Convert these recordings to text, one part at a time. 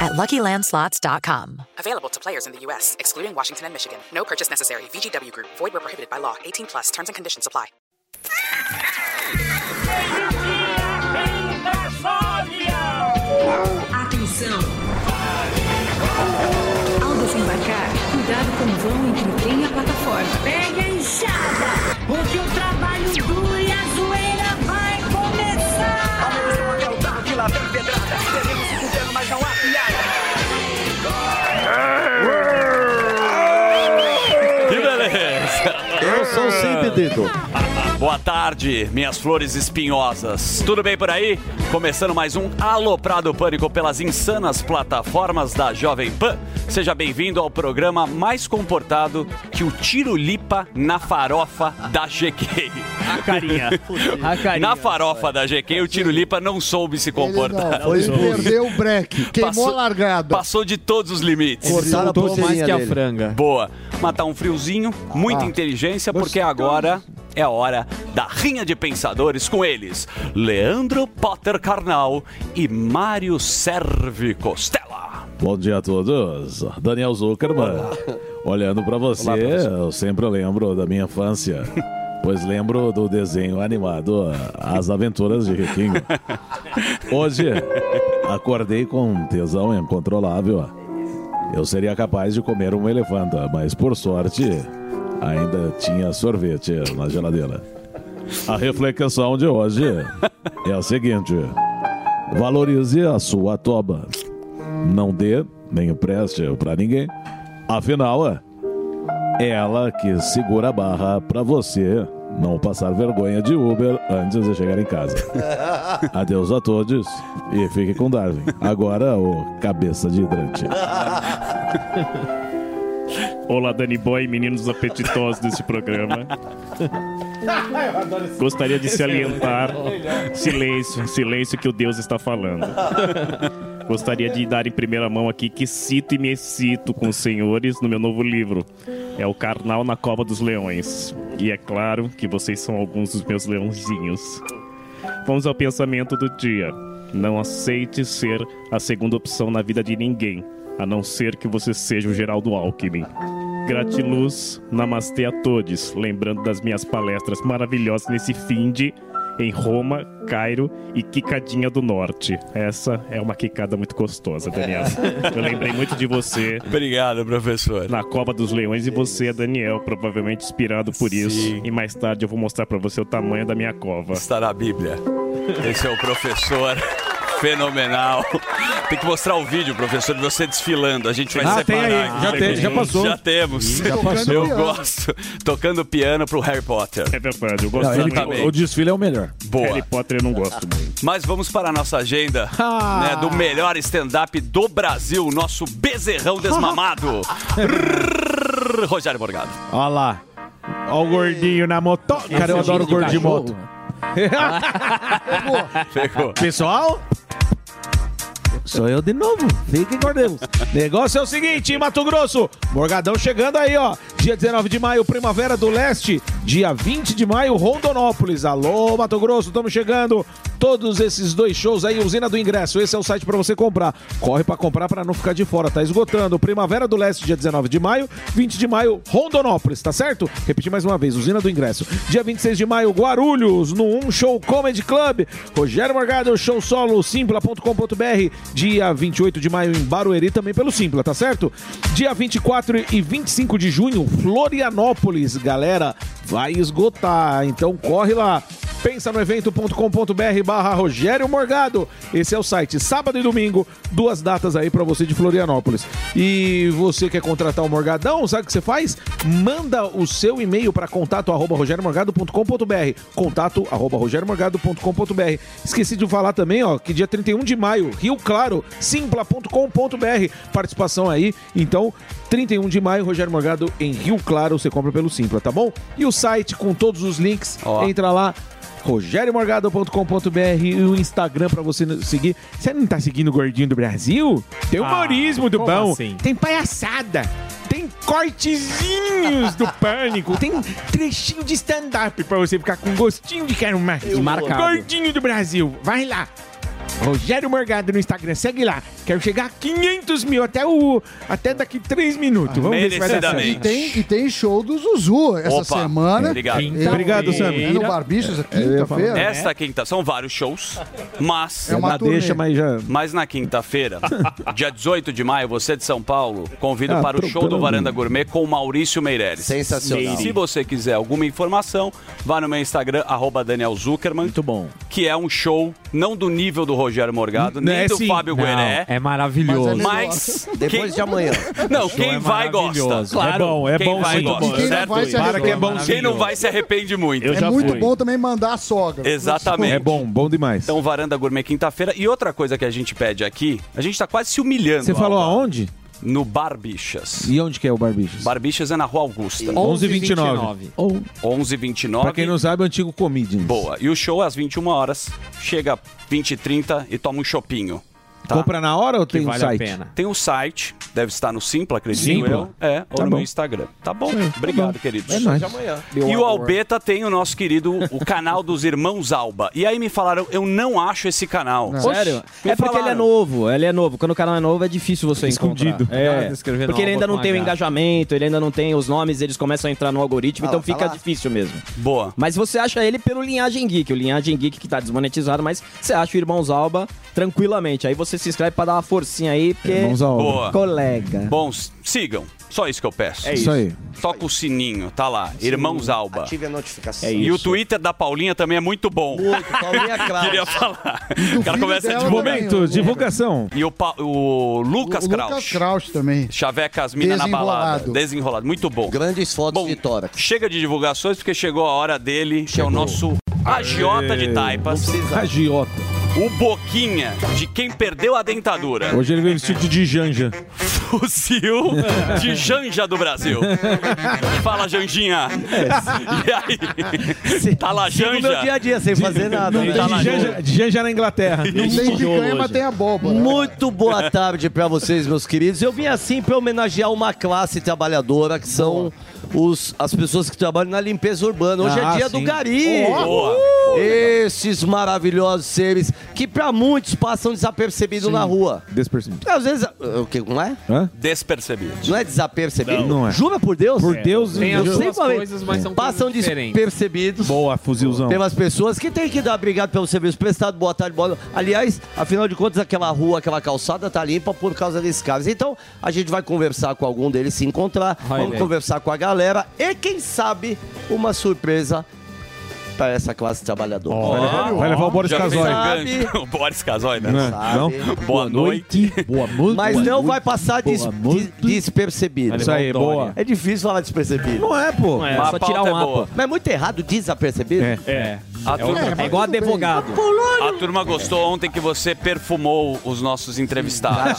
at luckylandslots.com. Available to players in the U.S., excluding Washington and Michigan. No purchase necessary. VGW Group, void where prohibited by law. 18 plus terms and conditions apply. Atenção! Ao desembarcar, cuidado com o vão entre o trem e a plataforma. Pegue a enxada, porque o sou sempre dedo. Boa tarde, minhas flores espinhosas. Tudo bem por aí? Começando mais um Aloprado Pânico pelas insanas plataformas da Jovem Pan. Seja bem-vindo ao programa mais comportado que o Tirulipa na farofa da GQ. A carinha. A carinha. Na farofa da GQ, o Tirulipa não soube se comportar. Foi perdeu o break, queimou Passou- a largada. Passou de todos os limites. Cortaram a mais que a dele. franga. Boa. Matar um friozinho, muita Ah. inteligência, porque agora é a hora da rinha de pensadores com eles. Leandro Potter Carnal e Mário Servi Costela. Bom dia a todos. Daniel Zuckerman. Olhando pra você, eu sempre lembro da minha infância. Pois lembro do desenho animado As Aventuras de Riquinho. Hoje, acordei com um tesão incontrolável. Eu seria capaz de comer um elefante, mas por sorte, ainda tinha sorvete na geladeira. A reflexão de hoje é a seguinte: valorize a sua toba. Não dê nem empreste pra ninguém. Afinal, é ela que segura a barra pra você não passar vergonha de Uber antes de chegar em casa. Adeus a todos e fique com Darwin. Agora o cabeça de hidrante. Olá, Dani Boy, meninos apetitosos desse programa. Gostaria de salientar silêncio, silêncio que o Deus está falando. Gostaria de dar em primeira mão aqui que cito e me excito com os senhores no meu novo livro. É o Carnal na Cova dos Leões. E é claro que vocês são alguns dos meus leãozinhos. Vamos ao pensamento do dia. Não aceite ser a segunda opção na vida de ninguém, a não ser que você seja o Geraldo Alckmin. Gratiluz, namastê a todos, lembrando das minhas palestras maravilhosas nesse fim de em Roma, Cairo e Quicadinha do Norte. Essa é uma quicada muito gostosa, Daniel. Eu lembrei muito de você Obrigado, professor. na Cova dos Leões e você, Daniel, provavelmente inspirado por isso. Sim. E mais tarde eu vou mostrar pra você o tamanho da minha cova. Está na Bíblia. Esse é o professor fenomenal. Tem que mostrar o vídeo, professor, de você desfilando. A gente vai Ah, separar. tem aí. aqui. Já tem, já passou. Já temos. Já passou. Eu gosto. Tocando piano pro Harry Potter. É verdade, eu gosto Não, ele- muito. Exatamente. o desfile é o melhor. Boa. Harry Potter eu não gosto muito. Mas vamos para a nossa agenda Ah. né, do melhor stand-up do Brasil, nosso bezerrão desmamado. Rogério Morgado. Olha lá. Olha o gordinho na moto. Cara, eu é adoro de gordo de moto. Pegou. Pessoal? Sou eu de novo. Fiquem com Deus. Negócio é o seguinte, em Mato Grosso, Morgadão chegando aí, ó. Dia 19 de maio, Primavera do Leste. Dia 20 de maio, Rondonópolis. Alô, Mato Grosso, estamos chegando. Todos esses dois shows aí, usina do ingresso. Esse é o site pra você comprar. Corre pra comprar pra não ficar de fora, tá esgotando. Primavera do Leste, dia 19 de maio. 20 de maio, Rondonópolis, tá certo? Repetir mais uma vez, usina do ingresso. Dia 26 de maio, Guarulhos, no Um Show Comedy Club. Rogério Morgado, show solo, simpla.com.br. Dia 28 de maio em Barueri, também pelo Simpla, tá certo? Dia 24 e 25 de junho, Florianópolis, galera. Vai esgotar. Então corre lá. Pensa no evento.com.br barra Rogério Morgado. Esse é o site. Sábado e domingo, duas datas aí pra você de Florianópolis. E você quer contratar o Morgadão, sabe o que você faz? Manda o seu e-mail para contato arroba rogeriomorgado.com.br contato arroba rogeriomorgado.com.br Esqueci de falar também, ó, que dia 31 de maio, Rio Claro, simpla.com.br Participação aí, então 31 de maio, Rogério Morgado em Rio Claro, você compra pelo Simpla, tá bom? E o site com todos os links, entra lá, rogeriomorgado.com.br e o Instagram pra você seguir. Você não tá seguindo o Gordinho do Brasil? Tem humorismo do como bom, assim? tem palhaçada, tem cortezinhos do pânico, tem trechinho de stand-up pra você ficar com gostinho de quero mais. Marcado. Gordinho do Brasil, vai lá. Rogério Morgado no Instagram, segue lá. Quero chegar a 500 mil até, o, até daqui 3 minutos. Vamos ver se vai dar certo. E tem, e tem show do Zuzu essa Opa, semana. obrigado. Ele- Obrigado, Sammy. É no Barbichas, quinta-feira. Esta quinta, são vários shows, mas. É uma deixa, mas já. Mas na quinta-feira, dia 18 de maio, você de São Paulo, convido Ah, para o show do. Varanda Gourmet com o Maurício Meirelles. Sensacional. Se você quiser alguma informação, vá no meu Instagram, arroba Daniel Zuckerman. Muito bom. Que é um show não do nível do Rogério Morgado, nem É, do sim. Fábio Não, Gueré. é maravilhoso. Mas Depois quem- de amanhã. Não, quem é vai gosta. maravilhoso. Claro, É bom, é quem bom vai sim. gosta, E quem não certo? vai se Para que é arrepender. bom Quem não vai se arrepende muito. É muito fui. bom também mandar a sogra. Exatamente. É bom, bom demais. Então, Varanda Gourmet quinta-feira. E outra coisa que a gente pede aqui, a gente tá quase se humilhando. Você falou Alba, aonde? No Barbichas. E onde que é o Barbichos? Barbichas é na Rua Augusta. 11h29. Ou, 11h29. pra quem não sabe, é o antigo Comedians. Boa. E o show é às 21 horas. Chega 20 e 30 e toma um chopinho. Tá? Compra na hora ou Que tem um vale site? a pena. Tem o site, deve estar no Simpla, acredito Simpla? eu. É, ou Tá no bom. meu Instagram. Tá bom? Aí, tá Obrigado, bom. queridos. É nóis. E o Albeta tem o nosso querido, o canal dos Irmãos Alba. E aí me falaram, eu não acho esse canal. Sério? Me É porque ele é novo, ele é novo. Quando o canal é novo é difícil você Escondido. encontrar. É, escrevendo porque ele ainda não tem o engajamento, ele ainda não tem os nomes, eles começam a entrar no algoritmo, Ah, então tá fica lá. difícil mesmo. Boa. Mas você acha ele pelo Linhagem Geek, o Linhagem Geek que tá desmonetizado, mas você acha o Irmãos Alba tranquilamente. Aí você se inscreve pra dar uma forcinha aí, porque... Irmãos Alba. Boa. Colega. Bom, sigam. Só isso que eu peço. É Isso aí. Toca o sininho, tá lá. Irmãos Alba. Ative a notificação. É E o isso. Twitter da Paulinha também é muito bom. Muito, Paulinha Kraus. Queria falar. O cara começa a dela divulgar. também. Momento, divulgação. E o, Pa- o Lucas o Kraus. Lucas Kraus também. Chaveca as minas na balada. Desenrolado. Muito bom. Grandes fotos Bom, de tórax. chega de divulgações porque chegou a hora dele, que é o nosso agiota de taipas. Agiota. O Boquinha, de quem perdeu a dentadura. Hoje ele veio vestido de Janja. Fuzil de Janja do Brasil. Fala, Janjinha. E aí? Tá lá, No meu dia Janja? a dia, sem fazer nada. né? Tá lá, De Janja, de Janja na Inglaterra. Não tem picanha, mas tem abóbora. Muito boa tarde pra vocês, meus queridos. Eu vim assim pra homenagear uma classe trabalhadora que são os, as pessoas que trabalham na limpeza urbana. Hoje Ah, é dia sim. do Gari. Boa. Esses maravilhosos seres que pra muitos passam desapercebidos na rua. Despercebido. Às vezes, o que não é? Hã? Despercebido. Não é desapercebido? Não, não é. Jura por Deus? Por Deus, Tem eu falei. coisas, mas são Passam despercebidos. Boa, fuzilzão. Pelas pessoas que tem que dar obrigado pelo serviço prestado, boa tarde, boa noite. Aliás, afinal de contas, aquela rua, aquela calçada tá limpa por causa desses caras. Então, a gente vai conversar com algum deles, se encontrar, vamos conversar com a galera e, quem sabe, uma surpresa para essa classe trabalhadora. Vai levar, vai levar o Boris Casoy. O Boris Casoy, né? Não é? Sabe? Não? Boa noite. Boa noite. Mas não vai passar des- des- despercebido. Isso aí, boa. É difícil falar despercebido. Não é, pô. É, Mas só tirar um é boa. APA. Mas é muito errado desapercebido. É. É. A turma, É igual advogado. a turma gostou ontem que você perfumou os nossos entrevistados.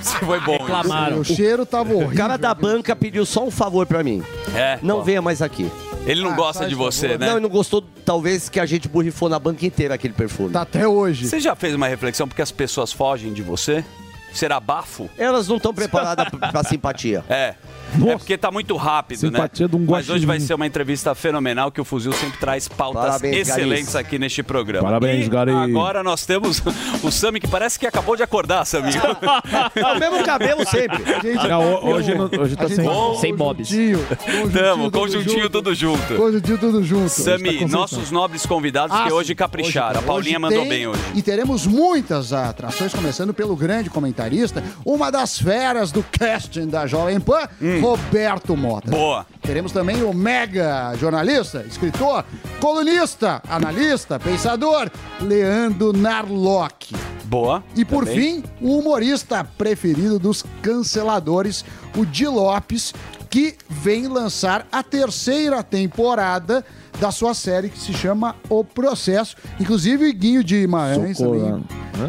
Isso foi bom. Reclamaram. O cheiro tava horrível. O cara da banca pediu só um favor pra mim. É. Não venha mais aqui. Ele não Ah, gosta de você, favor. né? Não, ele não gostou, talvez, que a gente borrifou na banca inteira aquele perfume. Tá até hoje. Você já fez uma reflexão porque as pessoas fogem de você? Será bafo? Elas não estão preparadas pra, pra simpatia. É. É porque tá muito rápido, Simpatia né? de um Mas hoje vai ser uma entrevista fenomenal que o Fuzil sempre traz pautas Parabéns, excelentes Garis. aqui neste programa. Parabéns, Gari. Agora nós temos o Sami que parece que acabou de acordar, Sami. É o mesmo cabelo sempre. Gente, Não, ho- hoje, não- hoje tá a gente- sem. Sem bobs. Conjuntinho, Tamo, conjuntinho tudo junto. Conjuntinho tudo junto. Sami, Tá nossos nobres convidados que Ah, hoje sim. capricharam. Hoje- a Paulinha hoje mandou tem- bem hoje. E teremos muitas atrações, começando pelo grande comentarista comentarista, uma das feras do casting da Jovem Pan, Roberto Mota. Boa. Teremos também o mega jornalista, escritor, colunista, analista, pensador, Leandro Narlock. Boa. E por Também. fim, o humorista preferido dos canceladores, o Di Lopes, que vem lançar a terceira temporada da sua série que se chama O Processo. Inclusive o Iguinho de também. Socorro.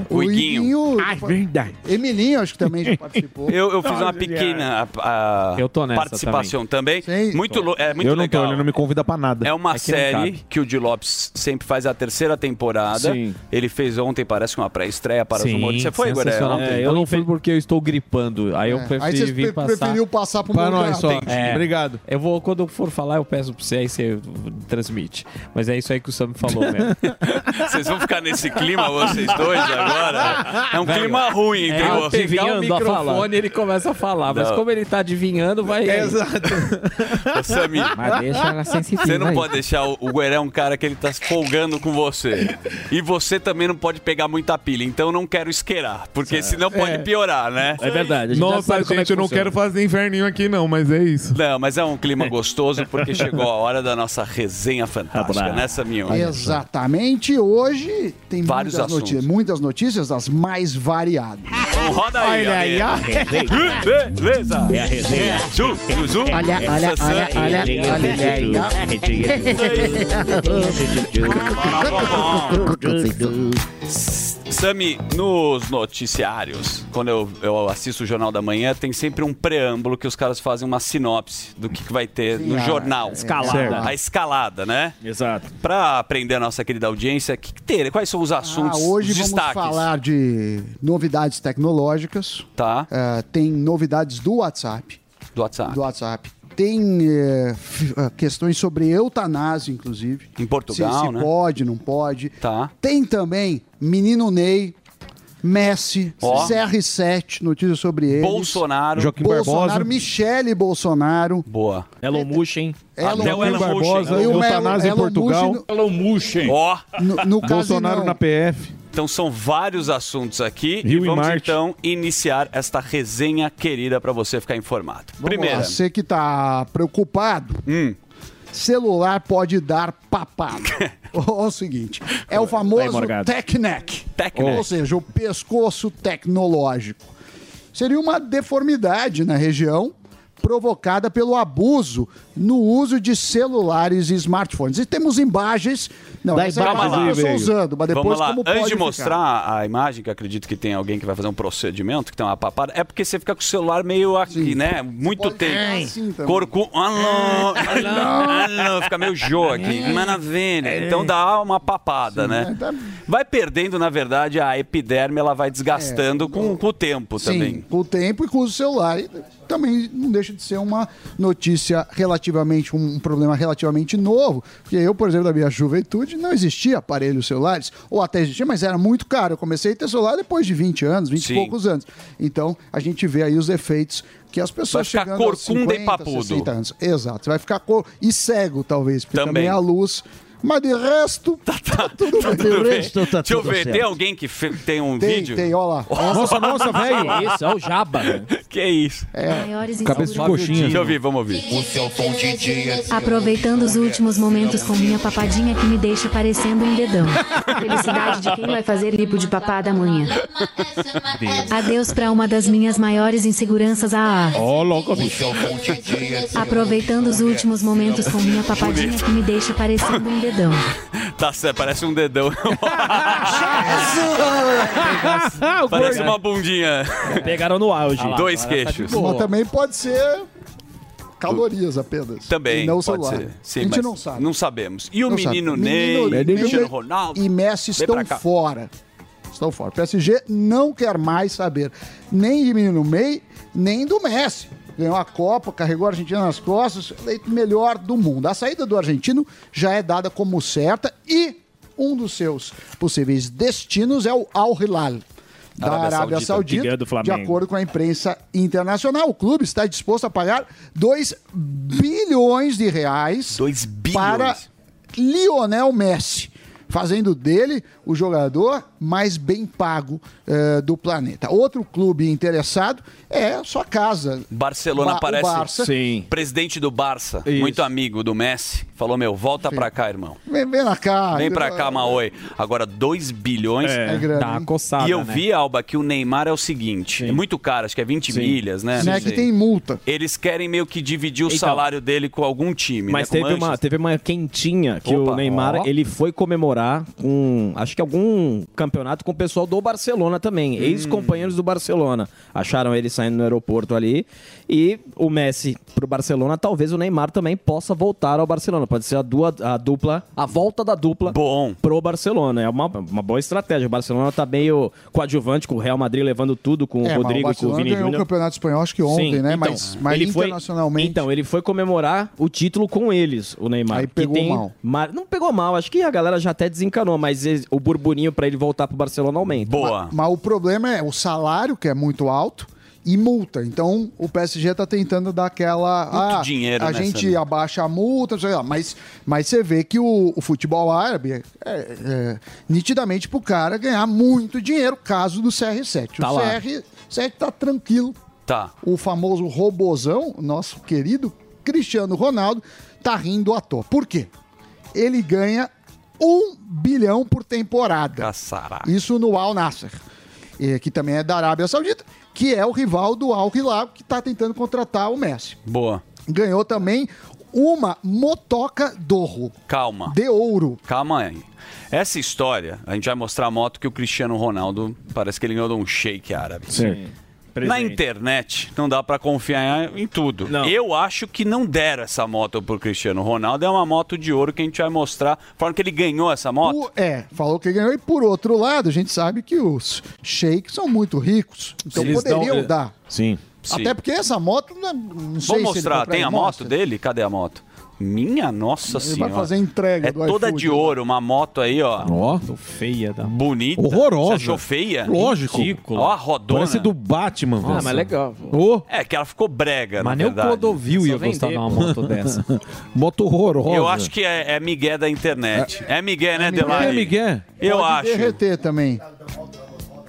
O Iguinho. Ah, verdade. Emilinho, acho que também já participou. Eu, eu fiz uma pequena a- a Eu tô nessa participação também. Muito, lo- é muito eu não legal. tô, ele não me convida pra nada. É uma Aqui não série que o Di Lopes sempre faz a terceira temporada. Sim. Ele fez ontem, parece uma pré-estreia para os humores. Você foi, Guaré? sensacional. É, eu não fui porque eu estou gripando. Aí eu É. preferi Aí você vir passar. preferiu passar pro Pra Morgado. nós só. É. Obrigado. Eu vou, quando eu for falar, eu peço pra você, aí você transmite. Mas é isso aí que o Sam falou mesmo. Vocês vão ficar nesse clima, vocês dois, agora? É um Velho, clima ruim entre é, vocês. pegar o microfone ele começa a falar. Mas Não. como ele tá adivinhando, vai... Exato. Ô, Sami, Mas deixa ela sensitiva Você não aí. pode deixar o, o Gueré é um cara que ele tá folgando com você. E você também não pode pegar muita pilha. Então eu não quero isqueirar, porque senão pode É. piorar, né? É verdade. Nossa, gente, eu não quero fazer inferninho aqui não, mas é isso. Não, mas é um clima gostoso porque chegou a hora da nossa resenha fantástica, Abraço. né, Saminho? Exatamente. Hoje tem Vários muitas assuntos. notícias, muitas notícias, as mais variadas. Então roda aí, Olha aí, ó. Beleza. É a resenha. Olha, olha, olha, olha, olha aí, Sami, nos noticiários, quando eu, eu assisto o Jornal da Manhã, tem sempre um preâmbulo que os caras fazem uma sinopse do que, que vai ter no a jornal. escalada. Certo. A escalada, né? Exato. Pra aprender a nossa querida audiência, que que ter, quais são os assuntos, Ah, hoje os vamos destaques? falar de novidades tecnológicas. Tá. Eh, tem novidades do WhatsApp. Do WhatsApp. Do WhatsApp. Tem f- eh, questões sobre eutanásia, inclusive. Em Portugal, se, se né? pode, não pode. Tá. Tem também Menino Ney, Messi, Ó. CR7, notícias sobre eles. Bolsonaro. Joaquim Bolsonaro, Barbosa. Michele Bolsonaro. Boa. Elon Musk, Elon Até o Elon Joaquim Musk. Barbosa, E o eutanásia em Elon Portugal. Musk Elon Musk. Ó. No, no Bolsonaro casinão. na PF. Então são vários assuntos aqui Rio e vamos Marte. então iniciar esta resenha querida pra você ficar informado. Vamos Primeira. lá, você que tá preocupado, Hum. Celular pode dar papada. Olha o seguinte, é o famoso Morgado. tech ou seja, o pescoço tecnológico. Seria uma deformidade na região provocada pelo abuso no uso de celulares e smartphones. E temos imagens, não, Da essa imagem eu estou usando, mas depois Vamos lá. como Antes pode de ficar. mostrar a imagem, que acredito que tem alguém que vai fazer um procedimento, que tem uma papada, é porque você fica com o celular meio aqui, né? Muito pode tempo. ficar assim também. Corcu... Alô, alô, alô, fica meio jô aqui. Maravilha. Então dá uma papada, né? é, dá- Vai perdendo, na verdade, a epiderme, ela vai desgastando com, com o tempo Sim, também. com o tempo e com o uso do celular. E também não deixa de ser uma notícia relativamente, um problema relativamente novo. Porque eu, por exemplo, da minha juventude, não existia aparelhos celulares, ou até existia, mas era muito caro. Eu comecei a ter celular depois de 20 anos, 20 Sim. e poucos anos. Então, a gente vê aí os efeitos que as pessoas Vai ficar chegando corcunda e 50, papudo. 60 anos. Exato. Você vai ficar cor... e cego, talvez, porque Também. também, a luz... Mas de resto, tá, tudo bem. Tudo bem. resto tá Deixa eu ver, certo. tem alguém que fe- tem um Tem, vídeo? tem, olha lá. Nossa, nossa, velho. Que isso, é o Jaba. Que isso? Maiores Cabeça de inseguranças. coxinha. Deixa eu ouvir, vamos ouvir. Aproveitando os últimos momentos com minha papadinha que me deixa parecendo um dedão. Felicidade de quem vai fazer lipo de papada amanhã. Adeus pra uma das minhas maiores inseguranças a Ó, louco, bicho. Aproveitando os últimos momentos com minha papadinha que me deixa parecendo um dedão. Tá certo, parece um dedão. parece uma bundinha. Pegaram no auge. Dois queixos. Mas também pode ser calorias apenas. Também, E não o pode celular. ser. Sim, a gente mas não sabe. Não sabemos. E o Não menino sabe. Ney, Menino Cristiano Ney Ronaldo. e Messi Vem estão cá. fora. Estão fora. O PSG não quer mais saber nem de menino Ney, nem do Messi. Ganhou a Copa, carregou a Argentina nas costas, eleito melhor do mundo. A saída do argentino já é dada como certa e um dos seus possíveis destinos é o Al Hilal. Da Arábia Arábia, Saudita. Saudita, de acordo com a imprensa internacional. O clube está disposto a pagar 2 bilhões de reais 2 bilhões. para Lionel Messi. Fazendo dele o jogador mais bem pago eh, do planeta. Outro clube interessado é a sua casa. Barcelona Ba- parece. Barça. Presidente do Barça, Isso. muito amigo do Messi, falou: Meu, volta pra cá, irmão. Vem, vem cá. Vem pra cá, Maoi. Agora, 2 bilhões. É. É uma hein? coçada, E eu né? vi, Alba, que o Neymar é o seguinte: é muito caro, acho que é 20 Sim. milhas, né? Né, Não que sei. tem multa. Eles querem meio que dividir o Então. salário dele com algum time. Mas né? teve uma, teve uma quentinha que Opa. o Neymar Ó. ele foi comemorar com acho que algum campeonato com o pessoal do Barcelona também, Hum. ex-companheiros do Barcelona. Acharam ele saindo no aeroporto ali e o Messi pro Barcelona, talvez o Neymar também possa voltar ao Barcelona. Pode ser a, dua- a dupla, a volta da dupla Bom. pro Barcelona. É uma, uma boa estratégia. O Barcelona tá meio coadjuvante com o Real Madrid levando tudo com É, o mas Rodrigo, com o Vini ganhou o Júnior. campeonato espanhol, acho que ontem, Sim, né? então, mas mas ele foi- internacionalmente. Então, ele foi comemorar o título com eles, o Neymar. Aí que pegou tem mal. ma- Não pegou mal, acho que a galera já até desencanou, mas ele- o burburinho pra ele voltar pro Barcelona aumenta. Boa. Mas o problema é o salário, que é muito alto, e multa. Então o PSG tá tentando dar aquela. Muito ah, dinheiro A nessa, gente né? abaixa a multa, sei lá. Mas, mas você vê que o, o futebol árabe é, é nitidamente pro cara ganhar muito dinheiro, caso do CR7. Tá o lá. CR7 tá tranquilo. Tá. O famoso robozão, nosso querido Cristiano Ronaldo, tá rindo à toa. Por quê? Ele ganha um bilhão por temporada. Caçará. Isso no Al Nasser, eh, que também é da Arábia Saudita, que é o rival do Al Hilal, que está tentando contratar o Messi. Boa. Ganhou também uma motoca Dorro Calma. de ouro. Calma aí. Essa história, a gente vai mostrar a moto que o Cristiano Ronaldo parece que ele ganhou de um shake árabe. Certo. Na Presente. internet, não dá pra confiar em tudo. Eu acho que não deram essa moto pro Cristiano Ronaldo. É uma moto de ouro que a gente vai mostrar. Falando que ele ganhou essa moto. O- é, falou que ganhou. E por outro lado, a gente sabe que os sheiks são muito ricos. Então Eles dão- poderiam eh, dar. Sim. Até porque essa moto, não, não sei se ele Vamos mostrar. comprar Tem a moto dele? Cadê a moto? Minha nossa Ele vai senhora. fazer entrega É do toda iFood, de ouro, uma moto aí, ó. Ó. Feia da. Bonita. Horrorosa. Você achou feia? Lógico. Ridícula. Ó a rodona. Parece do Batman. Ah, velho. mas legal. É que ela ficou brega, Mas na nem o. Clodovil Só ia gostar de uma moto dessa. moto horrorosa. Eu acho que é, é migué da internet. É, migué, né, Migué. Delari? É, Miguel? Eu Pode acho. derreter também.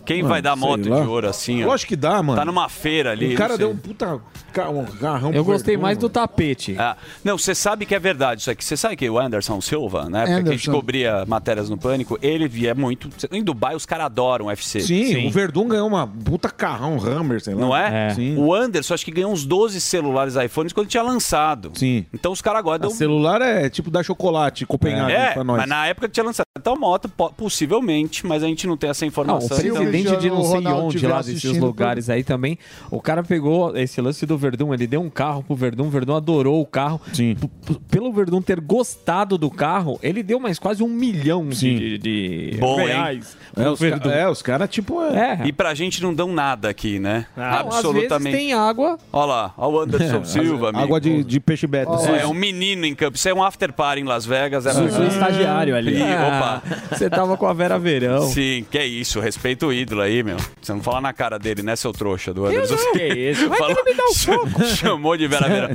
Quem Ah, vai dar moto lá. de ouro assim, ó? Lógico que dá, mano. Tá numa feira ali. O cara não deu um puta um garrão Eu gostei mais do mano. tapete. Ah, não, você sabe que é verdade isso aqui. Você sabe que o Anderson Silva, na época que a gente Anderson. cobria matérias no Pânico, ele via muito. Em Dubai, os caras adoram UFC. Sim, o Verdun ganhou uma puta carrão Hammer, sei lá. Não é? É. Sim. O Anderson acho que ganhou uns 12 celulares iPhones quando tinha lançado. Sim. Então os caras agora O dão. celular é tipo dar chocolate, Copenhague É, pra nós. mas na época que tinha lançado. Então, moto, po- possivelmente, mas a gente não tem essa Não, o informação. Se o então- presidente de não sei onde lá desses lugares aí também, o cara pegou esse lance do Verdun, ele deu um carro pro Verdun, o Verdun adorou o carro. Sim. P- Pelo Verdun ter gostado do carro, ele deu mais quase um milhão Sim. de, de Bom, hein? reais. É, os, é, os caras, tipo, é. É. E pra gente não dão nada aqui, né? Às Absolutamente. vezes tem água. Olha lá, olha o Anderson Silva, amigo. Água de, de peixe beta. É um menino em campo. Isso é um after party em Las Vegas. É Sou estagiário ali. Ih, Ah, Opa. Você tava com a Vera Verão. Sim, que é isso. Respeita o ídolo aí, meu. Você não fala na cara dele, né, seu trouxa do Anderson? não. Que isso? Vai Falou- me dá um soco. Chamou de Vera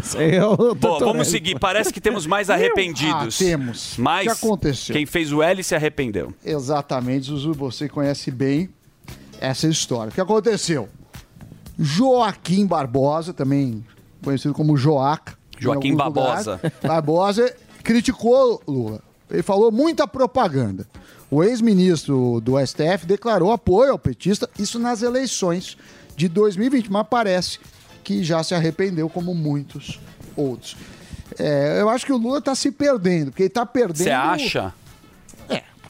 o Bom, Tortorelli. vamos seguir. Parece que temos mais arrependidos. Ah, temos. Mas O que aconteceu? quem fez o L se arrependeu. Exatamente, Zuzu, você conhece bem essa história. O que aconteceu? Joaquim Barbosa, também conhecido como Joaca. Joaquim Barbosa. Barbosa criticou Lula. Ele falou muita propaganda. O ex-ministro do STF declarou apoio ao petista, isso nas eleições de 2020, mas parece que já se arrependeu, como muitos outros. É, eu acho que o Lula está se perdendo, porque ele está perdendo. Você acha?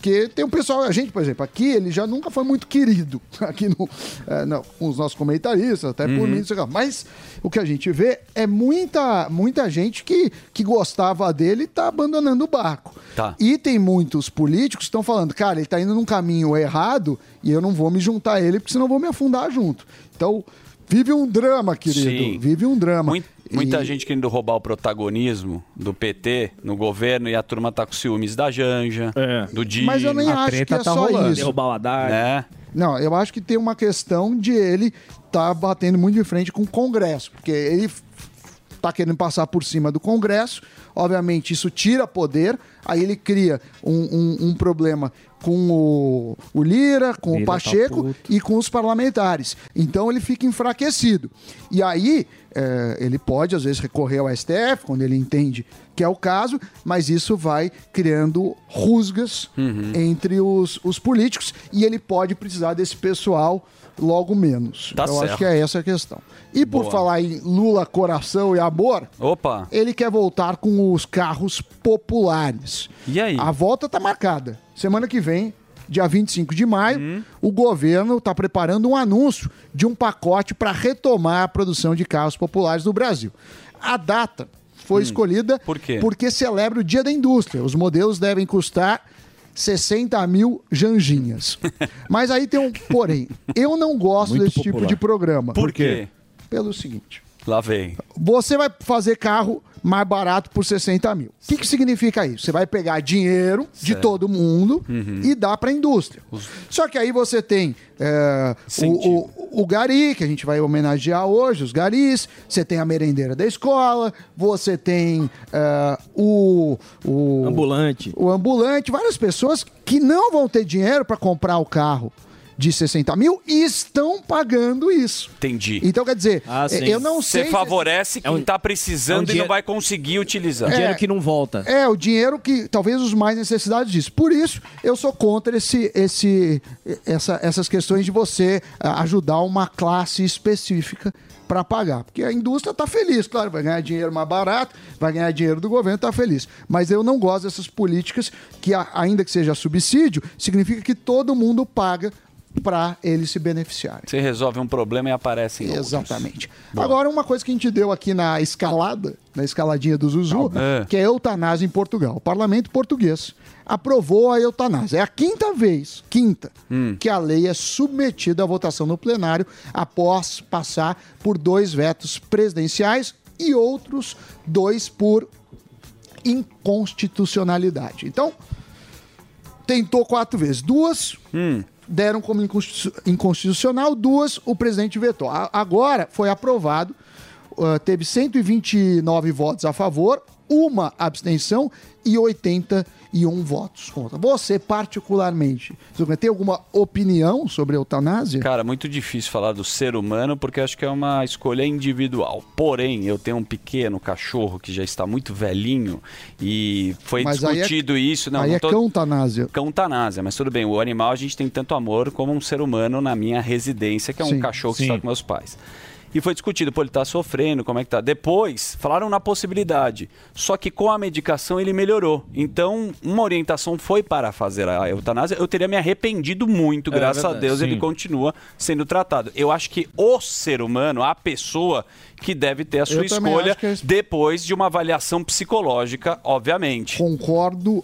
Porque tem um pessoal, a gente, por exemplo, aqui ele já nunca foi muito querido, aqui no, é, não, com os nossos comentaristas, até por mim, não sei lá. mas o que a gente vê é muita, muita gente que, que gostava dele e tá abandonando o barco. Tá. E tem muitos políticos que estão falando, cara, ele tá indo num caminho errado e eu não vou me juntar a ele, porque senão eu vou me afundar junto. Então, vive um drama, querido, Sim. vive um drama. Mui- Muita E- gente querendo roubar o protagonismo do PT no governo e a turma tá com ciúmes da Janja, É. do Dino. Mas eu nem A acho que é tá só rolando. isso. Derrubar o Haddad. né? Não, eu acho que tem uma questão de ele tá batendo muito de frente com o Congresso, porque ele f- tá querendo passar por cima do Congresso, obviamente isso tira poder, aí ele cria um, um- um problema com o, o Lira, com Lira o tá Pacheco puto. e com os parlamentares. Então ele fica enfraquecido. E aí é, ele pode, às vezes, recorrer ao STF, quando ele entende que é o caso, mas isso vai criando rusgas entre os, os políticos e ele pode precisar desse pessoal logo menos. Tá Eu certo. acho que é essa a questão. E por Boa. falar em Lula, coração e amor, Opa. ele quer voltar com os carros populares. E aí? A volta tá marcada. Semana que vem, dia 25 de maio, o governo está preparando um anúncio de um pacote para retomar a produção de carros populares no Brasil. A data foi escolhida Por quê? porque celebra o Dia da Indústria. Os modelos devem custar 60 mil janjinhas. Mas aí tem um porém. Eu não gosto Muito desse tipo popular. de programa. Por quê? Pelo seguinte. Lá vem. Você vai fazer carro mais barato por 60 mil. O que, que significa isso? Você vai pegar dinheiro de Certo. todo mundo Uhum. e dar para a indústria. Só que aí você tem é, o, o, o gari, que a gente vai homenagear hoje, os garis. Você tem a merendeira da escola. Você tem é, o, o... Ambulante. O ambulante. Várias pessoas que não vão ter dinheiro para comprar o carro de 60 mil e estão pagando isso. Entendi. Então, quer dizer, Ah, eu não sei... Você favorece quem tá precisando é um e não vai conseguir utilizar. Dinheiro que não volta. É, o dinheiro que talvez os mais necessitados disso. Por isso, eu sou contra esse, esse, essa- essas questões de você ah, ajudar uma classe específica para pagar. Porque a indústria está feliz, claro, vai ganhar dinheiro mais barato, vai ganhar dinheiro do governo, está feliz. Mas eu não gosto dessas políticas que, ainda que seja subsídio, significa que todo mundo paga para eles se beneficiarem. Você resolve um problema e aparece em Exatamente. Agora, uma coisa que a gente deu aqui na escalada, na escaladinha do Zuzu, É. que é a eutanásia em Portugal. O parlamento português aprovou a eutanásia. É a quinta vez, quinta, Hum. que a lei é submetida à votação no plenário após passar por dois vetos presidenciais e outros dois por inconstitucionalidade. Então, tentou quatro vezes. Duas deram como inconstitu- inconstitucional, duas o presidente vetou. Agora foi aprovado, uh, teve 129 votos a favor, uma abstenção e 81 votos contra. Você, particularmente, Zucman, tem alguma opinião sobre a eutanásia? Cara, muito difícil falar do ser humano porque acho que é uma escolha individual. Porém, eu tenho um pequeno cachorro que já está muito velhinho e foi Mas aí é- discutido isso. Não, Aí não é tô- cãotanásia. Cãotanásia, mas tudo bem, o animal a gente tem tanto amor como um ser humano na minha residência, que é um Sim, cachorro que sim. está com meus pais. E foi discutido, pô, ele tá sofrendo, como é que tá? Depois, falaram na possibilidade. Só que com a medicação ele melhorou. Então, uma orientação foi para fazer a eutanásia. Eu teria me arrependido muito, É, graças a verdade. Deus, ele Sim. continua sendo tratado. Eu acho que o ser humano, a pessoa que deve ter a sua Eu escolha é- depois de uma avaliação psicológica, obviamente. Concordo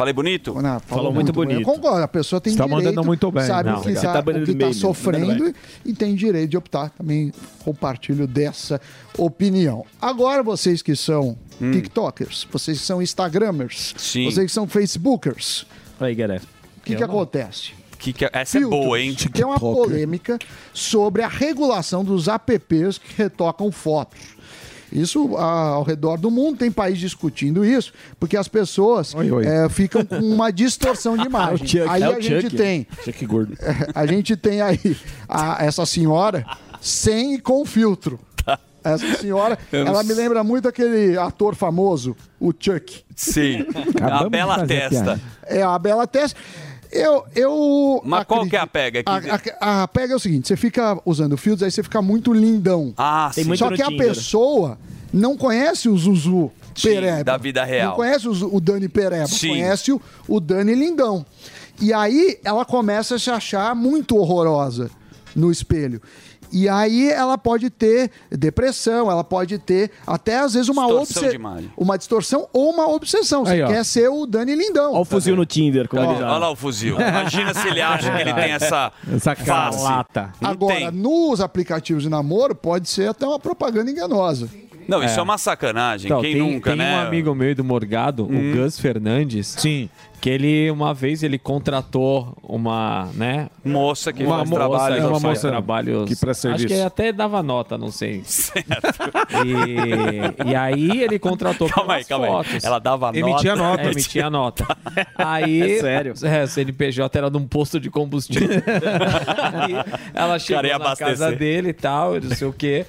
Falei bonito? Não, falou muito bonito. Eu concordo, a pessoa tem Você tá direito, mandando muito bem. sabe Não, o que está Tá tá bem, sofrendo e, e tem direito de optar. Também compartilho dessa opinião. Agora, vocês que são TikTokers, vocês que são Instagramers, Sim. vocês que são Facebookers, Aí, galera. o que, que acontece? Que que é- essa é boa, hein? Tem uma polêmica sobre a regulação dos apps que retocam fotos. Isso ah, ao redor do mundo, tem país discutindo isso, porque as pessoas eh, ficam com uma distorção de imagem. É Chuck. aí É a gente Chuck. tem. Chuck gordo. A gente tem aí a- essa senhora sem e com filtro. Essa senhora, ela me lembra muito aquele ator famoso, o Chuck. Sim. a bela testa. É, a bela testa. Eu, eu Mas qual que é a pega aqui? a, a- a pega é o seguinte: você fica usando filtros, aí você fica muito lindão. Ah, Tem sim. muito Só que a Tinder. pessoa não conhece o Zuzu Sim, Pereba. da vida real. Não conhece o, o Dani Pereba, Sim. conhece o, o Dani Lindão. E aí ela começa a se achar muito horrorosa no espelho. E aí ela pode ter depressão, ela pode ter até às vezes uma Distorção obsessão. Uma distorção ou uma obsessão. Você Aí, quer ser o Dani Lindão. Olha o fuzil no Tinder. Como Olha, ele olha lá o fuzil. Imagina se ele acha que ele tem essa, Essa face. Agora, tem. nos aplicativos de namoro, pode ser até uma propaganda enganosa. Não, isso é, uma sacanagem. Então, Quem tem, nunca, tem né? um amigo meu do Morgado, Hum. o Gus Fernandes. Sim. Que ele, uma vez, ele contratou uma, né? Moça que uma faz moça, trabalho, que uma faz moça trabalhos. que Acho serviço. que até dava nota, não sei. E, e aí ele contratou Calma aí, calma aí. fotos. Ela dava Emitia nota? nota. É, emitia nota. Aí, É sério? É, CNPJ era num posto de combustível. Aí ela chegou na abastecer. casa dele e tal, e não sei o quê.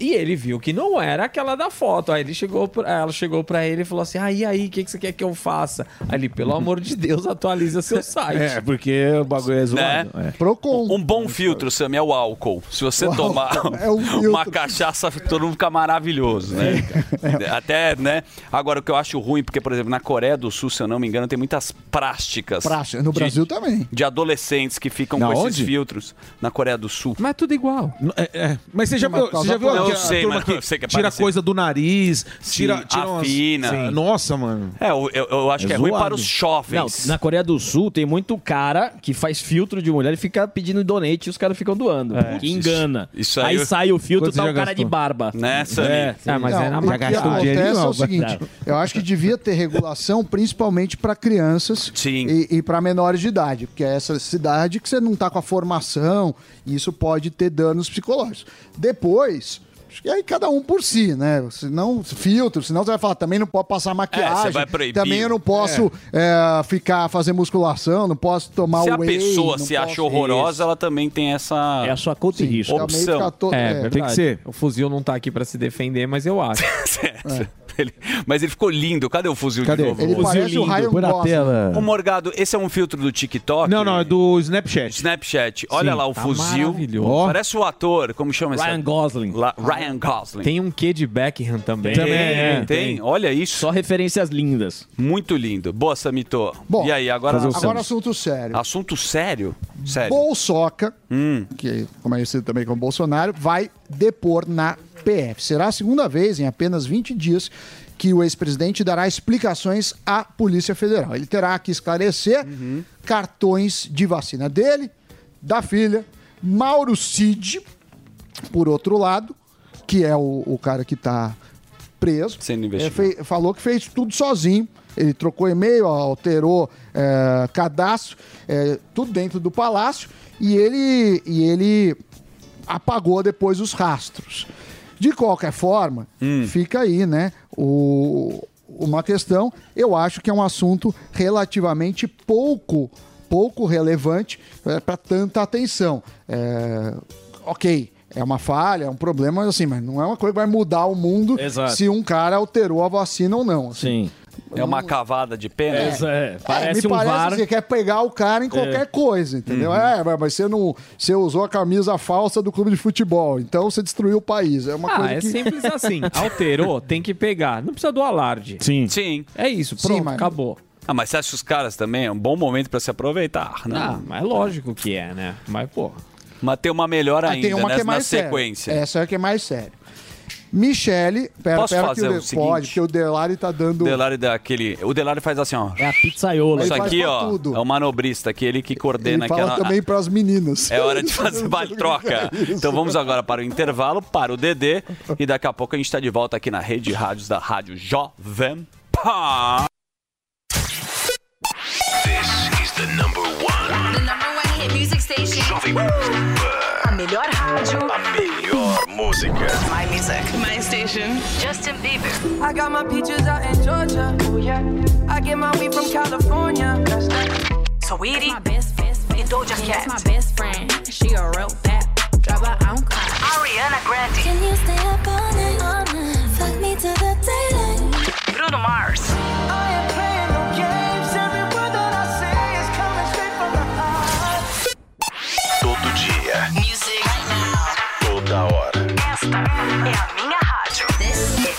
E ele viu que não era aquela da foto. Aí ele chegou pra, ela chegou pra ele e falou assim: Ah, e aí, o que, que você quer que eu faça? Aí ele, pelo amor de Deus, atualiza seu site. É, porque o bagulho é zoado. Né? É. Procon. Um bom filtro, Sam, é o álcool. Se você O tomar é um uma cachaça, todo mundo fica maravilhoso, né? Até, né? Agora, o que eu acho ruim, porque, por exemplo, na Coreia do Sul, se eu não me engano, tem muitas práticas. Prática. No de- Brasil também. De adolescentes que ficam Na com esses onde? filtros na Coreia do Sul. Mas é tudo igual. É, é. Mas você já você já viu a sei, turma que sei que é tira coisa do nariz, tira, Sim, tira umas- afina. Sim. Nossa, mano. É, eu, eu, eu acho É que é ruim zoado. para os Não, jovens. na Coreia do Sul tem muito cara que faz filtro de mulher e fica pedindo donate e os caras ficam doando. que engana. isso aí aí eu- sai o filtro Quanto tá o já cara de gastou? barba. Né, Sammy? É. Ah, mas Não, é na o que maquiagem. acontece é Não, o seguinte, eu acho que devia ter regulação principalmente para crianças Sim. e, e para menores de idade, porque é essa cidade que você não tá com a formação e isso pode ter danos psicológicos. Depois, acho que aí cada um por si, né? Senão, filtro, senão você vai falar, também não pode passar maquiagem, É, você vai proibir. também eu não posso é, ficar, fazer musculação, não posso tomar Se a whey, pessoa não se posso- acha horrorosa, ela também tem essa É a sua conta e Sim, risco. opção. É, é, verdade. tem que ser. O fuzil não tá aqui pra se defender, mas eu acho. Certo. Ele- mas ele ficou lindo. Cadê o fuzil Cadê? de novo? Ele Fuzil parece o lindo, Ryan põe na Gosling. Ô Morgado, esse é um filtro do TikTok? Não, não, é do Snapchat. Snapchat. Olha Sim, lá o tá fuzil. maravilhoso. Parece o ator, como chama esse Ryan? Gosling. La- Ryan Gosling. Tem um quê de Beckham também. Tem, Também, é. tem. Olha isso. Só referências lindas. Muito lindo. Boa, Samito. Bom, e aí, agora... o Agora assunto sério. Assunto sério? Sério. Bolsoca, Hum. que como é conhecido também como Bolsonaro, vai depor na PF. Será a segunda vez em apenas 20 dias que o ex-presidente dará explicações à Polícia Federal. Ele terá que esclarecer cartões de vacina dele, da filha, Mauro Cid, por outro lado, que é o, o cara que está preso. Sendo É, investigado. falou que fez tudo sozinho. Ele trocou e-mail, alterou é, cadastro, é, tudo dentro do palácio. E ele, e ele apagou depois os rastros. De qualquer forma, fica aí, né? O, uma questão, eu acho que é um assunto relativamente pouco, pouco relevante para tanta atenção. É, ok, é uma falha, é um problema, assim, mas não é uma coisa que vai mudar o mundo Exato. se um cara alterou a vacina ou não. assim. Sim. É uma cavada de pena? É, É, parece me um parece VAR. que você quer pegar o cara em qualquer coisa, entendeu? É, mas- você não. Você usou a camisa falsa do clube de futebol, então você destruiu o país. É uma Ah, coisa é que. simples assim. Alterou, tem que pegar. Não precisa do alarde. Sim. Sim. É isso, Sim, pronto, mas- acabou. Ah, mas você acha que os caras também é um bom momento pra se aproveitar, né? Ah, mas é lógico que é, né? Mas, pô. Mas tem uma melhor Ah, ainda, tem uma né? que é mais na séria. sequência. Essa é a que é mais séria. Michele, pera, Posso pera fazer que o, De- seguinte? pode, porque o Delari tá dando. O Delari daquele. O Delari faz assim, ó. É a pizzaiola. Isso Ele faz aqui, ó, tudo. é o manobrista, aquele que coordena Ele fala aquela. também para as meninas. É hora de fazer vale troca. Então vamos agora para o intervalo, para o DD. E daqui a pouco a gente está de volta aqui na rede de rádios da Rádio Jovem Pan. This is the number one. The number one hit music station. Jovem A melhor rádio. A melhor música. My music. My station. Justin Bieber. I got my peaches out in Georgia. Oh yeah. I get my weed from California. That's that. Saweetie. My best, best, best. And Doja Cat. my best friend. She a real bad. Drive her own car. Ariana Grande. Can you stay up all night? All night. Fuck me to the daylight. Bruno Mars.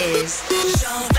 Is Jovem Pan.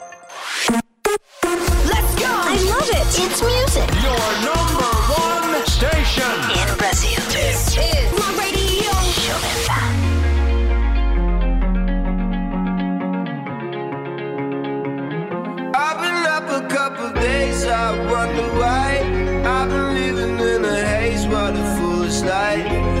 night.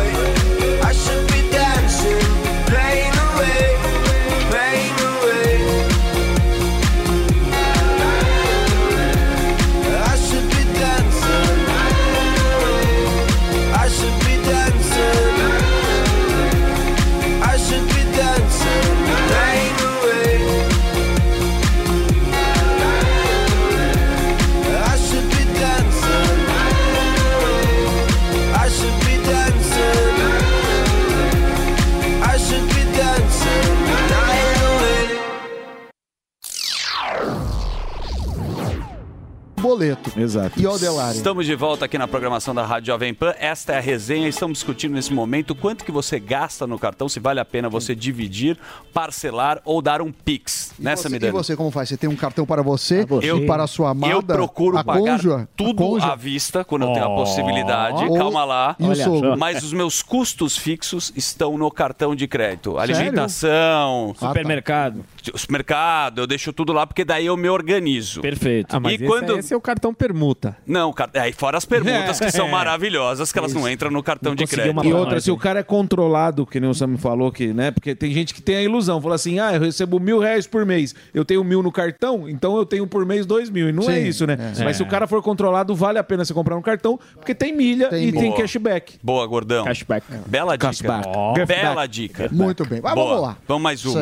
Boleto. Exato. E Odelari. Estamos de volta aqui na programação da Rádio Jovem Pan. Esta é a resenha. Estamos discutindo nesse momento quanto que você gasta no cartão, se vale a pena você dividir, parcelar ou dar um Pix. Nessa Você- me e você, como faz? Você tem um cartão para você, Eu- e para a sua amada, Eu procuro a pagar tudo à vista quando eu tenho a Oh. possibilidade. Ou- Calma lá. e Olha. Mas os meus custos fixos estão no cartão de crédito. Sério? Alimentação, Supermercado. Supermercado, eu deixo tudo lá porque daí eu me organizo. Perfeito. Ah, mas e esse, quando esse é o cartão permuta. Não, aí fora as perguntas que são É. maravilhosas, que elas não entram no cartão de crédito. E outra, se o cara é controlado, que nem o Sam me falou, que, né? Porque tem gente que tem a ilusão, fala assim: ah, eu recebo mil reais por mês, eu tenho mil no cartão, então eu tenho por mês dois mil. E não é Sim, isso, né? é. Mas se o cara for controlado, vale a pena você comprar um cartão, porque tem milha e tem Boa. cashback. Boa, gordão. Cashback. Bela dica. Cashback. Cashback. Bela dica. Muito bem. Mas Boa. vamos lá. Vamos mais uma.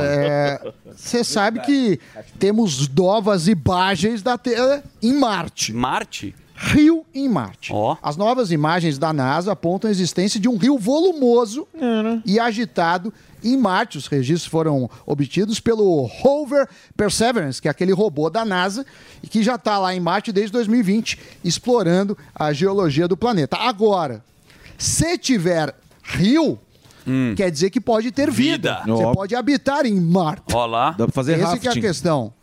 Você sabe que temos novas imagens da Terra em Marte. Marte? Rio em Marte. As novas imagens da NASA apontam a existência de um rio volumoso e agitado em Marte. Os registros foram obtidos pelo rover Perseverance, que é aquele robô da NASA, e que já está lá em Marte desde 2020, explorando a geologia do planeta. Agora, se tiver rio, quer dizer que pode ter vida. Vida. Você Ó. pode habitar em Marte. Ó lá. Dá pra fazer Essa que é a rafting. questão.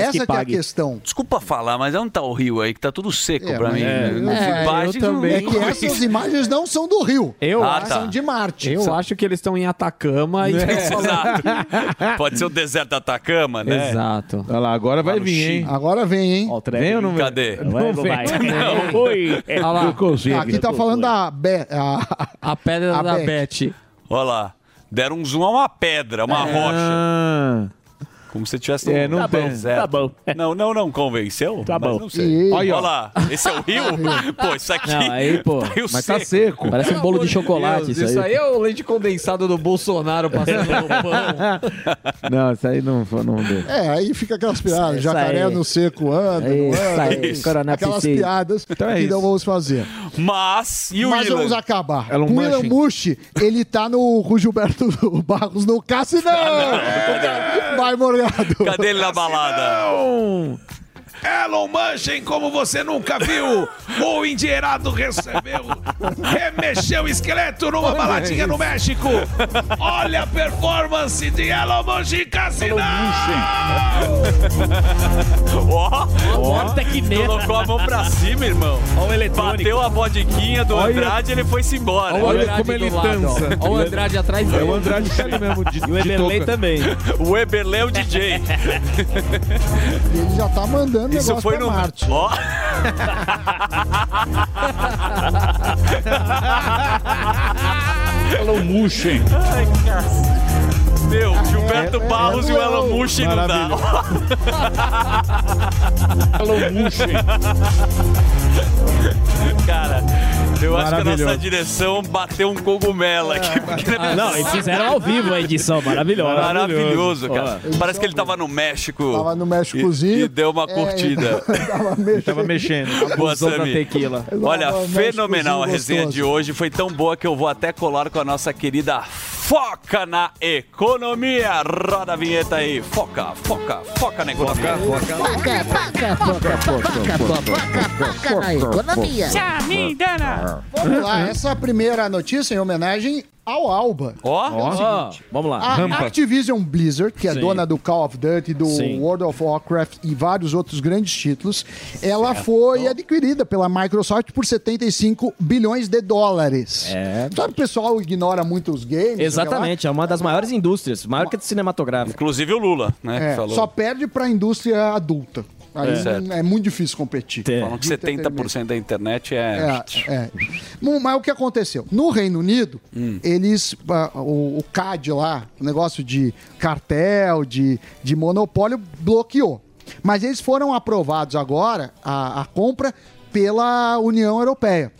Essa que, é a questão. Desculpa falar, mas onde tá o rio aí? Que tá tudo seco É, pra mim. é, Eu é, fui eu também. É que essas imagens não são do Rio. Eu Ah, acho. tá. São de Marte. Eu acho que eles estão em Atacama e. Exato. Pode ser o deserto da Atacama, né? Exato. Olha lá, agora vai vir, Chile. hein? Agora vem, hein? Vem ou não vem? Cadê? Não vem. Não. Oi. Olha lá. Consigo. Aqui tá falando da... Be... A... A pedra A da Beth. Beth. Olha lá. Deram um zoom a uma pedra, uma rocha. Ah, Como se tivesse É, não tem. deserto. Tá bom. Não, não, não convenceu? Tá Mas bom. Não sei. Olha lá. Esse é o rio? Pô, isso aqui. Não, aí, pô, rio mas tá seco. Parece um bolo de chocolate Deus, isso aí. isso aí é o leite condensado do Bolsonaro passando no pão. Não, isso aí não, não deu. É, aí fica aquelas piadas. Isso Jacaré aí. no seco anda, não Isso anda. Coronel Aquelas piadas Então é que isso. não vamos fazer. Mas, e o Mas Ilan? vamos acabar. Elon o Musk. Mushi, ele tá no com o Gilberto Barros no Cassinão. Vai, Cadê ele na balada? Não! Elon Musk, como você nunca viu, o endinheirado recebeu, remexeu o esqueleto numa baladinha no México. Olha a performance de Elon Musk Cassinão! Ó, Ó, tecneta. colocou a mão pra cima, irmão. Ó o eletrônico. Bateu a bodiquinha do Olha- Andrade e ele foi-se embora. Olha Olha como ele dança. Olha o Andrade atrás É dele. o Andrade tá ali mesmo, de, E o Eberlei também. O Eberlé é o DJ. Ele já tá mandando Isso negócio foi pra no. Marte. Ó. Elon Musk. Ai, cara. Meu, Gilberto é- Barros é e o Elon. Musk não dá. Elon Musk. Cara, eu acho que a nossa direção bateu um cogumelo aqui. porque não é eles fizeram ao vivo a edição, maravilhosa. Maravilhoso, cara. Ó. Parece que ele tava no México. Tava no Méxicozinho. E, e deu uma É, curtida. tava mexendo. Tava mexendo. Boa, Sammy. tequila. Olha, fenomenal a resenha gostoso. de hoje. Foi tão boa que eu vou até colar com a nossa querida Foca na Economia. Roda a vinheta aí. Foca, foca, foca na economia. Vamos lá, essa primeira notícia é em homenagem ao Alba. Ó, Ó, vamos lá. A Activision Blizzard, que é Sim. dona do Call of Duty, do Sim. World of Warcraft e vários outros grandes títulos, ela foi adquirida pela Microsoft por 75 bilhões de dólares. É. Sabe, o pessoal ignora muito os games. Exatamente, é uma das maiores indústrias, maior que cinematográfica. inclusive o Lula, né? É, que falou. só perde para a indústria adulta. Aí É. É muito difícil competir. Falam que 70% da internet é. É, é. Mas o que aconteceu? No Reino Unido, Hum. eles. ah, O, o CAD lá, o negócio de cartel, de, de monopólio, bloqueou. Mas eles foram aprovados agora, a, a compra, pela União Europeia.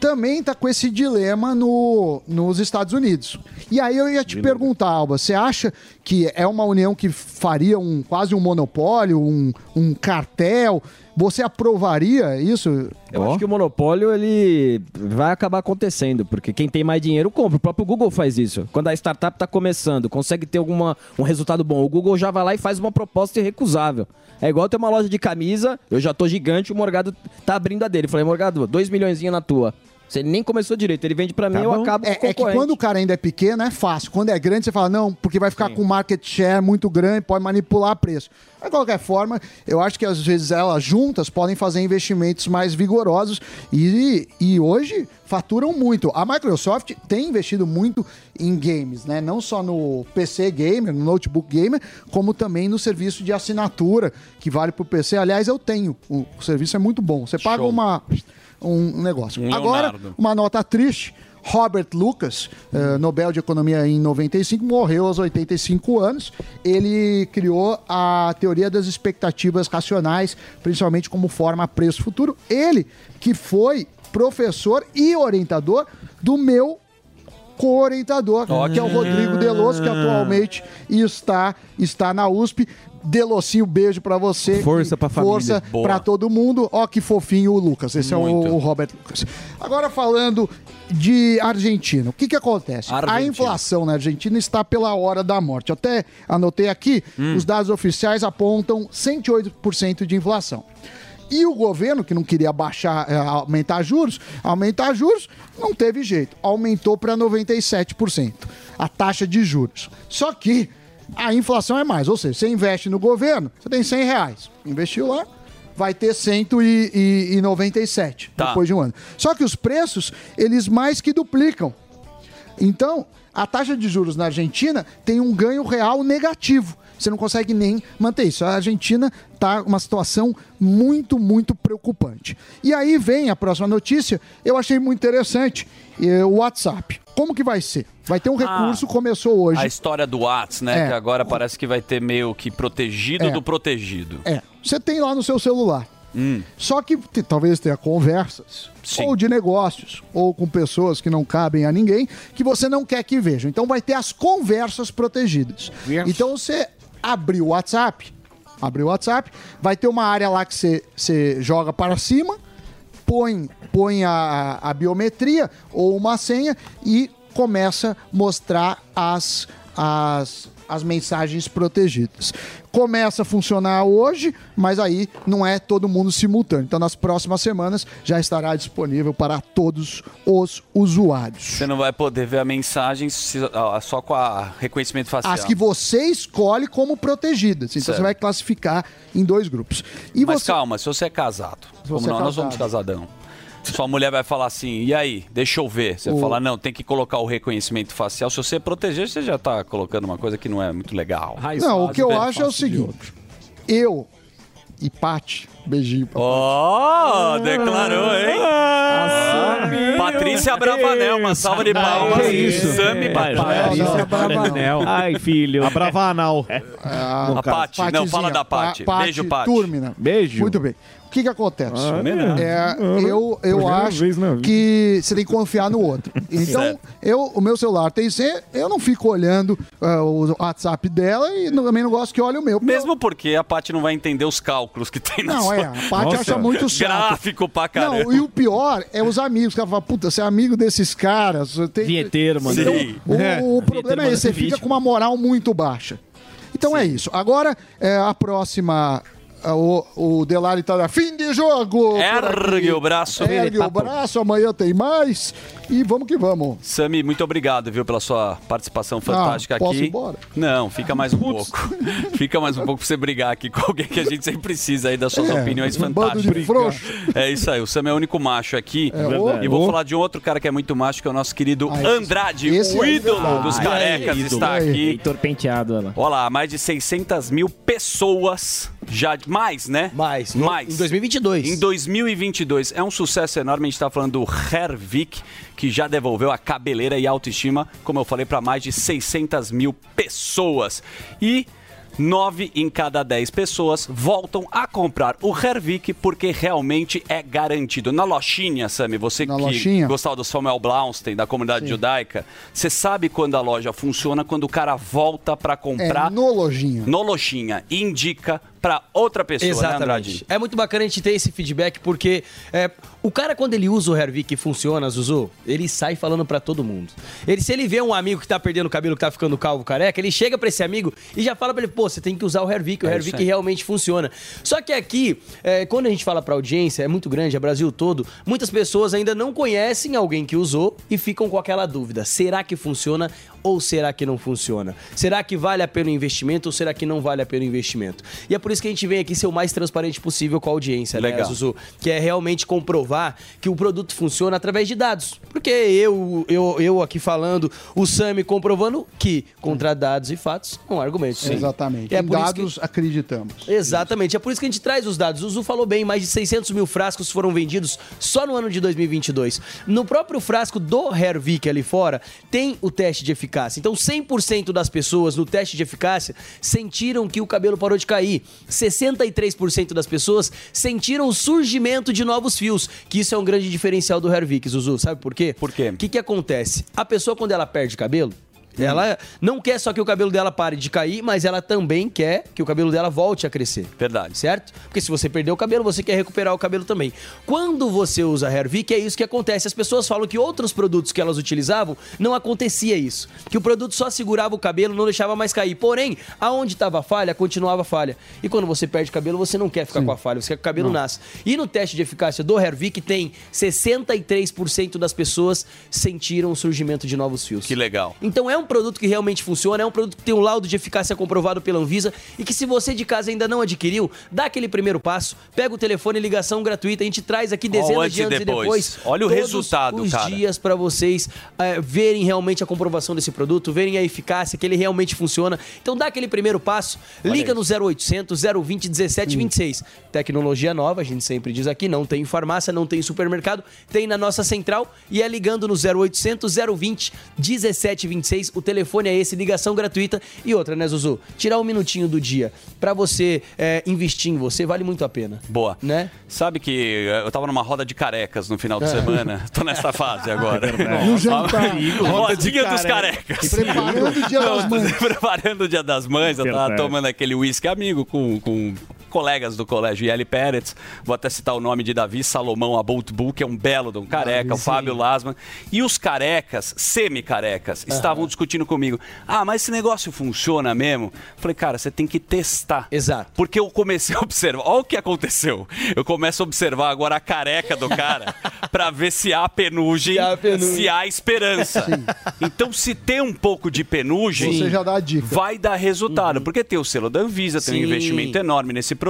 Também está com esse dilema no, nos Estados Unidos. E aí eu ia te perguntar, Alba, você acha que é uma união que faria um quase um monopólio, um, um cartel? Você aprovaria isso? Eu acho que o monopólio ele vai acabar acontecendo, porque quem tem mais dinheiro compra. O próprio Google faz isso. Quando a startup está começando, consegue ter alguma, um resultado bom, o Google já vai lá e faz uma proposta irrecusável. É igual ter uma loja de camisa, eu já tô gigante, o Morgado tá abrindo a dele. Eu Falei, Morgado, dois milhões na tua. Você nem começou direito, ele vende pra mim, eu acabo com o É, é que quando o cara ainda é pequeno, é fácil. Quando é grande, você fala, não, porque vai ficar com market share muito grande, pode manipular preço. De qualquer forma, eu acho que às vezes elas juntas podem fazer investimentos mais vigorosos e, e hoje faturam muito. A Microsoft tem investido muito em games, né? Não só no PC gamer, no notebook gamer, como também no serviço de assinatura que vale pro PC. Aliás, eu tenho. O, o serviço é muito bom. Você paga Show. uma, um negócio. Um Agora, Leonardo. uma nota triste. Robert Lucas, eh, Nobel de Economia em 95, morreu aos 85 anos. Ele criou a teoria das expectativas racionais, principalmente como forma preço futuro. Ele que foi professor e orientador do meu co-orientador, que é o Rodrigo Delosso, que atualmente está, está na USP. Delossinho, beijo pra você. Força pra família. Força Boa. pra todo mundo. Ó, que fofinho o Lucas. Esse é o, o Robert Lucas. Agora falando de Argentina, o que que acontece? A Argentina. inflação na Argentina está pela hora da morte. Eu até anotei aqui, Hum. os dados oficiais apontam 108% de inflação. E o governo, que não queria baixar, eh, aumentar juros, aumentar juros, não teve jeito. Aumentou para 97% a taxa de juros. Só que a inflação é mais. Ou seja, você investe no governo, você tem 100 reais. Investiu lá, vai ter 197 Tá. depois de um ano. Só que os preços, eles mais que duplicam. Então, a taxa de juros na Argentina tem um ganho real negativo. Você não consegue nem manter isso. A Argentina está uma situação muito, muito preocupante. E aí vem a próxima notícia, eu achei muito interessante, o WhatsApp. Como que vai ser? Vai ter um recurso, começou hoje. A história do Whats, né? É. Que agora parece que vai ter meio que protegido É. do protegido. É, você tem lá no seu celular. Hum. Só que talvez tenha conversas, ou de negócios, ou com pessoas que não cabem a ninguém, que você não quer que vejam. Então vai ter as conversas protegidas. Então você abriu o WhatsApp, abriu o WhatsApp, vai ter uma área lá que você joga para cima, põe, põe a, a biometria ou uma senha e começa a mostrar as, as, as mensagens protegidas. Começa a funcionar hoje, mas aí não é todo mundo simultâneo. Então, nas próximas semanas já estará disponível para todos os usuários. Você não vai poder ver a mensagem se- só com a reconhecimento facial. As que você escolhe como protegidas. Então, Certo. você vai classificar em dois grupos. E Mas você... calma, se você é casado, como você é não, nós somos casado. casadão. Sua mulher vai falar assim, e aí, deixa eu ver. Você O- fala, não, tem que colocar o reconhecimento facial. Se você proteger, você já tá colocando uma coisa que não é muito legal. Não, o que eu acho é o seguinte. Eu e Pati, beijinho pra Ó, declarou, hein? Patrícia Bravanel, uma salva de palmas. Que isso? Sami Patrícia Bravanel. Ai, filho. A Bravanal. Ah, A Pati, não, fala da Pati. Pa- Beijo, Pati. Turmina. Beijo. Muito bem. O que que acontece? Ah, É, eu eu Primeira acho que você tem que confiar no outro. Então, eu, o meu celular tem senha, eu não fico olhando ah, o WhatsApp dela e não- também não gosto que olhe o meu. Mesmo porque a Paty não vai entender os cálculos que tem na Não, sua... é, a Paty acha muito chato. Gráfico pra caramba. Não, e o pior é os amigos. que ela fala, puta, você é amigo desses caras. Tem... Vinheteiro, mano. Então, Sim. o, É. o problema é esse, você vídeo. fica com uma moral muito baixa. Então é isso. Agora, é, a próxima. É, O, o Delari tá na fim de jogo. Ergue o braço. Ergue o braço, amanhã tem mais. E vamos que vamos. Sami, muito obrigado, viu, pela sua participação fantástica Ah, posso aqui. ir embora? Não, fica mais um pouco. fica mais um pouco pra você brigar aqui com alguém que a gente sempre precisa aí das suas É, opiniões um fantásticas. frouxo. É isso aí, o Sam é o único macho aqui. É, Verdade. e vou ô. falar de um outro cara que é muito macho, que é o nosso querido Ah, esse- Andrade, esse o é ídolo verdade. dos Ah, carecas, é, está aqui. Heitor penteado, olha lá. Olha lá, mais de 600 mil pessoas, já mais, né? Mais, no- mais. em 2022. Em 2022. É um sucesso enorme, a gente tá falando do Hervik, que já devolveu a cabeleira e a autoestima, como eu falei, para mais de 600 mil pessoas. E... Nove em cada dez pessoas voltam a comprar o Hervik porque realmente é garantido. Na lojinha, Sami, você Na que lojinha? gostava do Samuel Blaustein, da comunidade Sim. judaica, você sabe quando a loja funciona, quando o cara volta para comprar É, no lojinha. no lojinha e indica para outra pessoa, né, Exatamente. Andrade? é muito bacana a gente ter esse feedback, porque é, o cara, quando ele usa o Hervik e funciona, Zuzu, ele sai falando pra todo mundo. Ele, se ele vê um amigo que tá perdendo o cabelo, que tá ficando calvo, careca, ele chega pra esse amigo e já fala pra ele, pô, você tem que usar o Hervik, o É Hervik realmente funciona. Só que aqui, é, quando a gente fala pra audiência, é muito grande, é Brasil todo, muitas pessoas ainda não conhecem alguém que usou e ficam com aquela dúvida, será que funciona ou será que não funciona? Será que vale a pena o investimento ou será que não vale a pena o investimento? E é por isso que a gente vem aqui ser o mais transparente possível com a audiência, né, Legal. Zuzu? Que é realmente comprovar que o produto funciona através de dados. Porque eu, eu, eu aqui falando, o Sami comprovando que contra dados e fatos não há argumentos. Sim. Exatamente. É em por isso que- dados, acreditamos. Exatamente, é por isso que a gente traz os dados. O Zu falou bem, mais de 600 mil frascos foram vendidos só no ano de 2022. No próprio frasco do Hervik ali fora, tem o teste de eficácia eficácia. Então, 100% das pessoas no teste de eficácia sentiram que o cabelo parou de cair. 63% das pessoas sentiram o surgimento de novos fios, que isso é um grande diferencial do Hervik, Zuzu. Sabe por quê? Por quê? O que, que acontece? A pessoa, quando ela perde cabelo, ela não quer só que o cabelo dela pare de cair, mas ela também quer que o cabelo dela volte a crescer. Verdade. Certo? Porque se você perdeu o cabelo, você quer recuperar o cabelo também. Quando você usa Hervik, é isso que acontece. As pessoas falam que outros produtos que elas utilizavam não acontecia isso. Que o produto só segurava o cabelo, não deixava mais cair. Porém, aonde estava a falha, continuava a falha. E quando você perde cabelo, você não quer ficar com a falha, você quer que o cabelo nasça. E no teste de eficácia do Hervik tem 63% das pessoas sentiram o surgimento de novos fios. Que legal. Então é um produto que realmente funciona, é um produto que tem um laudo de eficácia comprovado pela Anvisa e que se você de casa ainda não adquiriu, dá aquele primeiro passo, pega o telefone, ligação gratuita, a gente traz aqui dezenas antes de anos e depois. depois. Olha o resultado, os cara. dias para vocês eh, verem realmente a comprovação desse produto, verem a eficácia, que ele realmente funciona. Então dá aquele primeiro passo, liga no 0800 020 1726. Tecnologia nova, a gente sempre diz aqui, não tem em farmácia, não tem em supermercado, tem na nossa central e é ligando no 0800 020 1726. O telefone é esse, ligação gratuita. E outra, né, Zuzu? Tirar um minutinho do dia para você eh, investir em você vale muito a pena. Boa. Né? Sabe que eh, eu tava numa roda de carecas no final de É. semana. Tô nessa fase agora. E o jantar? Rodinha dos carecas. Preparando o Dia das Mães. Preparando o Dia das Mães. Eu tava tomando aquele uísque amigo com, com colegas do colégio IL Pérez. Vou até citar o nome de Davi Salomão Abultbu, que é um belo de um careca, o sim. Fábio Lasman. E os carecas, semi-carecas, estavam discutindo comigo. Ah, mas esse negócio funciona mesmo? Falei, cara, você tem que testar. Exato. Porque eu comecei a observar. Olha o que aconteceu. Eu começo a observar agora a careca do cara pra ver se há penugem, se há esperança. Então, se tem um pouco de penugem, Você já dá a dica. vai dar resultado. Porque tem o selo da Anvisa, tem um Sim. investimento enorme nesse produto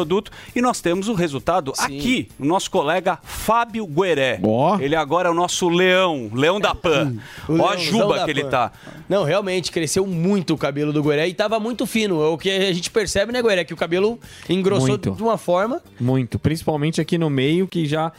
e nós temos o resultado aqui, o nosso colega Fábio Gueré. Ele agora é o nosso leão, leão da Pan. O Ó a juba que ele Pan. tá. Não, realmente, cresceu muito o cabelo do Gueré e tava muito fino. É o que a gente percebe, né, Gueré? Que o cabelo engrossou Muito. de uma forma. Muito, principalmente aqui no meio, que já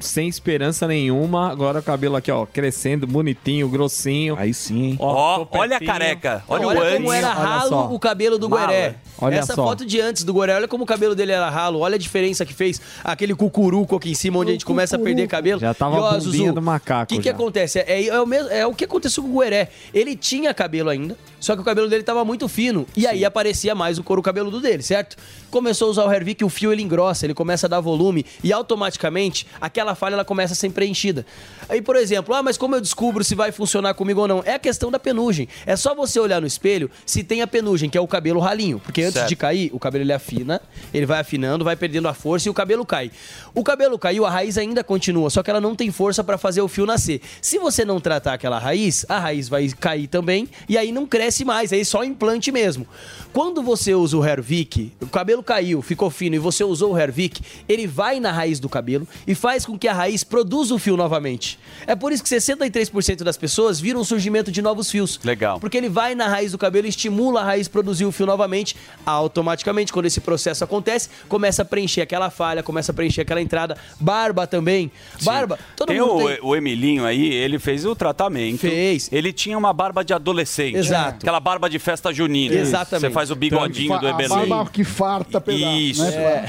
sem esperança nenhuma. Agora o cabelo aqui, ó, crescendo, bonitinho, grossinho. Aí sim. Ó, olha a careca, olha, Olha, o antes. como era Olha ralo só. o cabelo do Mala. Gueré. Olha Essa só. foto de antes do Gueré, olha como o cabelo dele era ralo. Olha a diferença que fez aquele cucuruco aqui em cima, onde a gente começa a perder cabelo. Já tava E, ó, a bombinha do macaco O que, que acontece? É, é o mesmo, é o que aconteceu com o Gueré. Ele tinha cabelo ainda, só que o cabelo dele tava muito fino. E aí aparecia mais o couro cabeludo dele, certo? Começou a usar o Hervik, o fio ele engrossa, ele começa a dar volume e automaticamente aquela falha ela começa a ser preenchida. Aí, por exemplo, ah, mas como eu descubro se vai funcionar comigo ou não? É a questão da penugem. É só você olhar no espelho se tem a penugem, que é o cabelo ralinho. Porque antes Certo. de cair, o cabelo ele afina, ele vai afinando, vai perdendo a força e o cabelo cai. O cabelo caiu, a raiz ainda continua, só que ela não tem força para fazer o fio nascer. Se você não tratar aquela raiz, a raiz vai cair também e aí não cresce mais, aí só implante mesmo. Quando você usa o Hervik, o cabelo caiu, ficou fino e você usou o Hervik, ele vai na raiz do cabelo e faz com que a raiz produza o fio novamente. É por isso que 63% das pessoas viram o surgimento de novos fios. Legal. Porque ele vai na raiz do cabelo e estimula a raiz a produzir o fio novamente. Automaticamente, quando esse processo acontece, começa a preencher aquela falha, começa a preencher aquela entrada. Barba também. Barba, todo tem mundo o, tem. o Emilinho aí, ele fez o tratamento. Fez. Ele tinha uma barba de adolescente. Exato. Aquela barba de festa junina. Exatamente. Você faz o bigodinho Fa- do a Ebelém. barba que farta pedaço, Isso. né?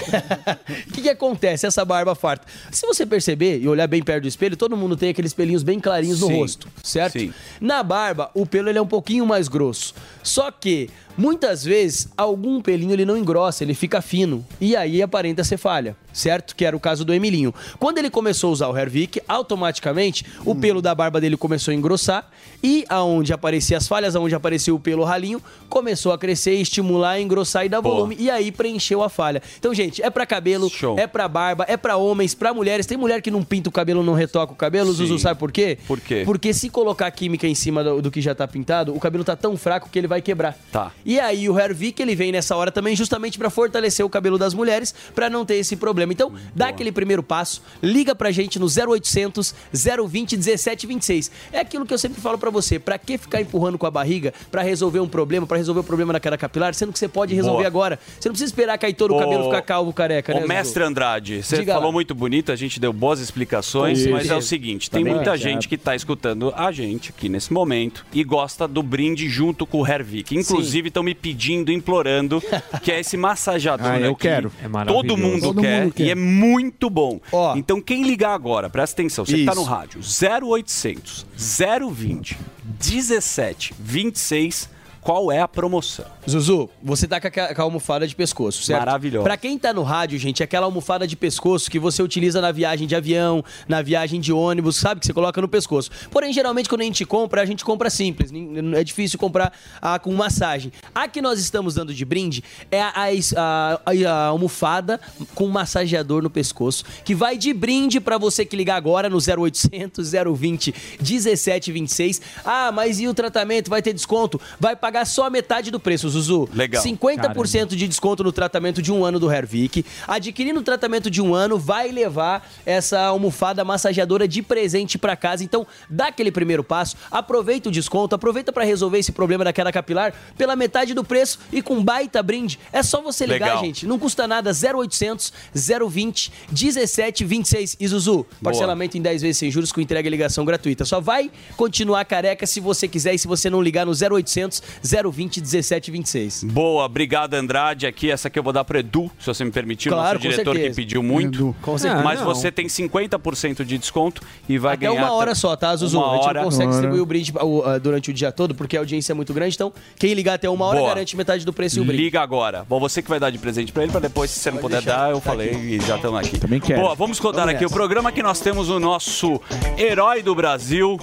O que, que acontece? Essa barba farta. Se você perceber e olhar bem perto do espelho, todo mundo tem aqueles pelinhos bem clarinhos no Sim. rosto, certo? Sim. Na barba, o pelo ele é um pouquinho mais grosso. Só que, muitas vezes, algum pelinho ele não engrossa, ele fica fino. E aí aparenta ser falha, certo? Que era o caso do Emilinho. Quando ele começou a usar o Hervik, automaticamente o pelo da barba dele começou a engrossar e aonde aparecia as falhas, aonde aparecia o pelo ralinho, começou a crescer, estimular, engrossar e dar Boa. volume. E aí preencheu a falha. Então, gente, é pra cabelo, Show. é pra barba, é pra homens, pra mulheres. Tem mulher que não pinta o cabelo, não retoca o cabelo. Sim. Zuzu, sabe por quê? Por quê? Porque se colocar química em cima do, do que já tá pintado, o cabelo tá tão fraco que ele vai quebrar. Tá. E aí o Hervik, ele vem nessa hora também justamente para fortalecer o cabelo das mulheres, para não ter esse problema. Então, dá aquele primeiro passo, liga pra gente no 0800 020 1726. É aquilo que eu sempre falo pra você, pra que ficar empurrando com a barriga pra resolver um problema, pra resolver o problema na queda capilar, sendo que você pode resolver Boa. agora. Você não precisa esperar cair todo o cabelo ficar calvo, careca, né? Zuzu? mestre Andrade, você Diga falou lá. muito bonito, a gente deu boas explicações, Com mas é o seguinte, tem Também muita é. gente que está escutando a gente aqui nesse momento e gosta do brinde junto com o Hervik. Inclusive, estão me pedindo, implorando, que é esse massageador Ah, eu aqui. quero. É Todo mundo, Todo quer, mundo quer. e é muito bom. Então, quem ligar agora, presta atenção, você tá Isso. no rádio, 0800 020 17 26, qual é a promoção? Zuzu, você tá com a, com a almofada de pescoço, certo? Maravilhosa. Pra quem tá no rádio, gente, é aquela almofada de pescoço que você utiliza na viagem de avião, na viagem de ônibus, sabe? Que você coloca no pescoço. Porém, geralmente, quando a gente compra, a gente compra simples. É difícil comprar a com massagem. A que nós estamos dando de brinde é a, a- a- almofada com massageador no pescoço, que vai de brinde pra você que ligar agora no 0800 020 1726. Ah, mas e o tratamento? Vai ter desconto? Vai pagar só a metade do preço, Zuzu. Legal. 50% de desconto no tratamento de um ano do Hervik. Adquirindo o tratamento de um ano, vai levar essa almofada massageadora de presente pra casa. Então, dá aquele primeiro passo, aproveita o desconto, aproveita pra resolver esse problema da queda capilar pela metade do preço e com baita brinde. É só você ligar, Legal. gente. Não custa nada. 0800 020 1726. E Zuzu, parcelamento em 10 vezes sem juros com entrega e ligação gratuita. Só vai continuar careca se você quiser e se você não ligar no 0800 020 1726. Boa, obrigado Andrade. Aqui, essa aqui eu vou dar pro Edu, se você me permitir, Claro, nosso diretor que certeza. pediu muito. Com certeza. Mas não. você tem 50% de desconto e vai Até ganhar. uma hora só, tá, Zuzu? Uma a gente hora. não consegue distribuir o brinde ah, durante o dia todo, porque a audiência é muito grande. Então, quem ligar até uma hora Boa. garante metade do preço e o brinde. Liga agora. Bom, você que vai dar de presente pra ele, pra depois, se você não puder dar, eu falei e já estamos aqui. Também quero. Boa, vamos rodar Vamos aqui nessa. o programa que nós temos o nosso herói do Brasil,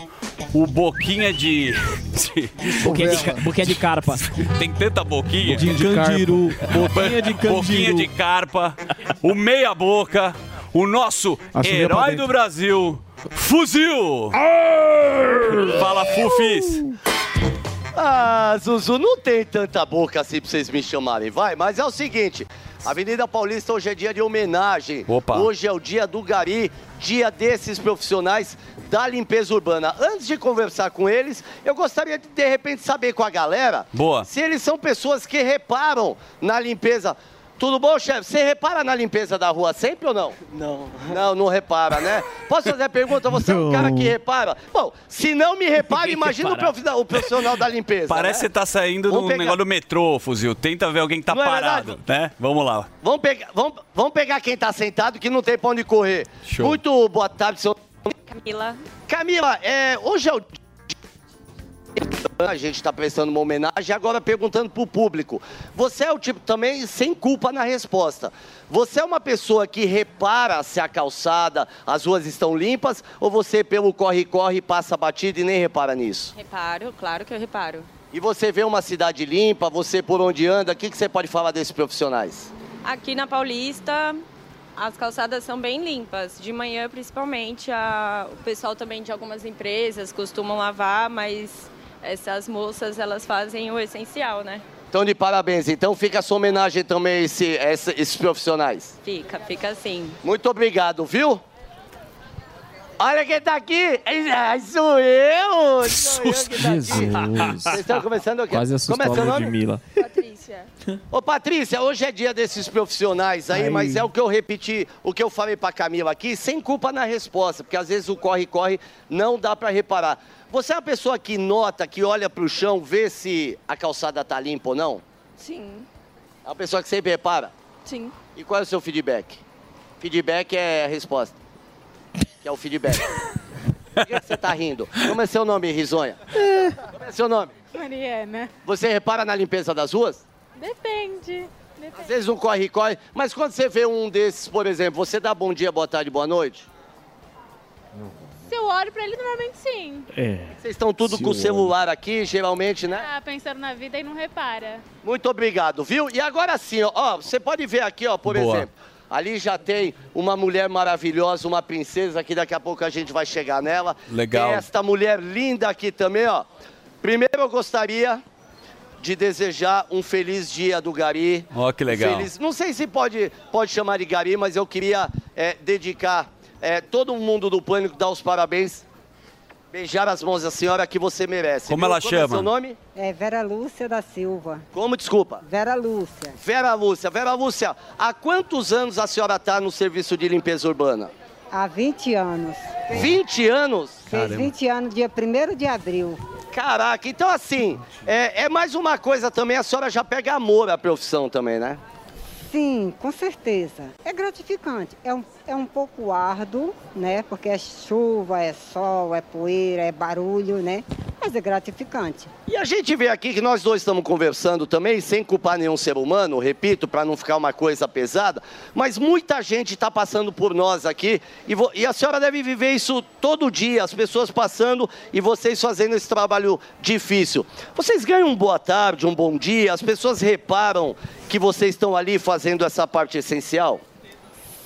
o Boquinha de. de- Boquinha de, boquinha de carpa. Tem tanta boquinha. Boquinha de candiru. Boquinha de candiru. Boquinha de carpa. O meia boca. O nosso herói do Brasil. Fuzil! Fala, Fufis! Ah, Zuzu, não tem tanta boca assim pra vocês me chamarem, vai. Mas é o seguinte, Avenida Paulista hoje é dia de homenagem. Opa. Hoje é o dia do Gari, dia desses profissionais da limpeza urbana. Antes de conversar com eles, eu gostaria de, de repente, saber com a galera... Boa. Se eles são pessoas que reparam na limpeza... Tudo bom, chefe? Você repara na limpeza da rua sempre ou não? Não. Não, não repara, né? Posso fazer a pergunta? Você é um cara que repara? Bom, se não me repara, imagina o profissional, o profissional da limpeza. Parece que né? você tá saindo do pegar- negócio do metrô, Fuzil. Tenta ver alguém que tá Não é parado, né? Vamos lá. Vamos pegar, vamos, vamos pegar quem tá sentado que não tem pra onde correr. Show. Muito boa tarde, senhor. Camila. Camila, é, hoje é o dia- a gente está prestando uma homenagem, agora perguntando pro público. Você é o tipo também sem culpa na resposta. Você é uma pessoa que repara se a calçada, as ruas estão limpas, ou você pelo corre-corre passa batida e nem repara nisso? Reparo, claro que eu reparo. E você vê uma cidade limpa, você por onde anda, o que, que você pode falar desses profissionais? Aqui na Paulista, as calçadas são bem limpas. De manhã, principalmente, a- o pessoal também de algumas empresas costumam lavar, mas essas moças, elas fazem o essencial, né? Então, de parabéns. Então, fica a sua homenagem também a esse- esses profissionais. Fica, fica assim. Muito obrigado, viu? Olha quem tá aqui! Ai, sou eu! Sou eu que tá aqui. Jesus. Vocês estão começando o quê? Quase assustou Como é a? Ludmilla. Patrícia. Ô, Patrícia, hoje é dia desses profissionais aí, Aí. mas é o que eu repeti, o que eu falei pra Camila aqui, sem culpa na resposta, porque às vezes o corre-corre não dá pra reparar. Você é uma pessoa que nota, que olha pro chão, vê se a calçada tá limpa ou não? Sim, É uma pessoa que sempre repara? sim. E qual é o seu feedback? Feedback é a resposta. Que é o feedback. Por que que você tá rindo? Como é seu nome, Risonha? Como é seu nome? Mariana. Você repara na limpeza das ruas? Depende. Às vezes um corre, corre. Mas quando você vê um desses, por exemplo, você dá bom dia, boa tarde, boa noite? Se eu olho pra ele, normalmente sim. É. Vocês estão tudo Se com o celular aqui, geralmente, né? Ah, pensando na vida e não repara. Muito obrigado, viu? E agora sim, ó, ó, você pode ver aqui, ó, por Boa. exemplo. Ali já tem uma mulher maravilhosa, uma princesa, que daqui a pouco a gente vai chegar nela. Legal. Tem esta mulher linda aqui também, ó. Primeiro eu gostaria de desejar um feliz dia do Gari. Ó, que legal. Feliz- Não sei se pode, pode chamar de Gari, mas eu queria é, dedicar é, todo mundo do Pânico, dar os parabéns, beijar as mãos da senhora que você merece. Como viu? ela é chama? seu nome? É Vera Lúcia da Silva. Como, desculpa? Vera Lúcia. Vera Lúcia. Vera Lúcia, há quantos anos a senhora está no serviço de limpeza urbana? Há 20 anos. 20 anos? Fez 20 anos, dia 1 de abril. Caraca, então assim, é, é mais uma coisa também, a senhora já pega amor à profissão também, né? Sim, com certeza. É gratificante. É um, é um pouco árduo, né? Porque é chuva, é sol, é poeira, é barulho, né? Mas é gratificante. E a gente vê aqui que nós dois estamos conversando também, sem culpar nenhum ser humano, repito, para não ficar uma coisa pesada, mas muita gente está passando por nós aqui e, e a senhora deve viver isso todo dia, as pessoas passando e vocês fazendo esse trabalho difícil. Vocês ganham um boa tarde, um bom dia, as pessoas reparam que vocês estão ali fazendo essa parte essencial?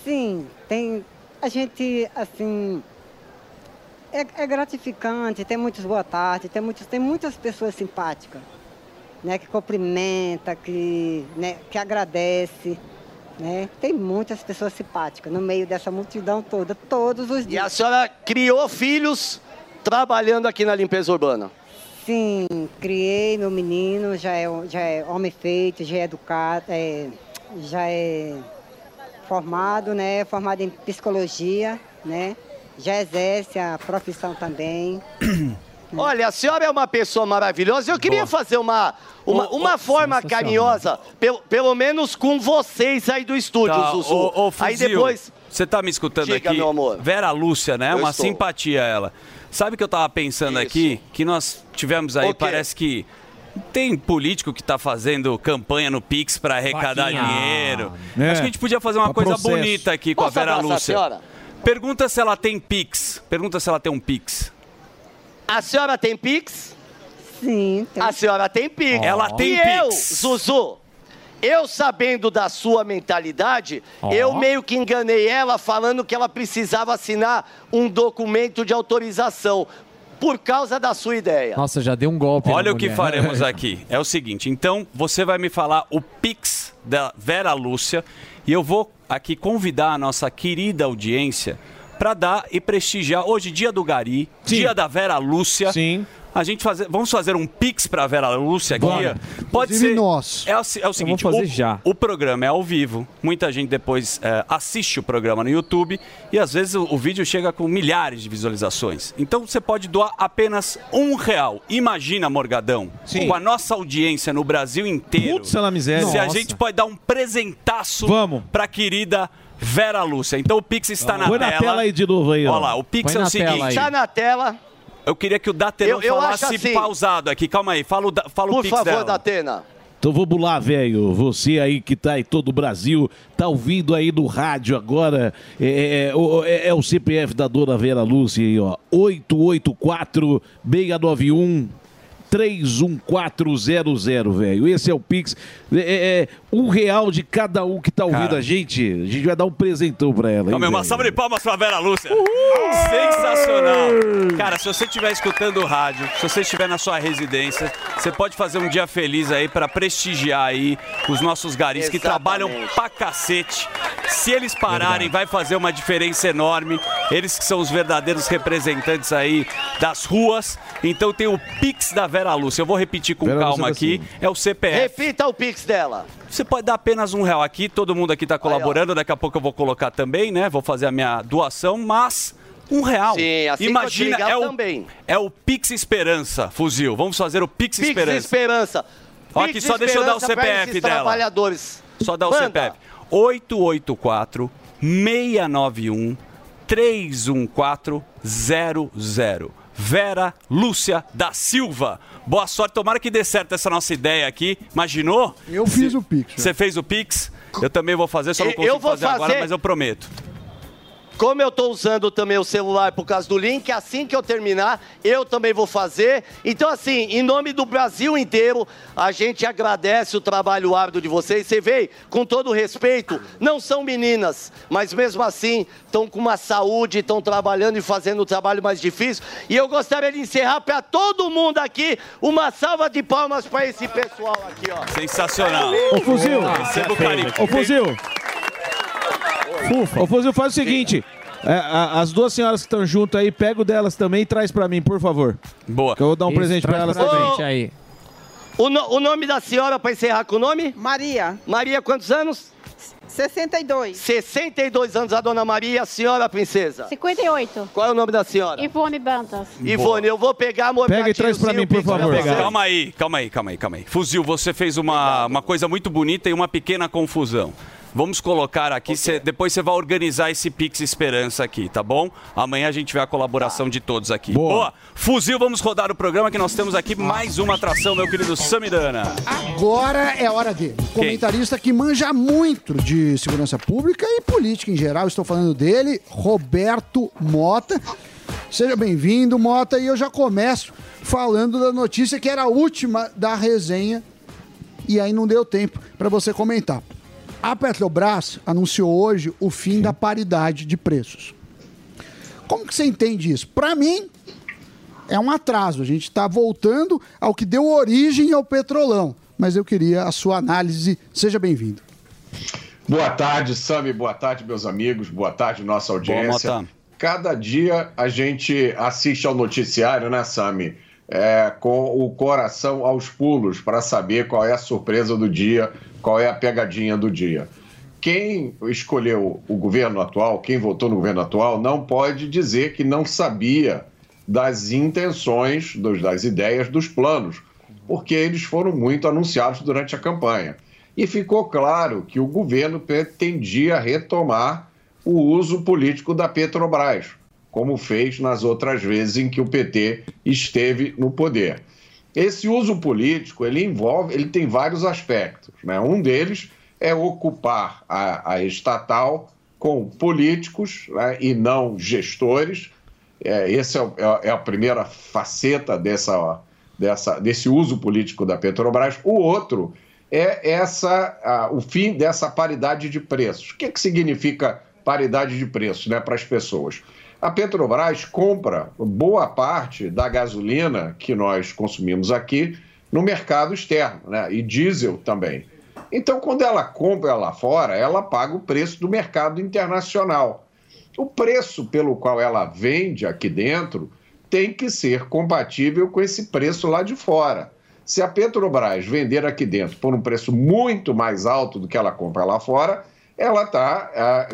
Sim, tem. A gente, assim. É, é gratificante, tem muitos boa tarde, tem, muitos, tem muitas pessoas simpáticas, né? Que cumprimenta, que, né, que agradece. Né? Tem muitas pessoas simpáticas no meio dessa multidão toda, todos os E dias. a senhora criou filhos trabalhando aqui na limpeza urbana? Sim, criei meu menino, já é, já é homem feito, já é educado, é, já é formado, né? Formado em psicologia, né? Já exerce a profissão também. Olha, a senhora é uma pessoa maravilhosa. Eu queria fazer uma, uma, uma forma carinhosa, pelo, pelo menos com vocês aí do estúdio, Tá, Zuzu. ô, ô, aí depois. Você tá me escutando Diga, aqui? meu amor. Vera Lúcia, né? Eu Uma estou. simpatia ela. Sabe o que eu tava pensando aqui? Que nós tivemos aí, parece que. Tem político que tá fazendo campanha no Pix pra arrecadar Vaquinha. dinheiro. É. Acho que a gente podia fazer uma Pra coisa processo. bonita aqui com Posso a Vera a Lúcia. senhora? Pergunta se ela tem Pix. Pergunta se ela tem um Pix. A senhora tem Pix? Sim. A senhora tem Pix. Ela tem e eu, Pix. Zuzu, eu sabendo da sua mentalidade, eu meio que enganei ela falando que ela precisava assinar um documento de autorização por causa da sua ideia. Nossa, já deu um golpe. Olha o que mulher. faremos aqui. É o seguinte, então você vai me falar o Pix da Vera Lúcia e eu vou aqui convidar a nossa querida audiência para dar e prestigiar hoje dia do Gari, dia da Vera Lúcia. Sim. A gente fazer, vamos fazer um Pix para Vera Lúcia aqui. Bora. Pode Inclusive ser. nós. É é o seguinte, fazer o, já. o programa é ao vivo. Muita gente depois é, assiste o programa no YouTube e às vezes o, o vídeo chega com milhares de visualizações. Então você pode doar apenas um real. Imagina, Morgadão, Sim. com a nossa audiência no Brasil inteiro. Putz, ela miséria. Se a Nossa. gente pode dar um presentaço Vamos. pra querida Vera Lúcia. Então o Pix está na Põe tela. na tela aí de novo aí. Olha lá, o Pix Põe é o na seguinte. aí. Tá na tela. Eu queria que o Datena Eu- eu falasse assim. pausado aqui. Calma aí, fala o, da- fala o Por Pix favor, dela. Datena. Então vamos lá, velho. Você aí que tá em todo o Brasil, tá ouvindo aí no rádio agora. É, é, o- é- é o CPF da dona Vera Lúcia aí, ó. 884 691 31400, velho. Esse é o Pix. É, é, é um real de cada um que tá ouvindo Cara. a gente. A gente vai dar um presentão pra ela. hein, Calma aí, uma salva de palmas pra Vera Lúcia. Sensacional. Cara, se você estiver escutando o rádio, se você estiver na sua residência, você pode fazer um dia feliz aí pra prestigiar aí os nossos garis que Exatamente. trabalham pra cacete. Se eles pararem, vai fazer uma diferença enorme. Eles que são os verdadeiros representantes aí das ruas. Então tem o Pix da Vera Lúcia. Eu vou repetir com Vera calma Lúcia aqui. É o CPF. Repita o Pix dela. Você pode dar apenas um real aqui, todo mundo aqui está colaborando, daqui a pouco eu vou colocar também, né? Vou fazer a minha doação, mas um real. Sim, assim Imagina, é o, também. é o Pix Esperança, fuzil. Vamos fazer o Pix, Pix Esperança. Esperança. Ó, aqui, Pix só deixa eu dar o CPF dela. trabalhadores. Só dá o Manda. CPF. 884 691 31400. Vera Lúcia da Silva. Boa sorte, tomara que dê certo essa nossa ideia aqui. Imaginou? Eu fiz o Pix. Você fez o Pix? Eu também vou fazer, só não consigo eu vou fazer, agora, fazer- mas eu prometo. Como eu tô usando também o celular por causa do link, assim que eu terminar, eu também vou fazer. Então, assim, em nome do Brasil inteiro, a gente agradece o trabalho árduo de vocês. Você vê, com todo respeito, não são meninas, mas mesmo assim estão com uma saúde, estão trabalhando e fazendo o trabalho mais difícil. E eu gostaria de encerrar para todo mundo aqui uma salva de palmas para esse pessoal aqui, ó. Sensacional. Ô, Fuzil. Receba o carinho. Ô, Fuzil. Ô, Fuzil, faz o seguinte. é, a- as duas senhoras que estão juntas aí, pega o delas também e traz pra mim, por favor. Boa. Que eu vou dar um Isso, presente pra elas pra também. gente aí. O, no- o nome da senhora, para encerrar com o nome? Maria. Maria, quantos anos? 62. 62 anos, a dona Maria, a senhora princesa. 58. Qual é o nome da senhora? Ivone Bantas. Ivone, eu vou pegar, amor. Pega e traz pra mim, por pra favor. você. Calma aí, calma aí, calma aí, calma aí. Fuzil, você fez uma, uma coisa muito bonita e uma pequena confusão. Vamos colocar aqui, cê- depois você vai organizar esse Pix Esperança aqui, tá bom? Amanhã a gente vê a colaboração de todos aqui. Boa. Fuzil, vamos rodar o programa que nós temos aqui mais uma atração, meu querido Samidana. Agora é hora dele. Comentarista que manja muito de segurança pública e política em geral. Estou falando dele, Roberto Mota. Seja bem-vindo, Mota. E eu já começo falando da notícia que era a última da resenha e aí não deu tempo para você comentar. A Petrobras anunciou hoje o fim da paridade de preços. Como que você entende isso? Para mim, é um atraso. A gente está voltando ao que deu origem ao petrolão. Mas eu queria a sua análise. Seja bem-vindo. Boa tarde, Sami. Boa tarde, meus amigos. Boa tarde, nossa audiência. Mota. Cada dia a gente assiste ao noticiário, né, Sami? É, com o coração aos pulos para saber qual é a surpresa do dia, qual é a pegadinha do dia. Quem escolheu o governo atual, quem votou no governo atual, não pode dizer que não sabia das intenções, dos- das ideias, dos planos, porque eles foram muito anunciados durante a campanha. E ficou claro que o governo pretendia retomar o uso político da Petrobras, como fez nas outras vezes em que o PT esteve no poder. Esse uso político ele envolve, ele tem vários aspectos. Né? Um deles é ocupar a, a estatal com políticos né, e não gestores. É, esse é, o- é a primeira faceta dessa, dessa, desse uso político da Petrobras. O outro é essa, a- o fim dessa paridade de preços. O que, que significa paridade de preços né, para as pessoas? A Petrobras compra boa parte da gasolina que nós consumimos aqui no mercado externo, né? e diesel também. Então, quando ela compra lá fora, ela paga o preço do mercado internacional. O preço pelo qual ela vende aqui dentro tem que ser compatível com esse preço lá de fora. Se a Petrobras vender aqui dentro por um preço muito mais alto do que ela compra lá fora, ela está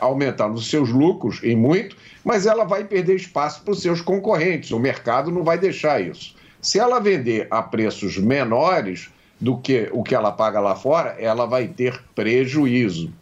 aumentando os seus lucros em muito, mas ela vai perder espaço para os seus concorrentes. O mercado não vai deixar isso. Se ela vender a preços menores do que o que ela paga lá fora, ela vai ter prejuízo.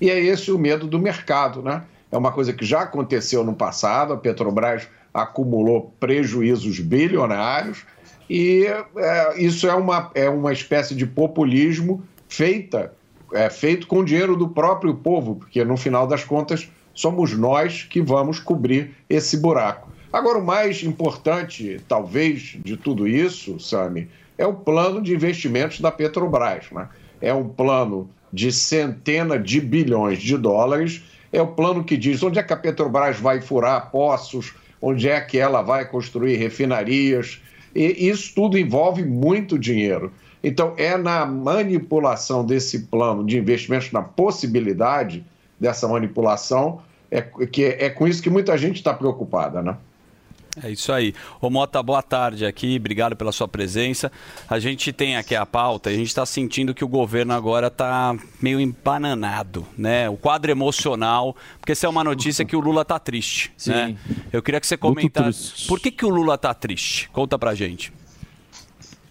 E é esse o medo do mercado, né? É uma coisa que já aconteceu no passado, a Petrobras acumulou prejuízos bilionários e é, isso é uma, é uma espécie de populismo feita, é, feito com dinheiro do próprio povo, porque no final das contas somos nós que vamos cobrir esse buraco. Agora, o mais importante, talvez, de tudo isso, Sami, é o plano de investimentos da Petrobras. Né? É um plano de centena de bilhões de dólares. É o plano que diz onde é que a Petrobras vai furar poços, onde é que ela vai construir refinarias. E isso tudo envolve muito dinheiro. Então, é na manipulação desse plano de investimentos, na possibilidade dessa manipulação, é, que é, é com isso que muita gente está preocupada, né? É isso aí. Ô Mota, boa tarde aqui, obrigado pela sua presença. A gente tem aqui a pauta e a gente está sentindo que o governo agora está meio empananado, né? O quadro emocional, porque essa é uma notícia que o Lula tá triste, né? Eu queria que você comentasse, por que, que o Lula tá triste? Conta pra gente.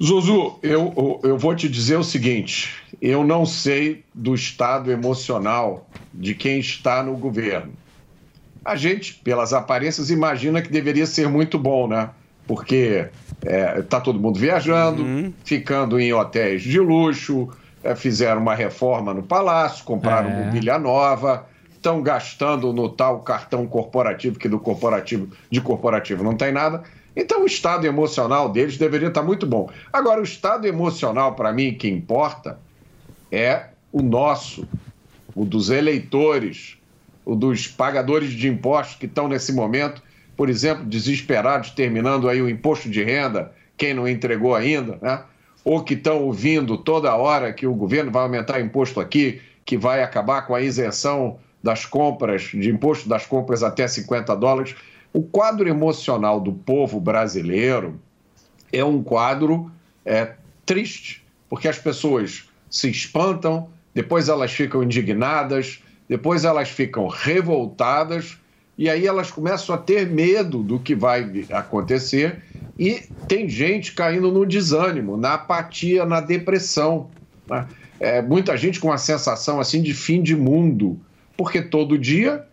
Zuzu, eu, eu, vou te dizer o seguinte: eu não sei do estado emocional de quem está no governo. A gente, pelas aparências, imagina que deveria ser muito bom, né? Porque está todo mundo viajando, ficando em hotéis de luxo, é, fizeram uma reforma no palácio, compraram É. mobília nova, estão gastando no tal cartão corporativo, que do corporativo, de corporativo não tem nada. Então o estado emocional deles deveria estar muito bom. Agora, o estado emocional, para mim, que importa é o nosso, o dos eleitores, o dos pagadores de impostos que estão nesse momento, por exemplo, desesperados, terminando aí o imposto de renda, quem não entregou ainda, né? ou que estão ouvindo toda hora que o governo vai aumentar imposto aqui, que vai acabar com a isenção das compras, de imposto das compras até 50 dólares. O quadro emocional do povo brasileiro é um quadro é, triste, porque as pessoas se espantam, depois elas ficam indignadas, depois elas ficam revoltadas e aí elas começam a ter medo do que vai acontecer e tem gente caindo no desânimo, na apatia, na depressão. né? É, muita gente com uma sensação assim de fim de mundo, porque todo dia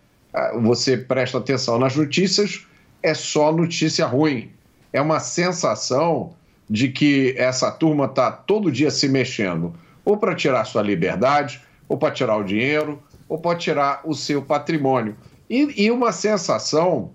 você presta atenção nas notícias, é só notícia ruim. É uma sensação de que essa turma está todo dia se mexendo, ou para tirar sua liberdade, ou para tirar o dinheiro, ou para tirar o seu patrimônio. E, e uma sensação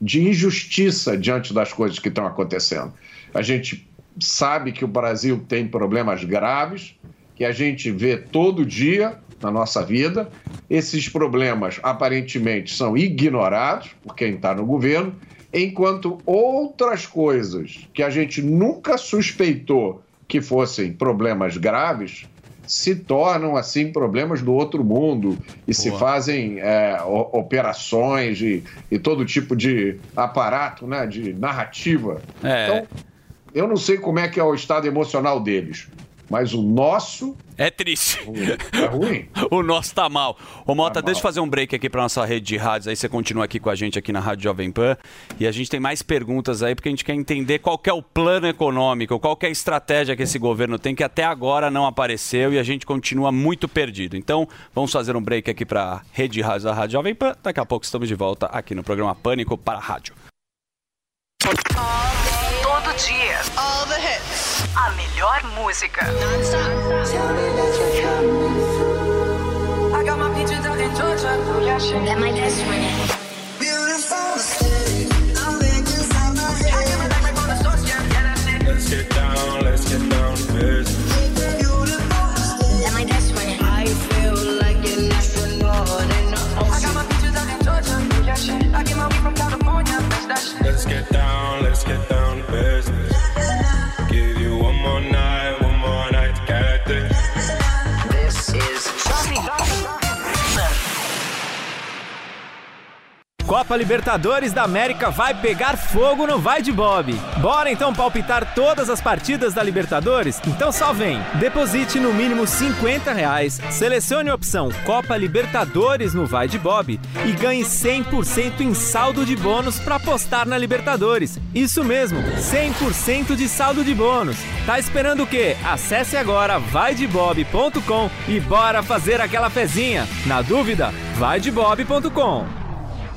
de injustiça diante das coisas que estão acontecendo. A gente sabe que o Brasil tem problemas graves, que a gente vê todo dia na nossa vida. Esses problemas aparentemente são ignorados por quem está no governo, enquanto outras coisas que a gente nunca suspeitou que fossem problemas graves se tornam assim problemas do outro mundo e se fazem é, operações e, e todo tipo de aparato, né, de narrativa. É. Então, eu não sei como é que é o estado emocional deles, mas o nosso É triste. é ruim. o nosso tá mal. Ô, Mota, deixa eu fazer um break aqui pra nossa rede de rádios. Aí você continua aqui com a gente aqui na Rádio Jovem Pan. E a gente tem mais perguntas aí, porque a gente quer entender qual que é o plano econômico, qual que é a estratégia que esse governo tem, que até agora não apareceu e a gente continua muito perdido. Então, vamos fazer um break aqui pra rede de rádios da Rádio Jovem Pan. Daqui a pouco estamos de volta aqui no programa Pânico para a Rádio. Todo dia. All the hits. A melhor música. My. Beautiful city. I'm the source, yeah, yeah, that's. Let's get down, let's get down to business. I get my weed from California. That shit. Copa Libertadores da América vai pegar fogo no Vai de Bob. Bora então palpitar todas as partidas da Libertadores? Então só vem. Deposite no mínimo 50 reais, selecione a opção Copa Libertadores no Vai de Bob e ganhe 100% em saldo de bônus para apostar na Libertadores. Isso mesmo, 100% de saldo de bônus. Tá esperando o quê? Acesse agora vaidebob.com e bora fazer aquela fezinha. Na dúvida, vaidebob.com.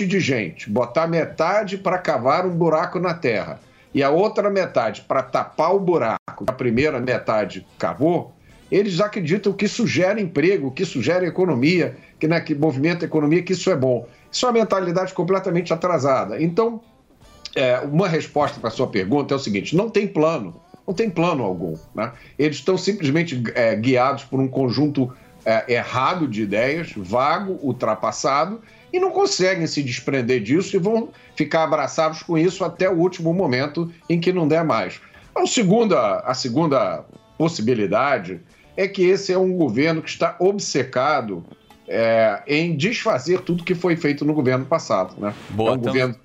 Monte de gente, botar metade para cavar um buraco na terra e a outra metade para tapar o buraco que a primeira metade cavou, eles acreditam que isso gera emprego, que isso gera economia, que, né, que movimenta a economia, que isso é bom. Isso é uma mentalidade completamente atrasada. Então, é, uma resposta para a sua pergunta é o seguinte: não tem plano, não tem plano algum. Né? Eles estão simplesmente é, guiados por um conjunto é, errado de ideias, vago, ultrapassado, e não conseguem se desprender disso e vão ficar abraçados com isso até o último momento em que não der mais. A segunda, a segunda possibilidade é que esse é um governo que está obcecado é, em desfazer tudo que foi feito no governo passado. Né? Boa, é um então- governo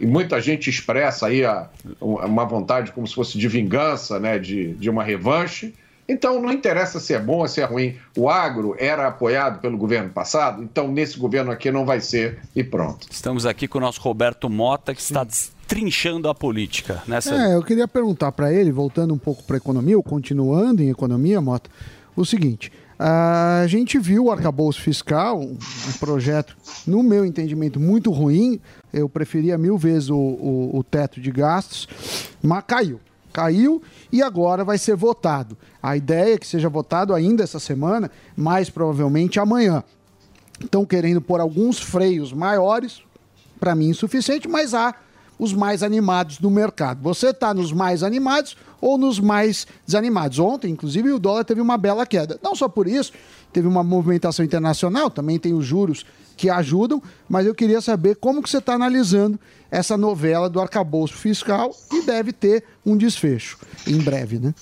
e muita gente expressa aí a- uma vontade como se fosse de vingança, né, de, de uma revanche. Então não interessa se é bom ou se é ruim. O agro era apoiado pelo governo passado, então nesse governo aqui não vai ser e pronto. Estamos aqui com o nosso Roberto Mota, que está destrinchando a política. Nessa... É, eu queria perguntar para ele, voltando um pouco para economia, ou continuando em economia, Mota, o seguinte: a gente viu o arcabouço fiscal, um, um projeto, no meu entendimento, muito ruim. Eu preferia mil vezes o, o- o teto de gastos, mas caiu. Caiu e agora vai ser votado. A ideia é que seja votado ainda essa semana, mais provavelmente amanhã. Estão querendo pôr alguns freios maiores, para mim insuficiente, mas há os mais animados do mercado. Você está nos mais animados ou nos mais desanimados? Ontem, inclusive, o dólar teve uma bela queda. Não só por isso, teve uma movimentação internacional, também tem os juros que ajudam, mas eu queria saber como que você está analisando essa novela do arcabouço fiscal e deve ter um desfecho em breve, né?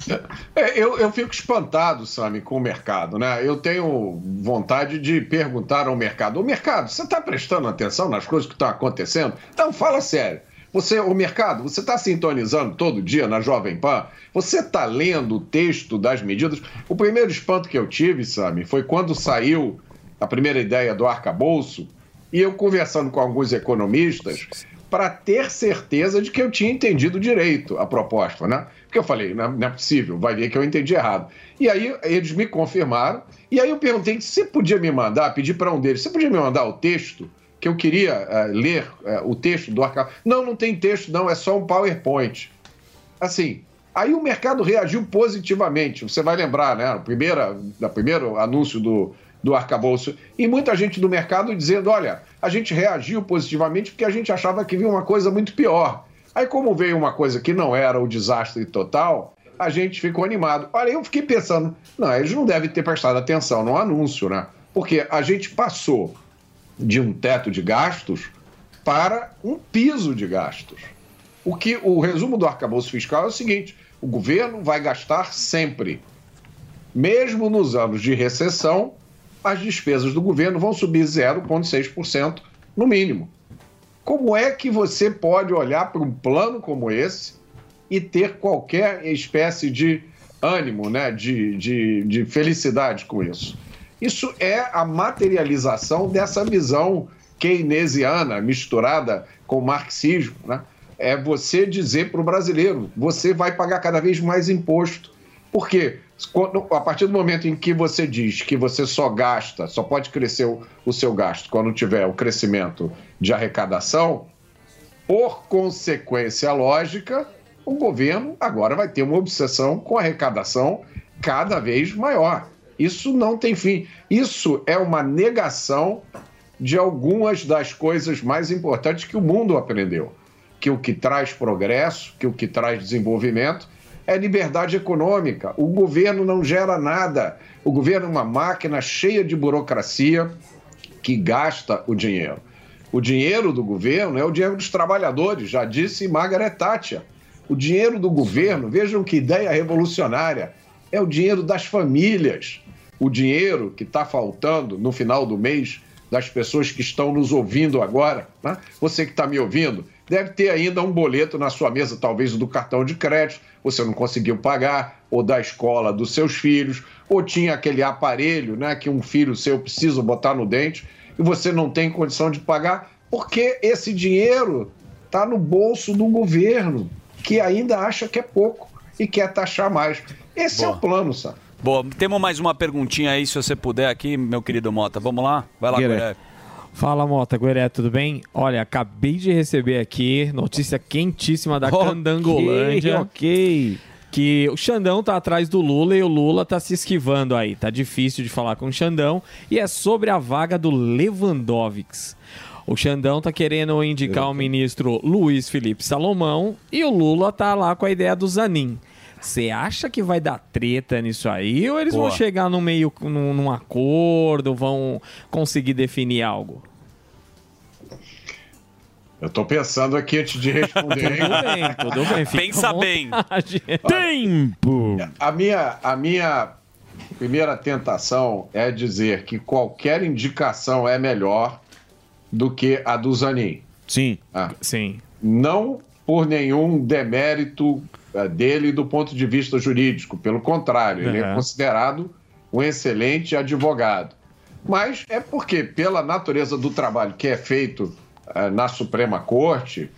É, eu, eu fico espantado, Sami, com o mercado, né? Eu tenho vontade de perguntar ao mercado: o mercado, você está prestando atenção nas coisas que estão acontecendo? Então fala sério. Você, o mercado, você está sintonizando todo dia na Jovem Pan? Você está lendo o texto das medidas? O primeiro espanto que eu tive, Sami, foi quando saiu a primeira ideia do arcabouço e eu conversando com alguns economistas para ter certeza de que eu tinha entendido direito a proposta, né? Porque eu falei, não, é possível, vai ver que eu entendi errado. E aí eles me confirmaram, e aí eu perguntei se podia me mandar, pedi para um deles, você podia me mandar o texto, que eu queria eh, ler eh, o texto do arcabouço. Não, não tem texto, não, é só um PowerPoint. Assim, aí o mercado reagiu positivamente. Você vai lembrar, né? O da primeiro anúncio do, do arcabouço. E muita gente do mercado dizendo: olha, a gente reagiu positivamente porque a gente achava que vinha uma coisa muito pior. Aí, como veio uma coisa que não era o desastre total, a gente ficou animado. Olha, eu fiquei pensando: não, eles não devem ter prestado atenção no anúncio, né? Porque a gente passou de um teto de gastos para um piso de gastos. O que o resumo do arcabouço fiscal é o seguinte: o governo vai gastar sempre. Mesmo nos anos de recessão, as despesas do governo vão subir 0,6% no mínimo. Como é que você pode olhar para um plano como esse e ter qualquer espécie de ânimo, né, de, de, de felicidade com isso? Isso é a materialização dessa visão keynesiana misturada com o marxismo. Né? É você dizer para o brasileiro: você vai pagar cada vez mais imposto. Por quê? Quando- a partir do momento em que você diz que você só gasta, só pode crescer o, o seu gasto quando tiver o crescimento de arrecadação, por consequência lógica, o governo agora vai ter uma obsessão com arrecadação cada vez maior. Isso não tem fim. Isso é uma negação de algumas das coisas mais importantes que o mundo aprendeu. Que o que traz progresso, que o que traz desenvolvimento é liberdade econômica. O governo não gera nada. O governo é uma máquina cheia de burocracia que gasta o dinheiro. O dinheiro do governo é o dinheiro dos trabalhadores, já disse Margaret Thatcher. O dinheiro do governo, vejam que ideia revolucionária, é o dinheiro das famílias. O dinheiro que está faltando no final do mês das pessoas que estão nos ouvindo agora, né? você que está me ouvindo, deve ter ainda um boleto na sua mesa, talvez o do cartão de crédito, você não conseguiu pagar, ou da escola dos seus filhos, ou tinha aquele aparelho né, que um filho seu precisa botar no dente e você não tem condição de pagar, porque esse dinheiro está no bolso do governo, que ainda acha que é pouco e quer taxar mais. Esse é o plano, sabe? Bom, temos mais uma perguntinha aí, se você puder aqui, meu querido Mota. Vamos lá? Vai lá, Guilherme. Fala, Mota, Gueré, tudo bem? Olha, acabei de receber aqui notícia quentíssima da Ok, Candangolândia. ok. Que o Xandão tá atrás do Lula e o Lula tá se esquivando aí. Tá difícil de falar com o Xandão. E é sobre a vaga do Lewandowski. O Xandão tá querendo indicar o ministro Luiz Felipe Salomão e o Lula tá lá com a ideia do Zanin. Você acha que vai dar treta nisso aí ou eles Boa. vão chegar no meio num, num acordo, vão conseguir definir algo? Eu tô pensando aqui antes de responder. hein? Tudo bem, tudo bem. Pensa bem. Tempo! A minha, a minha primeira tentação é dizer que qualquer indicação é melhor do que a do Zanin. Sim. Sim. Não por nenhum demérito dele do ponto de vista jurídico. Pelo contrário, ele é Uhum. considerado um excelente advogado. Mas é porque, pela natureza do trabalho que é feito eh, na Suprema Corte,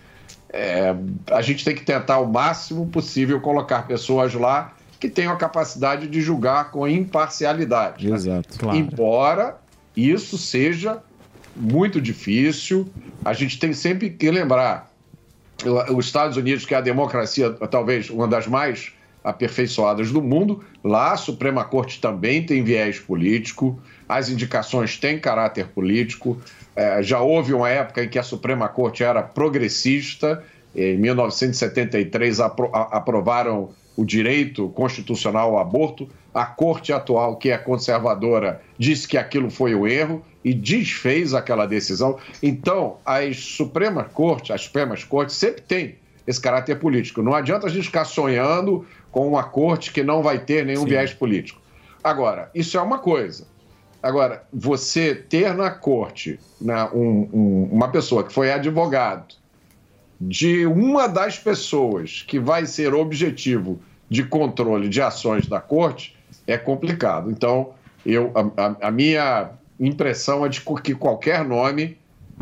eh, a gente tem que tentar o máximo possível colocar pessoas lá que tenham a capacidade de julgar com imparcialidade. né? Exato. Embora isso seja muito difícil, a gente tem sempre que lembrar os Estados Unidos, que é a democracia talvez uma das mais aperfeiçoadas do mundo, lá a Suprema Corte também tem viés político, as indicações têm caráter político. Eh, já houve uma época em que a Suprema Corte era progressista, em 1973 apro- aprovaram o direito constitucional ao aborto. A Corte atual, que é conservadora, disse que aquilo foi o erro e desfez aquela decisão. Então, as Supremas Cortes, as Supremas Cortes sempre têm esse caráter político. Não adianta a gente ficar sonhando com uma corte que não vai ter nenhum viés político. Agora, isso é uma coisa. Agora, você ter na corte né, um- um- uma pessoa que foi advogado de uma das pessoas que vai ser objetivo de controle de ações da corte é complicado. Então, eu, a, a- a minha impressão é de que qualquer nome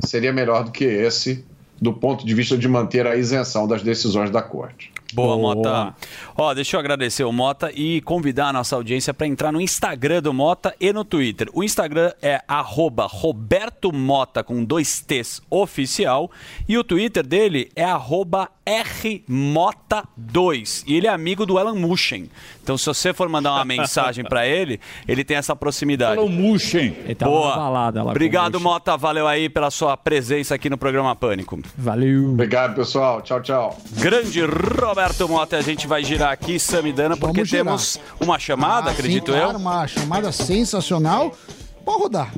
seria melhor do que esse, do ponto de vista de manter a isenção das decisões da corte. Boa, Mota. Ó, deixa eu agradecer o Mota e convidar a nossa audiência para entrar no Instagram do Mota e no Twitter. O Instagram é arroba Roberto Mota com dois T's oficial e o Twitter dele é arroba Rmota2 e ele é amigo do Alan Mushen. Então se você for mandar uma mensagem para ele, ele tem essa proximidade. Alan Mushen. Ele tava Boa. balada lá Obrigado. Mota. Valeu aí pela sua presença aqui no programa Pânico. Valeu. Obrigado, pessoal. Tchau, tchau. Grande Roberto Mota, a gente vai girar aqui, Samidana, porque temos uma chamada, Ah, acredito sim, eu. claro, uma chamada sensacional. Pode rodar.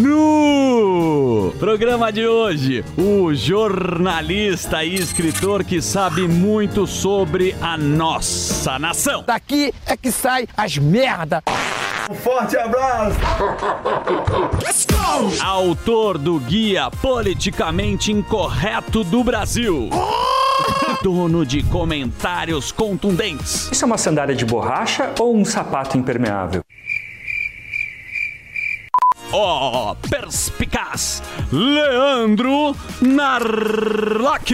No programa de hoje, o jornalista e escritor que sabe muito sobre a nossa nação. Daqui é que sai as merda. Um forte abraço! Let's go! Autor do Guia Politicamente Incorreto do Brasil. Dono de comentários contundentes. Isso é uma sandália de borracha ou um sapato impermeável? Ó, perspicaz, Leandro Narlac.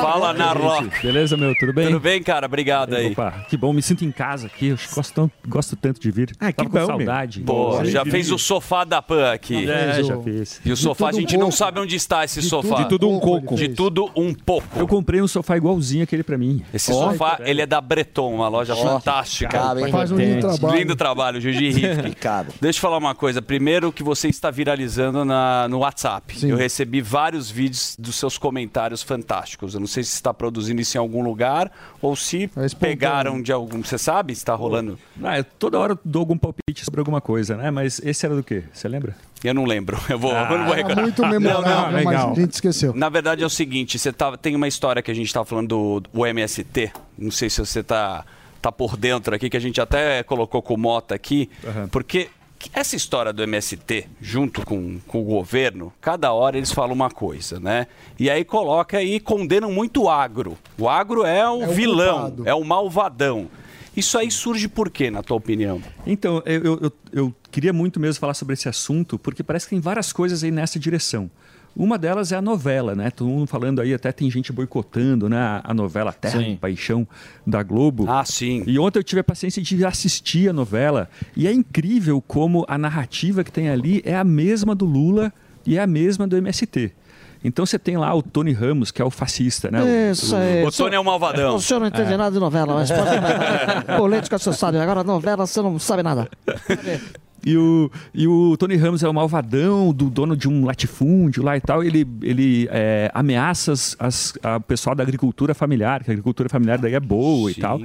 Fala, Narlock. Beleza, meu? Tudo bem? Tudo bem, cara? Obrigado aí. Opa, que bom, me sinto em casa aqui. Eu gosto, tão- gosto tanto de vir. Ah, que com bom, saudade. Pô, já fez o sofá da Pan aqui. É, já fiz. E o sofá, a um gente não sabe onde está esse De sofá. tudo- de tudo um pouco. De tudo um pouco. Eu comprei um sofá igualzinho aquele pra mim. Esse sofá, ele é da Breton, uma loja fantástica. cabe, hein? Faz um lindo trabalho. Lindo trabalho, Juji Rifkin. Deixa eu falar uma coisa. Primeiro que você está viralizando na, no WhatsApp. Eu recebi vários vídeos dos seus comentários fantásticos. Eu não sei se você está produzindo isso em algum lugar ou se pegaram de algum... Você sabe se está rolando? Ah, eu toda hora eu dou algum palpite sobre alguma coisa, né? Mas esse era do quê? Você lembra? Eu não lembro. Eu vou, Ah, eu não vou era recordar. muito memorável, mas a gente esqueceu. Na verdade é o seguinte, você tá, tem uma história que a gente estava falando do, do MST. Não sei se você tá, tá por dentro aqui, que a gente até colocou com o Mota aqui. Porque essa história do MST, junto com, com o governo, cada hora eles falam uma coisa, né? E aí coloca e condenam muito o agro. O agro é o, o vilão, culpado. é o malvadão. Isso aí surge por quê, na tua opinião? Então, eu, eu, eu- eu queria muito mesmo falar sobre esse assunto, porque parece que tem várias coisas aí nessa direção. Uma delas é a novela, né? Todo mundo falando aí, até tem gente boicotando, né? A- novela Terra Sim. e Paixão da Globo. Ah, sim. E ontem eu tive a paciência de assistir a novela. E é incrível como a narrativa que tem ali é a mesma do Lula e é a mesma do MST. Então você tem lá o Tony Ramos, que é o fascista, né? Isso aí. O Tony é o malvadão. O senhor não entende É. nada de novela, mas pode Política você sabe, agora novela você não sabe nada. E o, e o Tony Ramos é o malvadão do dono de um latifúndio lá e tal. Ele, ele é, ameaça as, as- a- pessoal da agricultura familiar, que a agricultura familiar daí é boa e tal.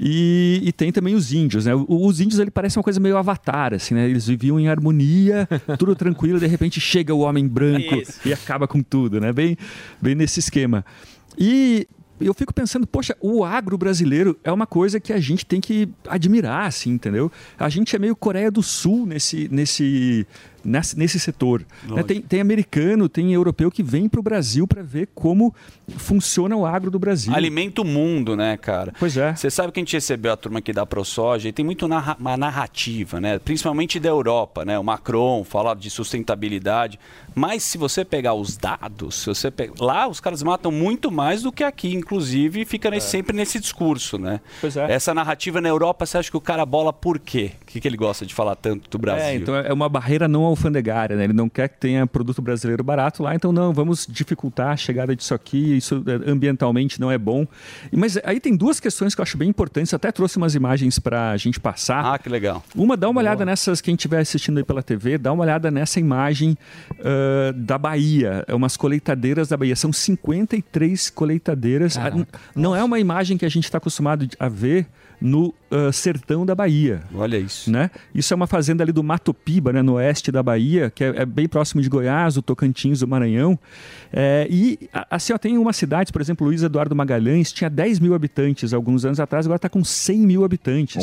E, e tem também os índios, né? Os índios, ele parece uma coisa meio avatar, assim, né? Eles viviam em harmonia, tudo tranquilo, de repente chega o homem branco Isso. e acaba com tudo, né? Bem, bem nesse esquema. E eu fico pensando, poxa, o agro brasileiro é uma coisa que a gente tem que admirar, assim, entendeu? A gente é meio Coreia do Sul nesse, nesse, nesse, nesse setor. né? Tem, tem americano, tem europeu que vem para o Brasil para ver como funciona o agro do Brasil. Alimenta o mundo, né, cara? Pois é. Você sabe que a gente recebeu a turma aqui da ProSoja e tem muito narra uma narrativa, né? Principalmente da Europa, né? O Macron fala de sustentabilidade. Mas se você pegar os dados, se você pe- lá os caras matam muito mais do que aqui, inclusive, fica nesse- sempre nesse discurso, né? Pois é. Essa narrativa na Europa, você acha que o cara bola por quê? O que, que ele gosta de falar tanto do Brasil? É, então é uma barreira não alfandegária, né? Ele não quer que tenha produto brasileiro barato lá, então não, vamos dificultar a chegada disso aqui, isso é, ambientalmente não é bom. Mas aí tem duas questões que eu acho bem importantes, até trouxe umas imagens para a gente passar. Ah, que legal. Uma, dá uma olhada nessas, quem estiver assistindo aí pela TV, dá uma olhada nessa imagem ah, da Bahia, é umas colheitadeiras da Bahia, são 53 colheitadeiras. Ah, n- Não é uma imagem que a gente está acostumado a ver no ah, sertão da Bahia. Olha isso. Né? Isso é uma fazenda ali do Mato Piba, né, no oeste da Bahia, que é, é bem próximo de Goiás, do Tocantins, do Maranhão. É, e assim, ó, tem uma cidade, por exemplo, Luiz Eduardo Magalhães, tinha 10 mil habitantes alguns anos atrás, agora está com 100 mil habitantes.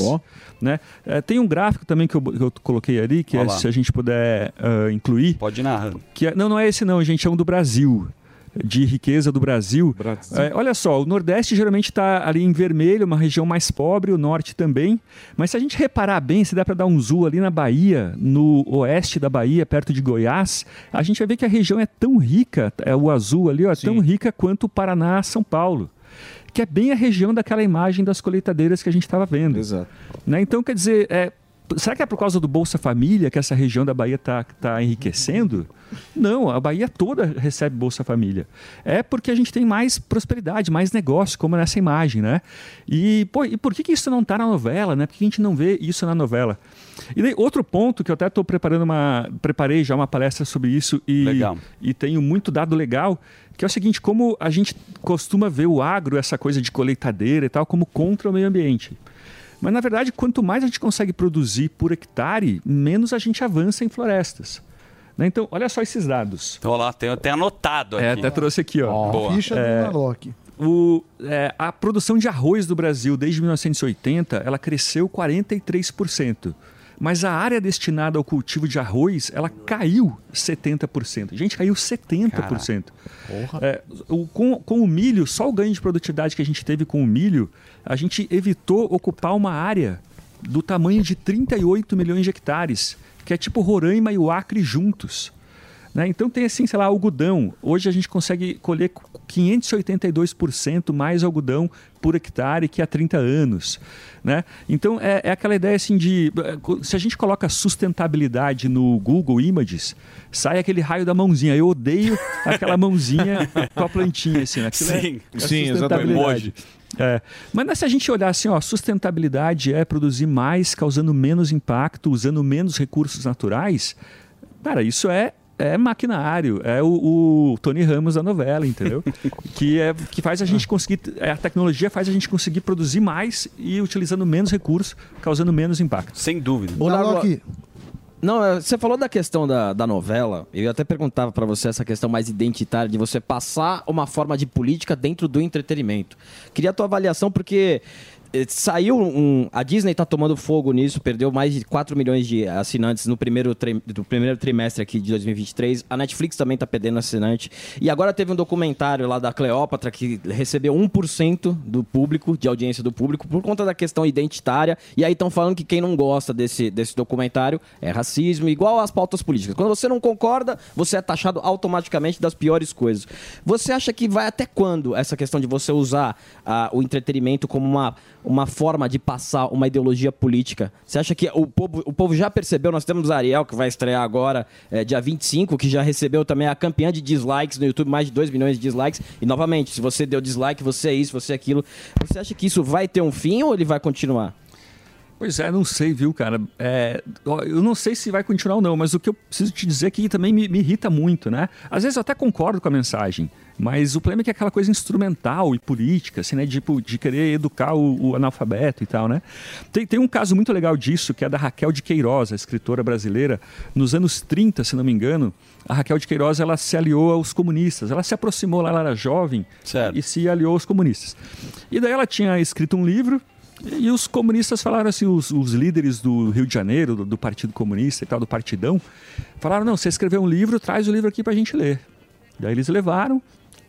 Né? É, tem um gráfico também que eu, que eu coloquei ali, que é, se a gente puder ah, incluir. Pode ir narrando. Que é- não, não é esse não, gente, é um do Brasil. De riqueza do Brasil. É, olha só, o Nordeste geralmente está ali em vermelho, uma região mais pobre, o Norte também. Mas se a gente reparar bem, se dá para dar um zoom ali na Bahia, no oeste da Bahia, perto de Goiás, a gente vai ver que a região é tão rica, é o azul ali, ó, é tão rica quanto o Paraná, São Paulo. Que é bem a região daquela imagem das colheitadeiras que a gente estava vendo. Exato. Né? Então, quer dizer, é, será que é por causa do Bolsa Família que essa região da Bahia está tá enriquecendo? Não, a Bahia toda recebe Bolsa Família. É porque a gente tem mais prosperidade, mais negócio, como nessa imagem, né? E, pô, e por que, que isso não está na novela, né? Por que a gente não vê isso na novela? E daí, outro ponto que eu até estou preparando uma. Preparei já uma palestra sobre isso e, Legal. e tenho muito dado legal, que é o seguinte, como a gente costuma ver o agro, essa coisa de colheitadeira e tal, como contra o meio ambiente. Mas, na verdade, quanto mais a gente consegue produzir por hectare, menos a gente avança em florestas. Né? Então, olha só esses dados. Tô lá, tem até anotado aqui. É, até trouxe aqui, ó. Boa. Ficha É, do Naloc. o, é, a produção de arroz do Brasil desde 1980 ela cresceu 43%. Mas a área destinada ao cultivo de arroz ela caiu 70%. Gente, caiu 70%. É, o- com, com o milho, só o ganho de produtividade que a gente teve com o milho, a gente evitou ocupar uma área do tamanho de 38 milhões de hectares, que é tipo Roraima e o Acre juntos. Né? Então tem assim, sei lá, algodão. Hoje a gente consegue colher 582% mais algodão por hectare que há 30 anos. Né? Então é, é aquela ideia assim de. Se a gente coloca sustentabilidade no Google Images, sai aquele raio da mãozinha. Eu odeio aquela mãozinha com a plantinha. Assim, aquilo é- Sim. é Sim, sustentabilidade. exatamente. É. Mas se a gente olhar assim, ó, sustentabilidade é produzir mais, causando menos impacto, usando menos recursos naturais, cara, isso é, é maquinário, é o, o Tony Ramos da novela, entendeu? que, é, que faz a gente conseguir, é, a tecnologia faz a gente conseguir produzir mais e utilizando menos recursos, causando menos impacto. Sem dúvida. Ô, Narlo- Não, é, você falou da questão da, da novela. Eu até perguntava pra você essa questão mais identitária de você passar uma forma de política dentro do entretenimento. Queria a tua avaliação porque saiu um. A Disney tá tomando fogo nisso, perdeu mais de 4 milhões de assinantes no primeiro, tri- do primeiro trimestre aqui de 2023. A Netflix também tá perdendo assinante. E agora teve um documentário lá da Cleópatra que recebeu 1% do público, de audiência do público, por conta da questão identitária. E aí estão falando que quem não gosta desse, desse documentário é racismo, igual às pautas políticas. Quando você não concorda, você é taxado automaticamente das piores coisas. Você acha que vai até quando essa questão de você usar ah, o entretenimento como uma, uma forma de passar uma ideologia política? Você acha que o povo, o povo já percebeu? Nós temos a Ariel, que vai estrear agora, eh, dia 25, que já recebeu também a campeã de dislikes no YouTube, mais de 2 milhões de dislikes. E novamente, se você deu dislike, você é isso, você é aquilo. Você acha que isso vai ter um fim ou ele vai continuar? Pois é, não sei, viu, cara? É, eu não sei se vai continuar ou não, mas o que eu preciso te dizer é que também me, me irrita muito, né? Às vezes eu até concordo com a mensagem, mas o problema é que é aquela coisa instrumental e política, assim, né? Tipo, de querer educar o, o analfabeto e tal, né? Tem, tem um caso muito legal disso, que é da Raquel de Queiroz, a escritora brasileira. Nos anos 30, se não me engano, a Raquel de Queiroz ela se aliou aos comunistas. Ela se aproximou, ela era jovem e se aliou aos comunistas. E daí ela tinha escrito um livro e os comunistas falaram assim, os, os líderes do Rio de Janeiro, do, do Partido Comunista e tal, do Partidão, falaram, não, você escreveu um livro, traz o livro aqui pra gente ler. Daí eles levaram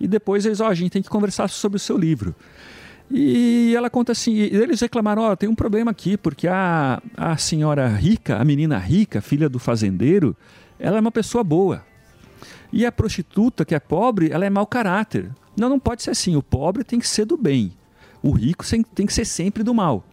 e depois eles, ó, a gente tem que conversar sobre o seu livro. E ela conta assim, eles reclamaram, ó, tem um problema aqui, porque a, a senhora rica, a menina rica, filha do fazendeiro, ela é uma pessoa boa. E a prostituta, que é pobre, ela é mau caráter. Não, não pode ser assim. O pobre tem que ser do bem. O rico tem que ser sempre do mal.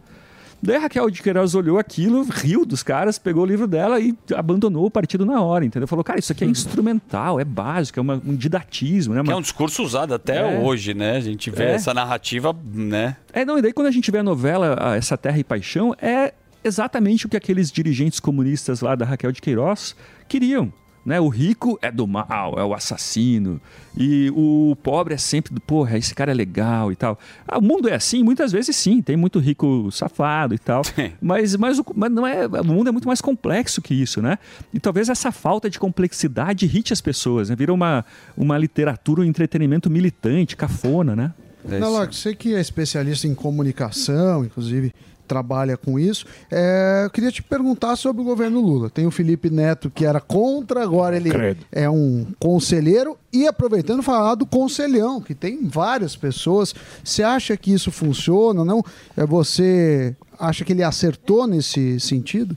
Daí a Raquel de Queiroz olhou aquilo, riu dos caras, pegou o livro dela e abandonou o partido na hora, entendeu? Falou, cara, isso aqui é instrumental, é básico, é uma- um didatismo, né? Que é um discurso usado até É. hoje, né? A gente vê É. essa narrativa, né? É, não, e daí quando a gente vê a novela Essa Terra e Paixão, é exatamente o que aqueles dirigentes comunistas lá da Raquel de Queiroz queriam. Né? O rico é do mal, é o assassino. E o pobre é sempre do, porra, esse cara é legal e tal. Ah, o mundo é assim, muitas vezes sim, tem muito rico safado e tal. Mas, mas, o, mas não é, o mundo é muito mais complexo que isso, né? E talvez essa falta de complexidade irrite as pessoas, né? Vira uma, uma literatura, um entretenimento militante, cafona, né? Nalak, você que é especialista em comunicação, inclusive trabalha com isso, é, eu queria te perguntar sobre o governo Lula. Tem o Felipe Neto que era contra, agora ele Credo. é um conselheiro e aproveitando falar do conselhão, que tem várias pessoas. Você acha que isso funciona? Não? É, Você acha que ele acertou nesse sentido?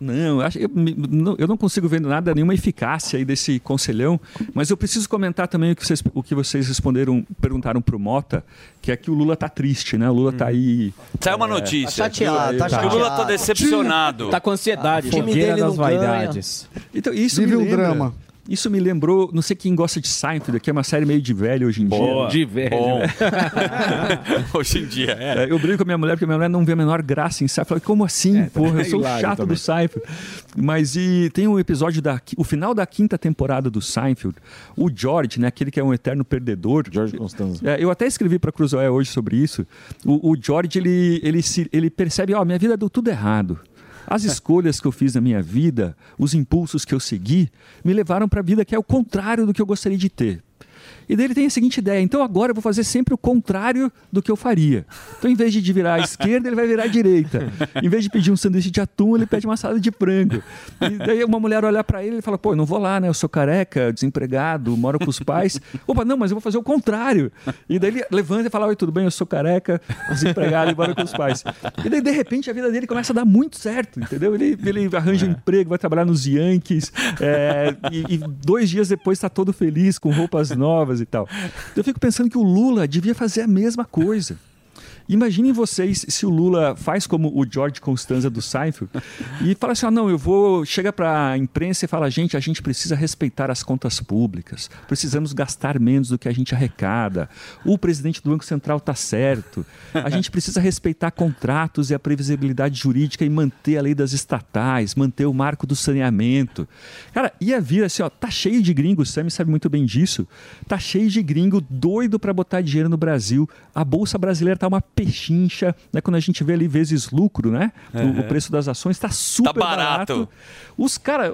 Não, eu, acho- eu, eu não consigo ver nada, nenhuma eficácia aí desse conselhão, mas eu preciso comentar também o que vocês, o que vocês responderam, perguntaram pro Mota, que é que o Lula tá triste, né? O Lula tá aí. Saiu uma é, notícia. Tá chateado, tá Que O Lula tá chateado. decepcionado. Tá com ansiedade. A fogueira das ganha. vaidades. Então, isso Vive me um lembra, drama. Isso me lembrou, não sei quem gosta de Seinfeld, que é uma série meio de velho hoje em Boa. dia. De velho. Bom. Hoje em dia, é. É, Eu brigo com a minha mulher, porque a minha mulher não vê a menor graça em Seinfeld. Eu falei, como assim? Porra, eu sou chato também. do Seinfeld. Mas e tem um episódio da... O final da quinta temporada do Seinfeld, o George, né? Aquele que é um eterno perdedor. George Constanza. É, eu até escrevi para Cruzoé hoje sobre isso. O, o George, ele, ele, se, ele percebe, ó, minha vida deu tudo errado. As escolhas que eu fiz na minha vida, os impulsos que eu segui, me levaram para a vida que é o contrário do que eu gostaria de ter. E daí ele tem a seguinte ideia: então agora eu vou fazer sempre o contrário do que eu faria. Então, em vez de virar à esquerda, ele vai virar à direita. Em vez de pedir um sanduíche de atum, ele pede uma salada de frango. E daí uma mulher olhar para ele e fala: pô, eu não vou lá, né? Eu sou careca, desempregado, moro com os pais. Opa, não, mas eu vou fazer o contrário. E daí ele levanta e fala: oi, tudo bem? Eu sou careca, desempregado e moro com os pais. E daí, de repente, a vida dele começa a dar muito certo, entendeu? Ele, ele arranja um emprego, vai trabalhar nos Yankees, é, e, e dois dias depois está todo feliz, com roupas novas e tal. Eu fico pensando que o Lula devia fazer a mesma coisa. Imaginem vocês se o Lula faz como o George Constanza do Seinfeld e fala assim: ah, não, eu vou. Chega para a imprensa e fala: gente, a gente precisa respeitar as contas públicas, precisamos gastar menos do que a gente arrecada. O presidente do Banco Central está certo. A gente precisa respeitar contratos e a previsibilidade jurídica e manter a lei das estatais, manter o marco do saneamento. Cara, ia vir assim: ó, tá cheio de gringo, o Sammy sabe muito bem disso. Tá cheio de gringo doido para botar dinheiro no Brasil. A Bolsa Brasileira tá uma pechincha, né? Quando a gente vê ali vezes lucro, né? O- Uhum. O, preço das ações tá super Tá barato. barato. Os caras,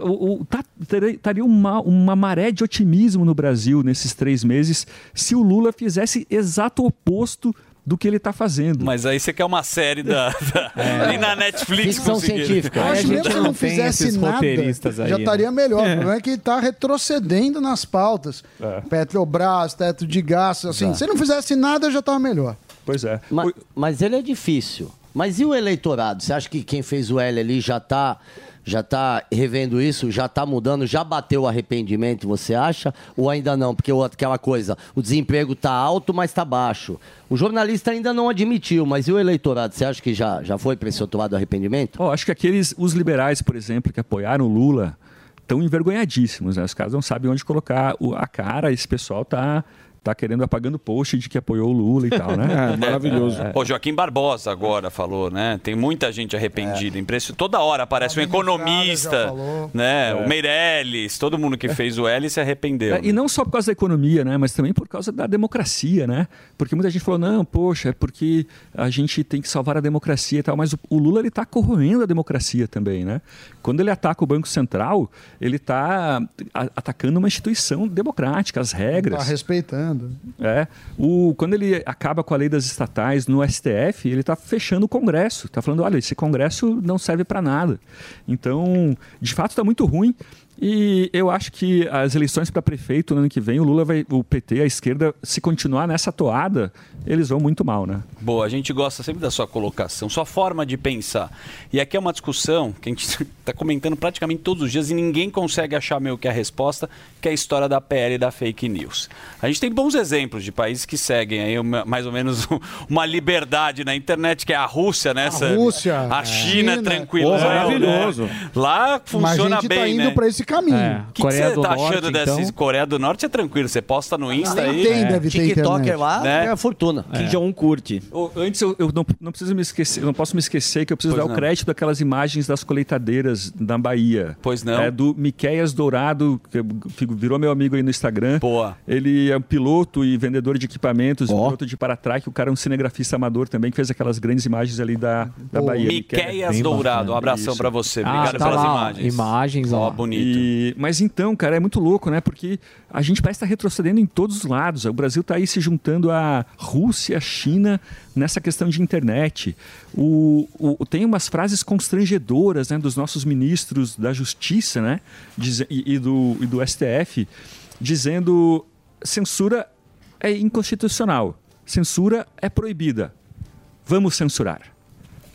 tá, estaria uma, uma maré de otimismo no Brasil nesses três meses se o Lula fizesse exato oposto do que ele está fazendo. Mas aí você quer uma série da, da- É. nem na Netflix conseguiram. Eu acho que mesmo se não fizesse nada, já estaria melhor. O problema é que está retrocedendo nas pautas. Petrobras, teto de gás, assim. Exato. Se não fizesse nada, já estava melhor. Pois é. Mas, mas ele é difícil. Mas e o eleitorado? Você acha que quem fez o L ali já está já tá revendo isso, já está mudando, já bateu o arrependimento, você acha? Ou ainda não? Porque aquela coisa, o desemprego está alto, mas está baixo. O jornalista ainda não admitiu, mas e o eleitorado? Você acha que já, já foi para esse outro lado do arrependimento? Ó, acho que aqueles, os liberais, por exemplo, que apoiaram o Lula, estão envergonhadíssimos, né? Os caras não sabem onde colocar o- a cara, esse pessoal tá, tá querendo apagando post de que apoiou o Lula e tal, né? É. O Joaquim Barbosa agora falou, né? Tem muita gente arrependida. Impressi- Toda hora aparece um economista, né? É. O Meirelles, todo mundo que fez o L se arrependeu. É, e não só por causa da economia, né? Mas também por causa da democracia, né? Porque muita gente falou, não, poxa, é porque a gente tem que salvar a democracia e tal. Mas o, o Lula, ele está corroendo a democracia também, né? Quando ele ataca o Banco Central, ele está atacando uma instituição democrática, as regras. Está respeitando. É. O, quando ele acaba com a lei das estatais no STF, ele está fechando o Congresso. Está falando, olha, esse Congresso não serve para nada. Então, de fato, está muito ruim. E eu acho que as eleições para prefeito no ano que vem, o Lula vai, o PT, a esquerda, se continuar nessa toada, eles vão muito mal, né? Boa, a gente gosta sempre da sua colocação, sua forma de pensar. E aqui é uma discussão que a gente está comentando praticamente todos os dias e ninguém consegue achar meio que a resposta, que é a história da PL e da fake news. A gente tem bons exemplos de países que seguem aí uma- mais ou menos uma liberdade na internet, que é a Rússia, né? Sam? Rússia, A. China, China. tranquilo. Pô, maravilhoso. Lá funciona Mas a gente bem, tá indo né? pra esse caminho. O que, que você tá achando dessa Coreia do Norte? É tranquilo, você posta no Insta nem aí. tem, deve ter TikToker internet. lá Né? é a fortuna. Kim Jong-un curte. antes eu, eu não, não preciso me esquecer, eu não posso me esquecer que eu preciso Pois dar não. o crédito daquelas imagens das colheitadeiras na Bahia. Pois não. É do Miqueias Dourado, que virou meu amigo aí no Instagram. Boa. Ele é um piloto e vendedor de equipamentos, piloto de paratraque, o cara é um cinegrafista amador também, que fez aquelas grandes imagens ali da, da Bahia. Miqueias Dourado, um abração pra você. Obrigado tá pelas lá, imagens. Imagens, ó. ó. bonito. Mas então, cara, é muito louco, né? Porque a gente parece estar retrocedendo em todos os lados. O Brasil está aí se juntando à Rússia, à China nessa questão de internet. O, o- tem umas frases constrangedoras né, dos nossos ministros da Justiça né, dize- e, e do, e do STF dizendo censura é inconstitucional, censura é proibida. Vamos censurar.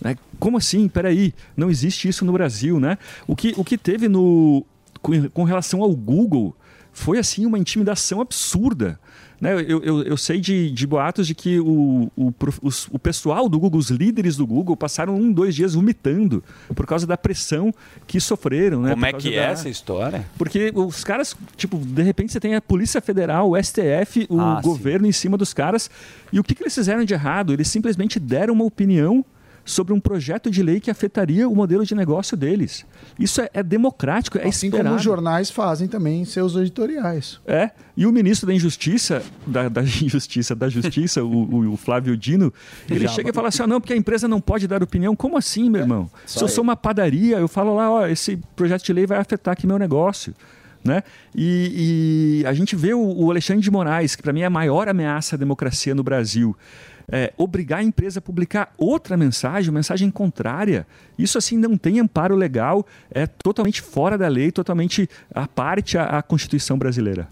Né? Como assim? Peraí, não existe isso no Brasil, né? O que, o que teve no com, com relação ao Google foi assim uma intimidação absurda. Né? Eu, eu, eu sei de, de boatos de que o, o, os- o pessoal do Google, os líderes do Google, passaram um, dois dias vomitando por causa da pressão que sofreram. Né? Como é que da- é essa história? porque os caras, tipo, de repente você tem a Polícia Federal, o STF, o Ah, sim. governo em cima dos caras. E o que, que eles fizeram de errado? Eles simplesmente deram uma opinião sobre um projeto de lei que afetaria o modelo de negócio deles. Isso é, é democrático, é Assim esperado. como os jornais fazem também em seus editoriais. É, e o ministro da Injustiça, da, da Injustiça, da Justiça, o, o- o Flávio Dino, ele Já. chega e fala assim: ah, não, porque a empresa não pode dar opinião. Como assim, meu irmão? Se eu sou uma padaria, eu falo lá, ó, esse projeto de lei vai afetar aqui meu negócio. Né? E, e a gente vê o, o Alexandre de Moraes, que para mim é a maior ameaça à democracia no Brasil. É, obrigar a empresa a publicar outra mensagem, uma mensagem contrária. Isso assim não tem amparo legal, é totalmente fora da lei, totalmente à parte à, Constituição brasileira.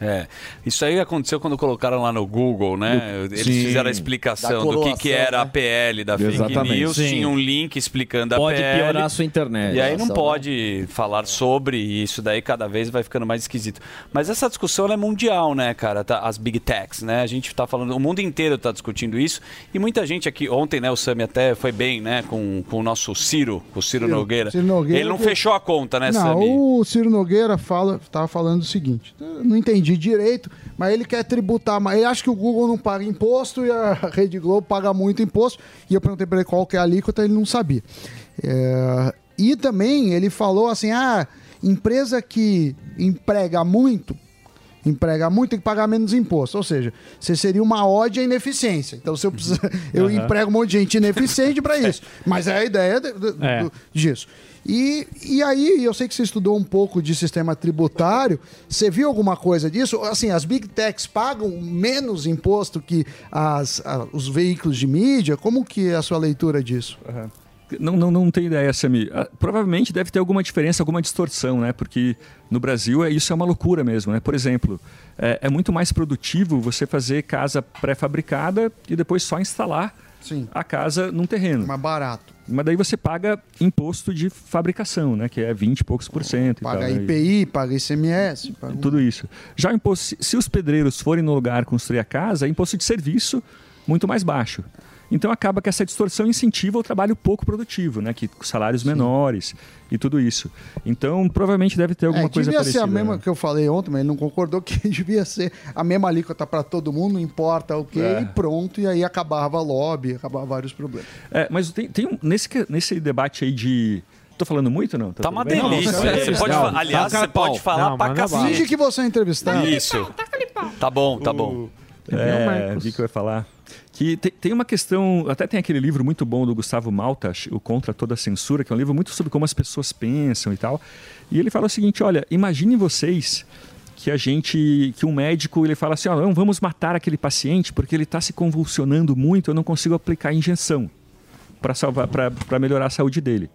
É, isso aí aconteceu quando colocaram lá no Google, né? Eles Sim. fizeram a explicação do que, que era a né? PL da fake Exatamente. news, Sim. tinha um link explicando a Pode PL. piorar a sua internet. E aí não pode falar sobre isso daí cada vez vai ficando mais esquisito. Mas essa discussão ela é mundial, né, cara? Tá- as big techs, né? A gente tá falando, o mundo inteiro tá discutindo isso e muita gente aqui, ontem, né, o Sami até foi bem, né, com, com o nosso Ciro, o Ciro, Ciro- Nogueira. Ciro Nogueira Ele não que- fechou a conta, né, Não, Sami? o Ciro Nogueira fala, tava falando o seguinte, não entendi direito, mas ele quer tributar mais. Ele acha que o Google não paga imposto e a Rede Globo paga muito imposto. E eu perguntei para ele qual que é a alíquota, ele não sabia. É, e também ele falou assim: ah, empresa que emprega muito emprega muito, tem que pagar menos imposto. Ou seja, você seria uma ode à ineficiência. Então, se eu, precisar, eu Aham. emprego um monte de gente ineficiente para isso. Mas é a ideia de- de- É. do- disso. E, e aí, eu sei que você estudou um pouco de sistema tributário. Você viu alguma coisa disso? Assim, as big techs pagam menos imposto que as, a- os veículos de mídia? Como que é a sua leitura disso? Não, não, não tenho ideia, Sami. Ah, Provavelmente deve ter alguma diferença, alguma distorção, né? Porque no Brasil é, isso é uma loucura mesmo, né? Por exemplo, é, é muito mais produtivo você fazer casa pré-fabricada e depois só instalar a casa num terreno. Mais barato. Mas daí você paga imposto de fabricação, né? Que é 20 e poucos por cento. Paga tal, né? IPI, paga ICMS. Paga... Tudo isso. Já o imposto, se- se os pedreiros forem no lugar construir a casa, é imposto de serviço muito mais baixo. Então acaba que essa distorção incentiva o trabalho pouco produtivo, né? Que com salários menores e tudo isso. Então provavelmente deve ter alguma É, coisa devia parecida. ser a mesma né? que eu falei ontem, mas ele não concordou que devia ser a mesma alíquota para todo mundo, não importa o que, É. e pronto, e aí acabava lobby, acabava vários problemas. É, mas tem, tem um, nesse, nesse debate aí de. Tô falando muito não? Tá uma tudo bem? delícia. Você pode fa- aliás, você pode falar pra cacete. Finge que você é entrevistado. Isso. Tá bom, tá bom. É, vi que eu ia falar. Que tem, tem uma questão, até tem aquele livro muito bom do Gustavo Malta, o Contra Toda Censura, que é um livro muito sobre como as pessoas pensam e tal. E ele fala o seguinte, olha, imaginem vocês que a gente, que um médico, ele fala assim, ó, não, vamos matar aquele paciente porque ele está se convulsionando muito, eu não consigo aplicar a injeção para salvar, para melhorar a saúde dele.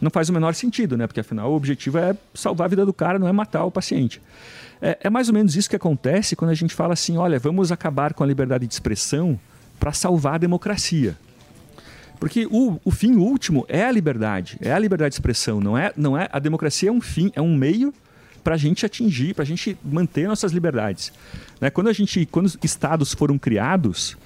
Não faz o menor sentido, né? Porque afinal o objetivo é salvar a vida do cara, não é matar o paciente. É, é mais ou menos isso que acontece quando a gente fala assim: olha, vamos acabar com a liberdade de expressão para salvar a democracia. Porque o, o fim último é a liberdade, é a liberdade de expressão, não é, não é a democracia é um fim, é um meio para a gente atingir, para a gente manter nossas liberdades. Né? Quando a gente, quando os estados foram criados,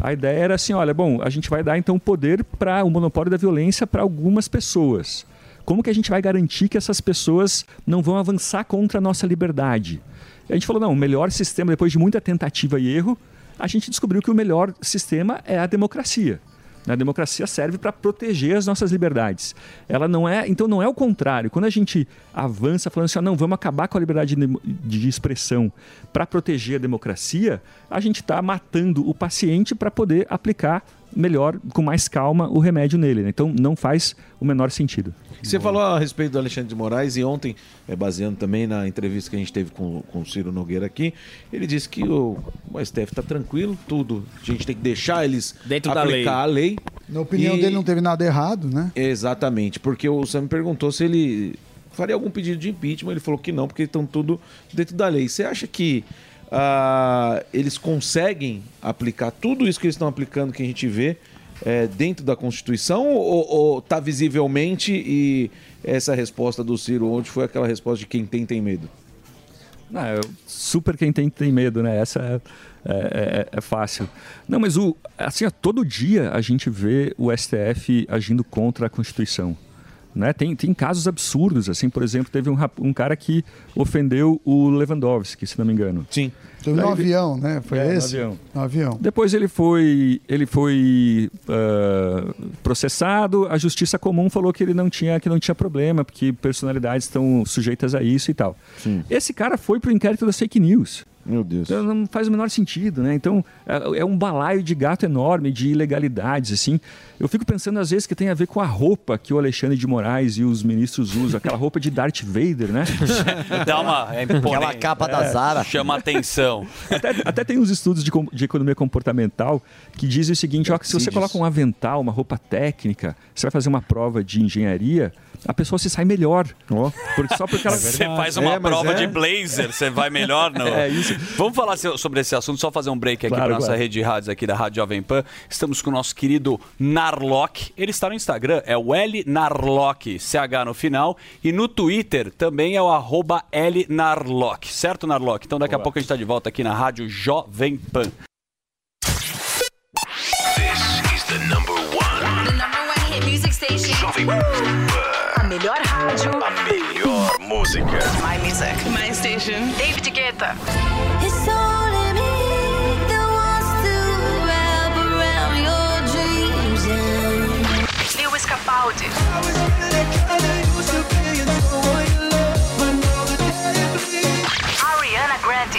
a ideia era assim, olha, bom, a gente vai dar então poder para o monopólio da violência para algumas pessoas. Como que a gente vai garantir que essas pessoas não vão avançar contra a nossa liberdade? A gente falou, não, o melhor sistema, depois de muita tentativa e erro, a gente descobriu que o melhor sistema é a democracia. A democracia serve para proteger as nossas liberdades. Ela não é, então não é o contrário. Quando a gente avança falando assim, ah, não, vamos acabar com a liberdade de, de expressão para proteger a democracia, a gente está matando o paciente para poder aplicar melhor, com mais calma, o remédio nele. né? Então não faz o menor sentido. Você falou a respeito do Alexandre de Moraes e ontem, é, baseando também na entrevista que a gente teve com, com o Ciro Nogueira aqui, ele disse que o, o STF está tranquilo, tudo. A gente tem que deixar eles Dentro da aplicar lei. a lei. Na opinião E- dele, não teve nada errado, né? Exatamente, porque o Sam me perguntou se ele faria algum pedido de impeachment, ele falou que não, porque estão tudo dentro da lei. Você acha que ah, eles conseguem aplicar tudo isso que eles estão aplicando que a gente vê é, dentro da Constituição ou, ou tá visivelmente e essa resposta do Ciro ontem foi aquela resposta de quem tem tem medo? Não, é super quem tem, tem medo, né? Essa é, é- é- é fácil. Não, mas o, assim, todo dia a gente vê o STF agindo contra a Constituição. Né? Tem, tem casos absurdos, assim, por exemplo, teve um, rap- um cara que ofendeu o Lewandowski, se não me engano. Sim. Teve no avião, né? Foi É, no esse? avião. No avião. Depois ele foi, ele foi ah, processado. A Justiça Comum falou que ele não tinha, que não tinha problema, porque personalidades estão sujeitas a isso e tal. Esse cara foi pro inquérito das fake news. Meu Deus. Então não faz o menor sentido, né? Então é, é um balaio de gato enorme de ilegalidades, assim. Eu fico pensando às vezes que tem a ver com a roupa que o Alexandre de Moraes e os ministros usam, aquela roupa de Darth Vader, né? Dá uma. É. Aquela capa da Zara. Chama atenção. Até, até tem uns estudos de, de economia comportamental que dizem o seguinte: ó, que se você coloca um avental, uma roupa técnica, você vai fazer uma prova de engenharia, a pessoa se sai melhor. Porque, só porque ela Você faz uma É, prova é. de blazer, você vai melhor? Não. É isso. Vamos falar sobre esse assunto, só fazer um break aqui Claro, para nossa claro. rede de rádios aqui da Rádio Jovem Pan. Estamos com o nosso querido Narlock. Ele está no Instagram, é o L Narlock, CH no final. E no Twitter também é o arroba L Narlock. Certo, Narlock? Então daqui a pouco a gente está de volta aqui na Rádio Jovem Pan. This is the number one. The number one hit music station. Jovem A melhor rádio. A melhor música. My music. My station. David Guetta. It's only me that wants to wrap around your dreams and Lewis Capaldi. Ariana Grande.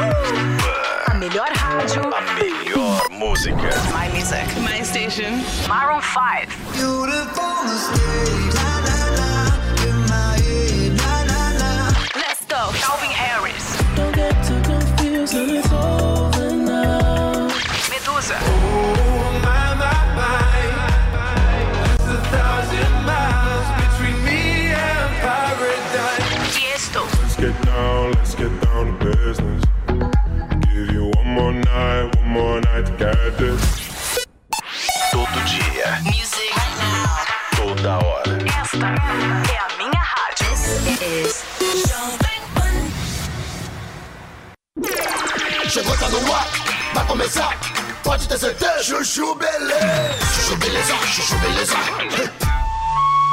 A melhor rádio. A melhor música. My music. My station. Maroon 5. Let's Todo dia. Music. Toda hora. Esta é a minha rádio. This is Jovem Pan. Chegou, tá no ar, vai começar. Pode ter certeza. Chuchu beleza. Chuchu beleza, chuchu beleza.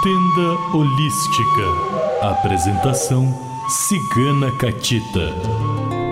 Tenda Holística. Apresentação Cigana Catita.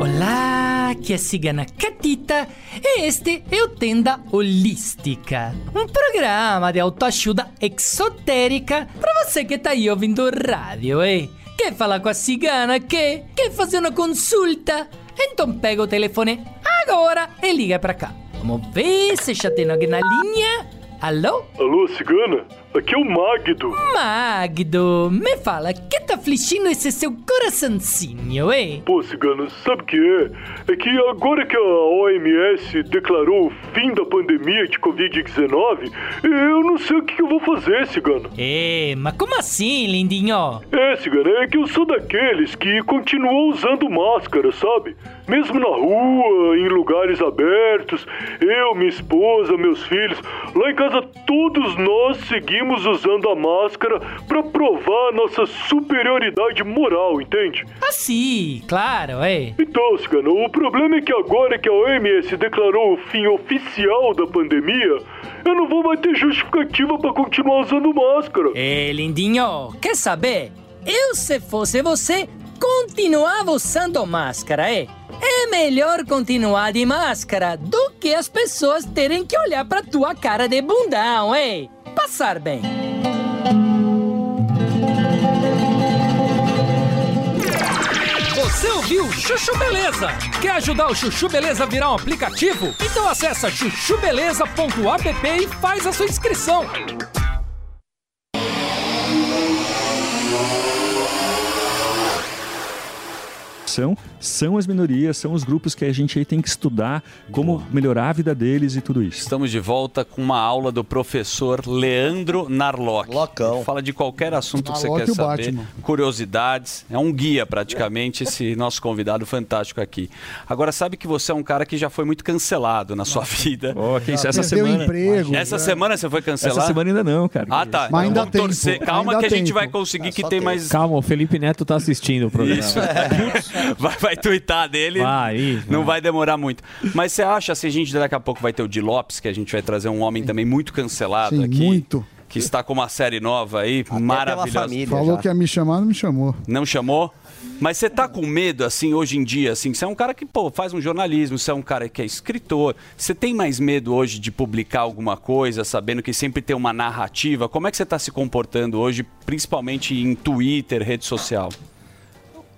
Olá, aqui é a Cigana Catita e este é o Tenda Holística, um programa de autoajuda exotérica para você que tá aí ouvindo rádio, eh? Quer falar com a cigana? Quer? Quer fazer uma consulta? Então pega o telefone agora e liga pra cá. Vamos ver se já tem alguém na linha. Alô? Alô, cigana? Aqui é o Magdo. Magdo, me fala, que tá afligindo esse seu coraçãozinho, eh? Pô, cigana, sabe o que é? É que agora que a OMS declarou o fim da pandemia de Covid-19, eu não sei o que eu vou fazer, cigana. É, mas como assim, lindinho? É, cigana, é que eu sou daqueles que continuam usando máscara, sabe? Mesmo na rua, em lugares abertos, eu, minha esposa, meus filhos, lá em casa todos nós seguimos usando a máscara pra provar nossa superioridade moral, entende? Ah, sim, claro, é. Então, cigana, o problema é que agora que a OMS declarou o fim oficial da pandemia, eu não vou mais ter justificativa pra continuar usando máscara. É, lindinho, quer saber? Eu, se fosse você, continuava usando máscara, é? É melhor continuar de máscara do que as pessoas terem que olhar pra tua cara de bundão, é? Passar bem. Você ouviu Chuchu Beleza? Quer ajudar o Chuchu Beleza a virar um aplicativo? Então acessa chuchubeleza.app e faz a sua inscrição. São, são as minorias, são os grupos que a gente aí tem que estudar como melhorar a vida deles e tudo isso. Estamos de volta com uma aula do professor Leandro Narlock. Ele fala de qualquer assunto que você Narlock quer saber, Batman. curiosidades. É um guia praticamente esse nosso convidado fantástico aqui. Agora sabe que você é um cara que já foi muito cancelado na sua vida. Oh, essa Perdeu semana- emprego, Essa já. semana você foi cancelado? Essa semana ainda não, cara. Ah, tá. Mas ainda Vamos tem Calma ainda que a gente vai conseguir É, que tem tem. mais. Calma, o Felipe Neto tá assistindo o programa. Isso. vai, vai twittar dele. Vai, isso, não vai demorar muito. Mas você acha, assim, a gente daqui a pouco vai ter o Di Lopes, que a gente vai trazer um homem também muito cancelado Sim, aqui. muito. Que está com uma série nova aí, maravilhosa. Falou que ia me chamar, não me chamou. Não chamou? Mas você tá com medo, assim, hoje em dia, assim, você é um cara que, pô, faz um jornalismo, você é um cara que é escritor. Você tem mais medo hoje de publicar alguma coisa, sabendo que sempre tem uma narrativa? Como é que você tá se comportando hoje, principalmente em Twitter, rede social?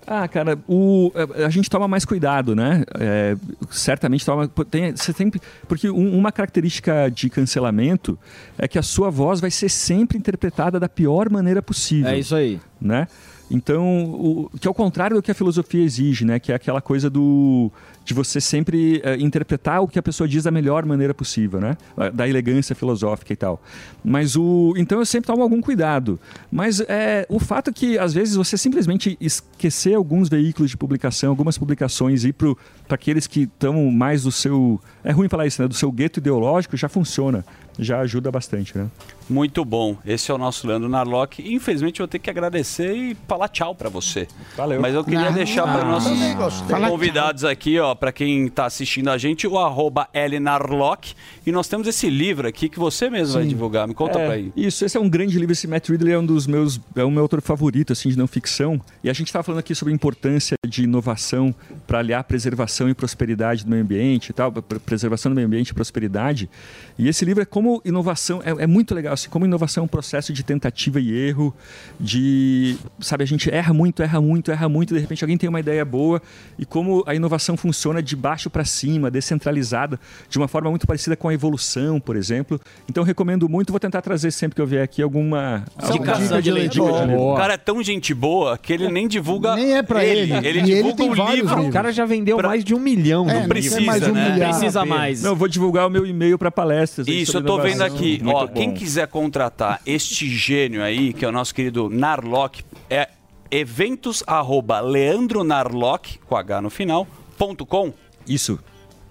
Ah, cara, o, a gente toma mais cuidado, né? É, certamente toma. Tem, você tem, porque um- uma característica de cancelamento é que a sua voz vai ser sempre interpretada da pior maneira possível. É isso aí. Né? Então, o, que é o contrário do que a filosofia exige, né? Que é aquela coisa do de você sempre eh, interpretar o que a pessoa diz da melhor maneira possível, né? Da elegância filosófica e tal. Mas o então eu sempre tomo algum cuidado. Mas é o fato que às vezes você simplesmente esquecer alguns veículos de publicação, algumas publicações e ir para aqueles que estão mais do seu é ruim falar isso, né? Do seu gueto ideológico já funciona, já ajuda bastante, né? Muito bom. Esse é o nosso Leandro Narlock. Infelizmente, eu vou ter que agradecer e falar tchau pra você. Valeu. Mas eu queria Ah, deixar para ah, nossos convidados aqui, ó, para quem tá assistindo a gente, o arroba Narlock. E nós temos esse livro aqui que você mesmo vai Sim. divulgar. Me conta É, pra aí. Isso, esse é um grande livro. Esse Matt Ridley é um dos meus, é o meu autor favorito, assim, de não ficção. E a gente estava falando aqui sobre a importância de inovação para aliar preservação e prosperidade do meio ambiente e tal, pre- preservação do meio ambiente e prosperidade. E esse livro é como inovação, é, é muito legal, assim, como inovação é um processo de tentativa e erro, de, sabe, a gente erra muito, erra muito, erra muito, de repente alguém tem uma ideia boa e como a inovação funciona de baixo para cima, descentralizada, de uma forma muito parecida com a evolução, por exemplo. Então recomendo muito, vou tentar trazer sempre que eu vier aqui alguma alguma Dica dica leitura. O cara é tão gente boa que ele nem divulga. Nem é pra ele. Ele ele divulga o vários livro. O cara já vendeu mais de um milhão. Não É, precisa, não tem mais um né? milhar. Precisa mais. Não, eu vou divulgar o meu e-mail para palestras. Isso, eu tô vendo aqui. Muito Ó, bom. quem quiser contratar este gênio aí, que é o nosso querido Narlock, é eventos arroba leandronarlock, com H no final, ponto com. Isso.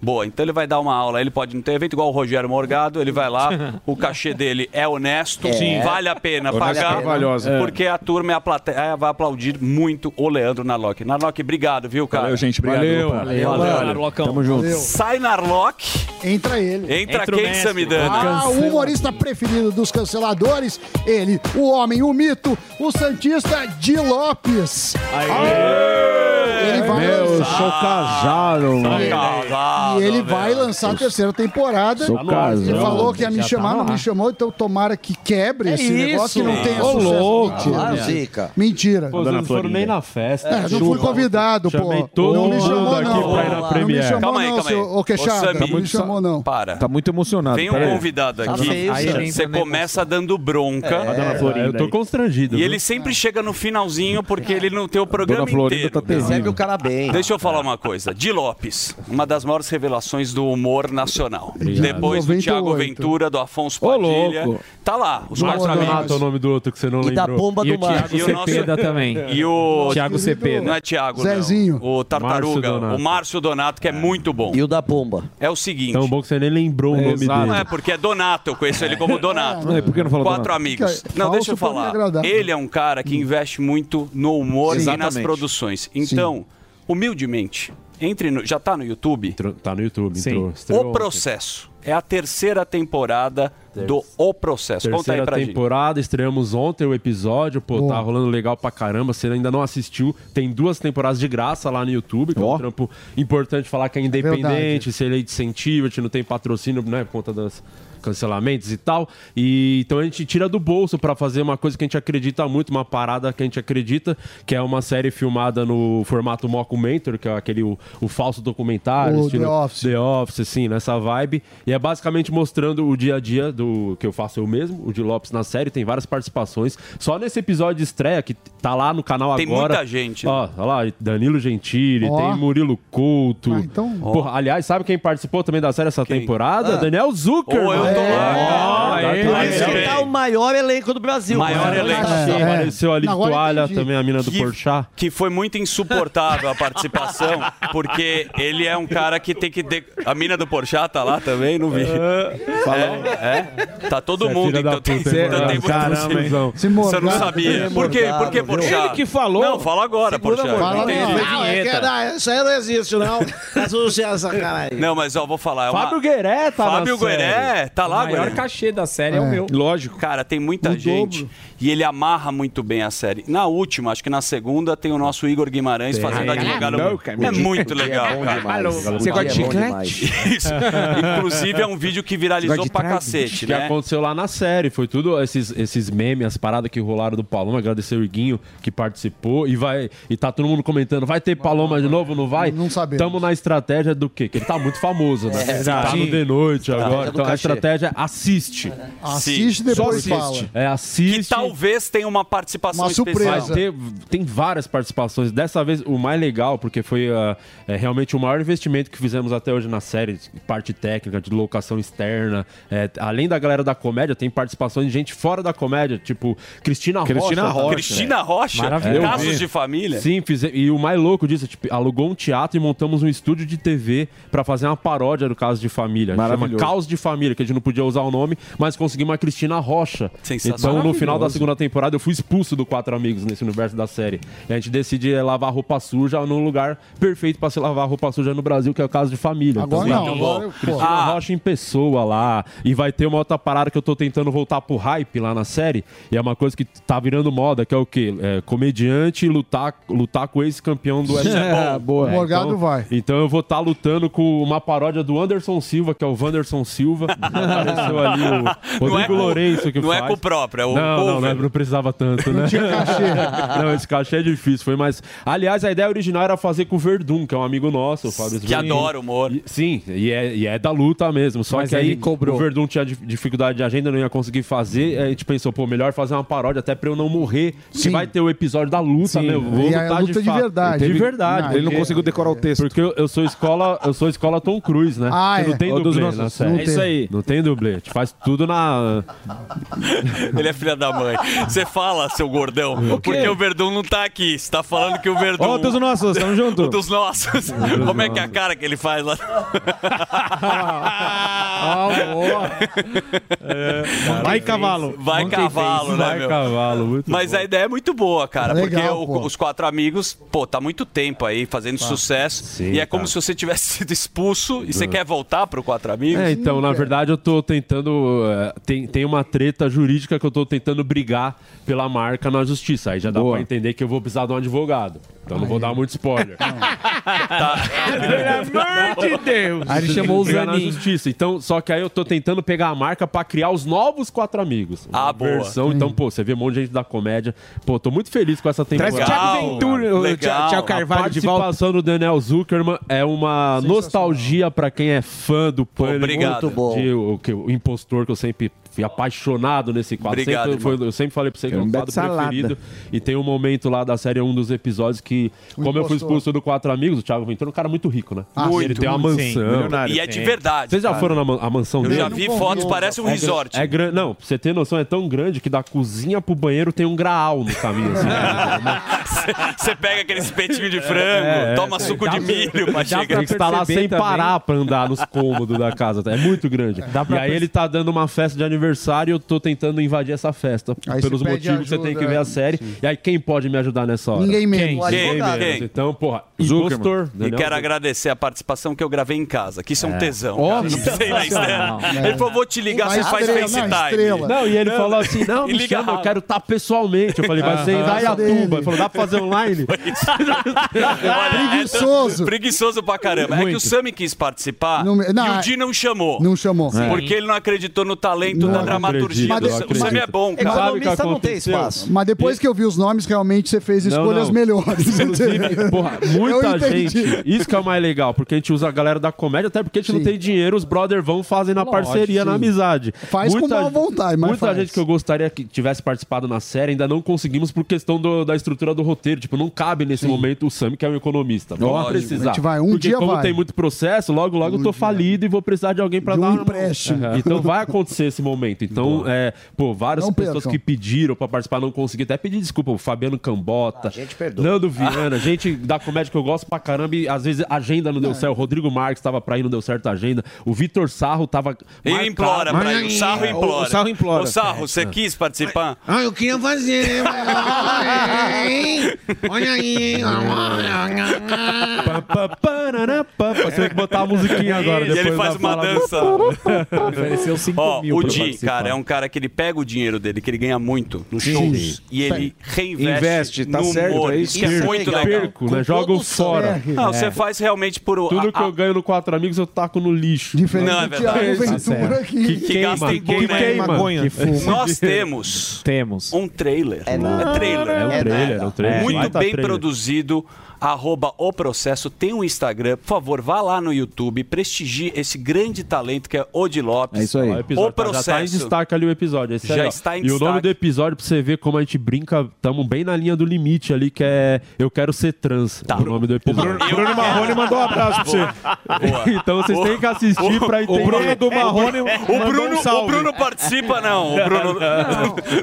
Boa, então ele vai dar uma aula, ele pode não ter evento igual o Rogério Morgado, ele vai lá, o cachê dele é honesto, Sim. vale a pena Honesto pagar, Carvalhosa. É. porque a turma e a plateia vai aplaudir muito o Leandro Narlock. Narlock, obrigado, viu, cara? Valeu, gente, obrigado. Valeu. Valeu, Valeu. Narlocão. Tamo junto. Valeu. Sai Narlock, Entra ele. entra, quem, Samidana? Ah, o humorista preferido dos canceladores, ele, o homem, o mito, o Santista Di Lopes. Ele vai Meu, eu lançar. sou casado, mano. E ele vai lançar a terceira temporada. Sou casado. Ele falou que ia me Já tá chamar, no não me chamou, então tomara que quebre É esse negócio que não isso. tenha Ô, sucesso. louco. Mentira. Claro, Zica. Mentira. Pô, não foram nem na festa. É, não fui convidado, pô. Chamei todo não me chamou, aqui não. pra ir na Não me Premiere. chamou, Calma aí, não, calma aí. seu- Ô, Queixada. Não me chamou, não. Para. Tá muito emocionado. Vem um convidado Tá aqui, você começa dando bronca. A dona Florinda eu tô constrangido. E ele sempre chega no finalzinho porque ele não tem o programa Dona Florinda inteiro. tá. Recebe o cara bem. Deixa eu falar uma coisa. Di Lopes, uma das maiores revelações do humor nacional. Depois do 98. Thiago Ventura, do Afonso Ô, Padilha. louco. Tá lá, os Marcos quatro Donato amigos. é o nome do outro que você não E da lembrou. bomba E do o Thiago mar. E o nosso- Cepeda também. E o. Thiago Cepeda. Não é Thiago, Zezinho. não. O Tartaruga. Márcio. O Márcio Donato, que é muito bom. E o da bomba. É o seguinte. Tão bom que você nem lembrou o nome Exato. dele. Não é porque é Donato, eu conheço ele como Donato. Não, e por que não falou Quatro Donato? amigos. Não, deixa eu falar. Ele é um cara que investe muito no humor e nas Exatamente. produções. Então, humildemente, entre no, já tá no YouTube. Entrou- Tá no YouTube, Sim. entrou. estreou O ontem. Processo. É a terceira temporada do O Processo. Conta aí Terceira pra gente. temporada, estreamos ontem o episódio, pô, Boa. tá rolando legal pra caramba. Se ainda não assistiu, tem duas temporadas de graça lá no YouTube, que é Ó. um trampo importante falar que é independente, Verdade. se ele é de incentivo, a gente não tem patrocínio, né, por conta das cancelamentos e tal. E então a gente tira do bolso pra fazer uma coisa que a gente acredita muito, uma parada que a gente acredita, que é uma série filmada no formato mockumentary, que é aquele o, o falso documentário, O estilo The Office. The Office, assim, nessa vibe. E é basicamente mostrando o dia a dia do que eu faço eu mesmo, o de Lopes na série, tem várias participações. Só nesse episódio de estreia, que tá lá no canal Tem agora. muita gente, né? Ó, olha lá, Danilo Gentili, Ó. tem Murilo Couto. Ah, então- Porra, aliás, sabe quem participou também da série essa Quem? temporada? Ah. Daniel Zucker. Ô, eu lá, Por isso que Parabéns. tá o maior elenco do Brasil. Maior elenco. Tá- É. Apareceu ali toalha também a mina do Porchat. Que foi muito insuportável a participação, porque ele é um cara que tem que. de- A mina do Porchat tá lá também, não vi. É, é. Tá todo é mundo, então tem, então tem Caramba, hein? Você não sabia. Por quê? Por que Porchat? Ele que falou. Não, fala agora, Porchat. Fala não. É que, isso aí não existe, não. Associar essa cara aí. Não, mas ó, vou falar. É. Fábio Gueré tá Fábio. Gueré, tá O lá, maior Gueré. cachê da série é, o É. meu. Lógico. Cara, tem muita O gente dobro. E ele amarra muito bem a série. Na última, acho que na segunda, tem o nosso Igor Guimarães fazendo advogado. Louca, É muito dia legal, é cara. demais. Você gosta de é chiclete? Isso. Inclusive, é um vídeo que viralizou pra trago? cacete, que né? aconteceu lá na série. Foi tudo esses, esses memes, as paradas que rolaram do Paloma. Agradecer o Iguinho que participou. E vai e tá todo mundo comentando: vai ter Paloma de novo? Não vai? Não sabemos. Tamo na estratégia do quê? Que ele tá muito famoso, né? É, tá no de noite agora. do Então a cachê. estratégia estratégia é assiste. Assiste depois Só fala. assiste. É, assiste. Que talvez tenha uma participação especial. Vai ter- tem várias participações. Dessa vez, o mais legal, porque foi ah, é, realmente o maior investimento que fizemos até hoje na série, parte técnica, de locação externa. É, além da galera da comédia, tem participações de gente fora da comédia, tipo Cristina, Cristina Rocha. Rocha. Cristina Rocha? Casos de família? Sim, fize- e o mais louco disso, tipo, alugou um teatro e montamos um estúdio de TV pra fazer uma paródia do Caso de Família. Chama. Caos de Família, que a gente não podia usar o nome, mas conseguimos a Cristina Rocha. Sensacional. Então, no final da Maravilhoso. Segunda temporada, eu fui expulso do Quatro Amigos nesse universo da série. E a gente decide lavar roupa suja num lugar perfeito pra se lavar roupa suja no Brasil, que é o Caso de Família. Agora Então, não, muito agora bom. eu- Ah. Rocha em pessoa lá. E vai ter uma outra parada que eu tô tentando voltar pro hype lá na série. E é uma coisa que tá virando moda, que é o quê? É, comediante lutar, lutar com esse campeão do UFC. É, boa. É, Morgado então, vai. Então eu vou estar lutando com uma paródia do Anderson Silva, que é o Wanderson Silva. Apareceu ali o Não Rodrigo é com- Lourenço que não é faz. com o próprio, é o não, não, cover. não, não precisava tanto, né? Não tinha cachê. não, esse cachê é difícil, foi mais... Aliás, a ideia original era fazer com o Verdun, que é um amigo nosso, o Fábio Que adora humor. E- Sim, e é, e é da luta mesmo. Só Mas que aí cobrou. o Verdun tinha dif- dificuldade de agenda, não ia conseguir fazer. aí A gente pensou, pô, melhor fazer uma paródia até pra eu não morrer. Porque Sim. vai ter o episódio da luta, Sim. né? Eu vou E a lutar luta de fato. verdade. De verdade. Ele não conseguiu decorar o texto. Porque eu, eu sou escola, eu sou escola Tom Cruise, né? Ah, é. Não tem dublê nossos- na série. não É isso aí. Não tem dublê. A gente faz tudo na... Ele é filha da mãe. Você fala, seu gordão, porque o Verdun não tá aqui. Você tá falando que o Verdun. Ó, dos nossos, tamo junto. Dos nossos. Como é que é a cara que ele faz lá? Vai, cavalo. Vai Monkey cavalo, face. né, Vai meu? cavalo, muito Mas bom. a ideia é muito boa, cara. Legal, porque o- os quatro amigos, pô, tá muito tempo aí fazendo Tá. sucesso. Sim, e é tá. como se você tivesse sido expulso e você É. quer voltar pro quatro amigos. É, então, na verdade, eu tô tentando. eh, Tem, tem uma treta jurídica que eu tô tentando brigar pela marca na justiça. Aí já dá Boa. pra entender que eu vou precisar de um advogado. Então não vou dar muito spoiler. Pelo amor de Deus. Aí ele chamou o na justiça. Então, só que aí eu tô tentando pegar a marca pra criar os novos quatro amigos. Ah, Uma boa. Versão, então, pô, você vê um monte de gente da comédia. Pô, tô muito feliz com essa temporada. Traz o Thiago Ventura, o. Thiago Carvalho a de volta. participação do Daniel Zuckerman é uma nostalgia pra quem é fã do Pânico. obrigado. Muito bom. De, o, que, o impostor que eu sempre fui apaixonado nesse quadro. Obrigado, Sempre foi- eu sempre falei pra você que é um quadro salada. preferido. E tem um momento lá da série, um dos episódios que, como eu fui expulso do Quatro Amigos, o Thiago Ventura é um cara muito rico, né? Ah, ele muito, tem uma mansão. sim. E é de verdade, Vocês já cara. foram na man- mansão Eu dele? já vi fotos, parece um É resort. É grande. Não, pra você ter noção, é tão grande que da cozinha pro banheiro tem um graal no caminho. Assim? Você pega aquele espetinho de frango, É, é. toma suco de milho pra chegar. Tem que estar lá sem parar pra andar nos cômodos da casa. É muito grande. Dá E aí ele tá dando uma festa de aniversário e eu tô tentando invadir essa festa. Aí pelos você motivos que você tem que ajuda, ver a é. série. E aí quem pode me ajudar nessa hora? Ninguém menos. Quem? Ninguém Quem? menos. Quem? Então, porra, Zuckerman. E quero agradecer a participação que eu gravei em casa, que isso é um É. tesão. Ó, cara. Não na. Ele falou, vou te ligar, você faz estrela, FaceTime. não. Não, e ele falou assim, não, me liga chama, eu quero estar pessoalmente. Eu falei, vai ser em. Dayatuba. Ele falou, dá pra fazer online? Preguiçoso. É tão- preguiçoso pra caramba. É que o Sami quis participar Não não, e o é- Di não chamou. Não chamou. Sim. Porque ele não acreditou no talento da dramaturgia. Mas o Sami é bom, cara. Economista não tem espaço. Mas depois que eu vi os nomes, realmente você fez escolhas não. melhores. Inclusive, porra, muita gente. Isso que é o mais legal, porque a gente usa a galera da comédia, até porque a gente não tem dinheiro, os brother vão fazem na Lógico, parceria, na sim. amizade. Faz com boa vontade, mas Muita faz. gente que eu gostaria que tivesse participado na série, ainda não conseguimos por questão do- da estrutura do roteiro. Tipo, não cabe nesse momento o Sam, que é um economista. Vamos Lógico, precisar. a gente vai, um porque dia como vai. tem muito processo, logo, logo eu tô falido e vou precisar de alguém um dar mão. empréstimo. Então vai acontecer esse momento. Então, é, pô, várias Não pessoas percam. que pediram pra participar não conseguiram. Até pedir desculpa, o Fabiano Cambota, perdoa. Nando Viana, gente da comédia que eu gosto pra caramba e às vezes a agenda não deu certo. O Rodrigo Marques tava pra ir, não deu certo a agenda. O Vitor Sarro tava. Ele marcado. implora pra ir. O Sarro implora. O Sarro implora. Ô, Sarro, você quis participar? Ah, eu queria fazer, mas olha aí. Você tem que botar a musiquinha agora. E ele faz uma dança. Ofereceu 5 Ó, mil o pra Cara, é um cara que ele pega o dinheiro dele, que ele ganha muito nos Sim. shows, e ele reinveste Investe, tá no certo, humor. é isso Isso é mesmo. muito Perco, legal. perco, né? Jogo fora. Não, você É. faz realmente por... o- Tudo a- que eu ganho no Quatro Amigos eu taco no lixo. Diferente Não, é do Thiago verdade. Ventura aqui. Que, que gasta em que boné. queima, que fuma. Nós temos Temos. um trailer. É nada. trailer. É um trailer, é um trailer. Muito Baita bem trailer. produzido. Arroba o processo, tem um Instagram, por favor, vá lá no YouTube, prestigie esse grande talento que é Odi Lopes. É isso aí. O episódio, O tá- processo. Já tá em destaque ali o episódio. esse Já aí, está em E o nome destaque. do episódio, pra você ver como a gente brinca, tamo bem na linha do limite ali, que é Eu Quero Ser Trans. Tá. O nome do episódio. Bruno, Bruno Marrone mandou um abraço pra você. então vocês têm que assistir pra entender. O Bruno do Marrone O Bruno, um o Bruno participa, não. O Bruno.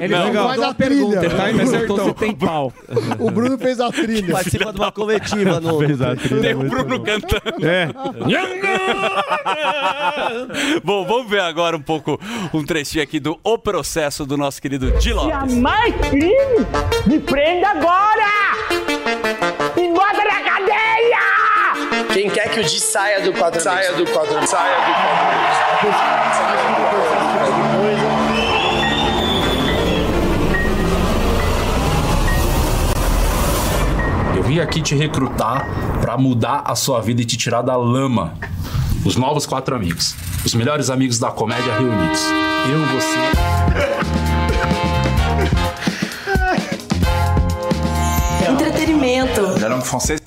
Ele Não. não, Faz a uma pergunta, trilha. ele tá perguntou se tem pau. O Bruno fez a trilha. Participa de uma coletiva no. Fez a trilha, Tem o muito Bruno bom. cantando. É. Bom, vamos ver agora um pouco um trechinho aqui do O Processo do nosso querido Di Lopes. Jamais crime! Me prenda agora! Me bota na cadeia! Quem quer que o Di saia do quadro Saia do quadro Saia do Eu vim aqui te recrutar pra mudar a sua vida e te tirar da lama. Os novos quatro amigos. Os melhores amigos da comédia reunidos. Eu, você. Entretenimento. Melhor nome francês.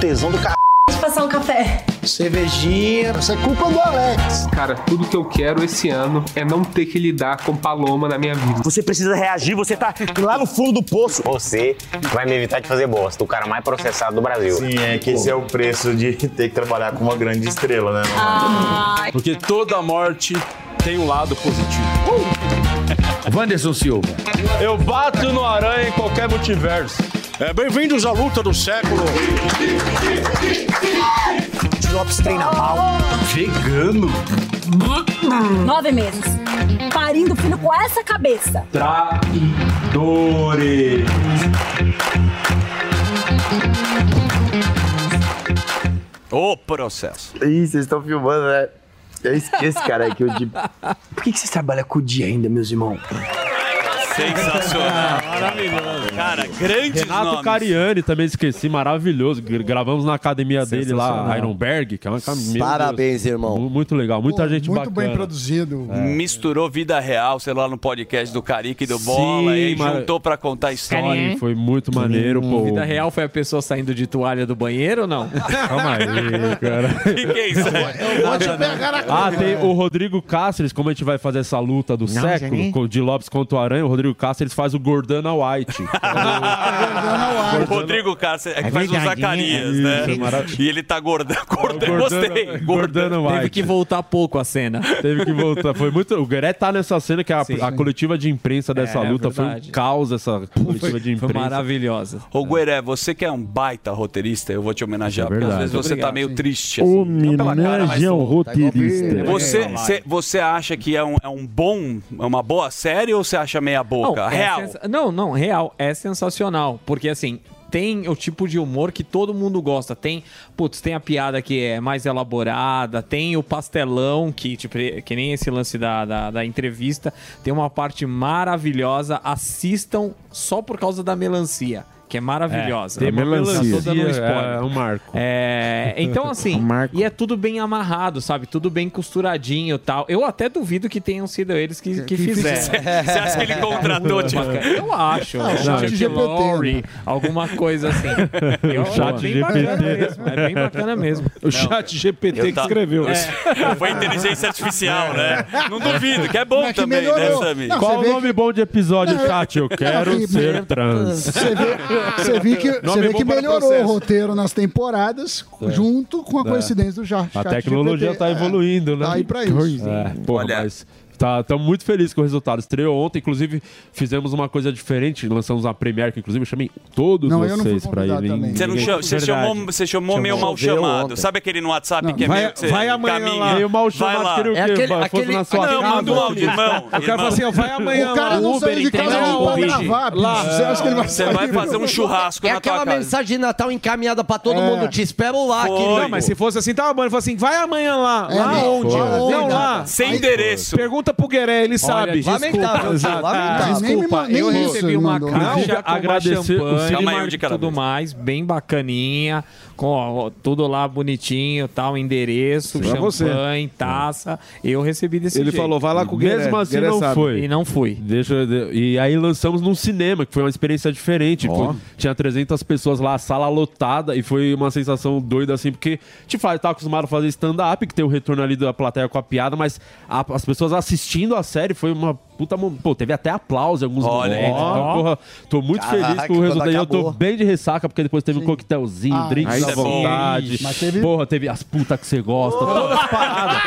Tesão do c... Vamos passar um café. Cervejinha. Isso é culpa do Alex. Cara, tudo que eu quero esse ano é não ter que lidar com Paloma na minha vida. Você precisa reagir, você tá lá no fundo do poço. Você vai me evitar de fazer bosta, o cara mais processado do Brasil. Sim, é que esse é o preço de ter que trabalhar com uma grande estrela, né? Porque toda morte tem um lado positivo. Wanderson Silva. Eu bato no aranha em qualquer multiverso. É, Bem-vindos à luta do século. Di Lopes treina mal. Vegano. Nove meses. Parindo filho com essa cabeça. Traidores. O Processo. Ih, vocês estão filmando, né? É esse, esse cara que eu digo. Por que, que vocês trabalham com o dia ainda, meus irmãos? Sensacional. Maravilhoso. Cara, grandes Renato nomes. Cariani, também esqueci, maravilhoso. Gra- Gravamos na academia dele lá. Ironberg, que é uma academia. Parabéns, irmão. Muito legal, muita gente Muito bacana. bem produzido. Misturou vida real, sei lá, no podcast do Carica e do Sim, Bola, e mas- juntou pra contar a história. Foi muito maneiro, pô. Vida real foi a pessoa saindo de toalha do banheiro ou não? Calma aí, cara. que é isso? Eu vou te pegar na Ah, tem o Rodrigo Cáceres, como a gente vai fazer essa luta do século, gente. com o de Lopes contra o Aranha, o Rodrigo Cáceres faz o Gordana White. O Rodrigo Cássio é que É faz o Zacarias, né? né? É. E ele tá gordão. Gordão, gostei. Gordana White. Teve que voltar pouco a cena. Teve que voltar. Foi muito. O Gueré tá nessa cena que a, Sim. a coletiva de imprensa dessa É, luta foi um caos, essa coletiva de imprensa. maravilhosa. Ô Gueré, você que é um baita roteirista, eu vou te homenagear, É porque às vezes você tá Obrigado, meio sim. triste. assim. Homenagem ao roteirista. Você, cê- você acha que é um, é um bom, é uma boa série ou você acha meia boca? Não, é Real. Não, não, real. É sensacional. Porque assim. Tem o tipo de humor que todo mundo gosta. Tem, putz, tem a piada que é mais elaborada, tem o pastelão, que, tipo, que nem esse lance da, da, da entrevista. Tem uma parte maravilhosa. Assistam só por causa da melancia, que é maravilhosa. É, uma melancia. Dando um spoiler. É um marco. É, então, assim, e é tudo bem amarrado, sabe? Tudo bem costuradinho e tal. Eu até duvido que tenham sido eles que, que fizeram. Você você acha que ele contratou, tipo? Eu acho. Não, o chat Chuck GPT, Lorre, né? alguma coisa assim. Eu, O chat é bem GPT. bacana mesmo. É bem bacana mesmo. O chat GPT que tá- escreveu. É. Foi inteligência artificial, né? Não duvido, que é bom Mas que também, né? Não, Qual o nome bom de episódio, chat? Eu quero que- ser trans. Você vê, você vê que, você vê que para melhorou o roteiro nas temporadas, É. junto com a É. coincidência do já. A tecnologia tá evoluindo, né? Tá aí pra isso. É, porra, mas tá, estamos muito felizes com o resultado. Estreou ontem, inclusive fizemos uma coisa diferente, lançamos uma Premiere, que inclusive eu chamei todos Não, não vocês. Você, não Ninguém- chamou, você, Verdade. chamou, você chamou meio mal chamado. ontem. Sabe aquele no WhatsApp que é vai- meio que você vai amanhã caminha? lá. Meio mal chamado, Vai lá. queria o quê? É aquele- aquele- na sua Não, casa. manda um áudio, irmão. O cara fala assim, ó, vai amanhã O cara não saiu de casa pra gravar. Lá. Você acha que ele vai Você vai fazer um churrasco É na tua aquela mensagem de Natal encaminhada pra todo É. mundo. Te espero lá. Não, mas se fosse assim, tava bom. Ele falou assim, vai amanhã lá. É, lá não, onde? Não, lá. Sem endereço. Pergunta Pergunta pro Gueré, ele sabe. desculpa, Exato. Desculpa, Nem me eu recebi uma mandou. caixa com agradecer o champanhe Cine Calma aí, e de cada tudo mais, bem bacaninha, com ó, tudo lá bonitinho, tal, endereço, Pra você. champanhe, taça. Eu recebi desse Ele jeito. falou, vai lá com o Gueré. Mesmo assim Gueré não sabe. foi. E não fui. Deixa eu- e aí lançamos num cinema, que foi uma experiência diferente. Ó. Foi- tinha 300 pessoas lá, a sala lotada, e foi uma sensação doida assim, porque te faz, tá acostumado a fazer stand-up, que tem o retorno ali da plateia com a piada, mas a- as pessoas assistindo a série foi uma puta. Pô, teve até aplauso em alguns Olha momentos. Ó. Porra, tô muito Caraca, feliz com o resultado. E eu tô bem de ressaca, porque depois teve um coquetelzinho, Ah, drink isso à é vontade. Mas teve- Porra, teve as putas que você gosta, todas as paradas.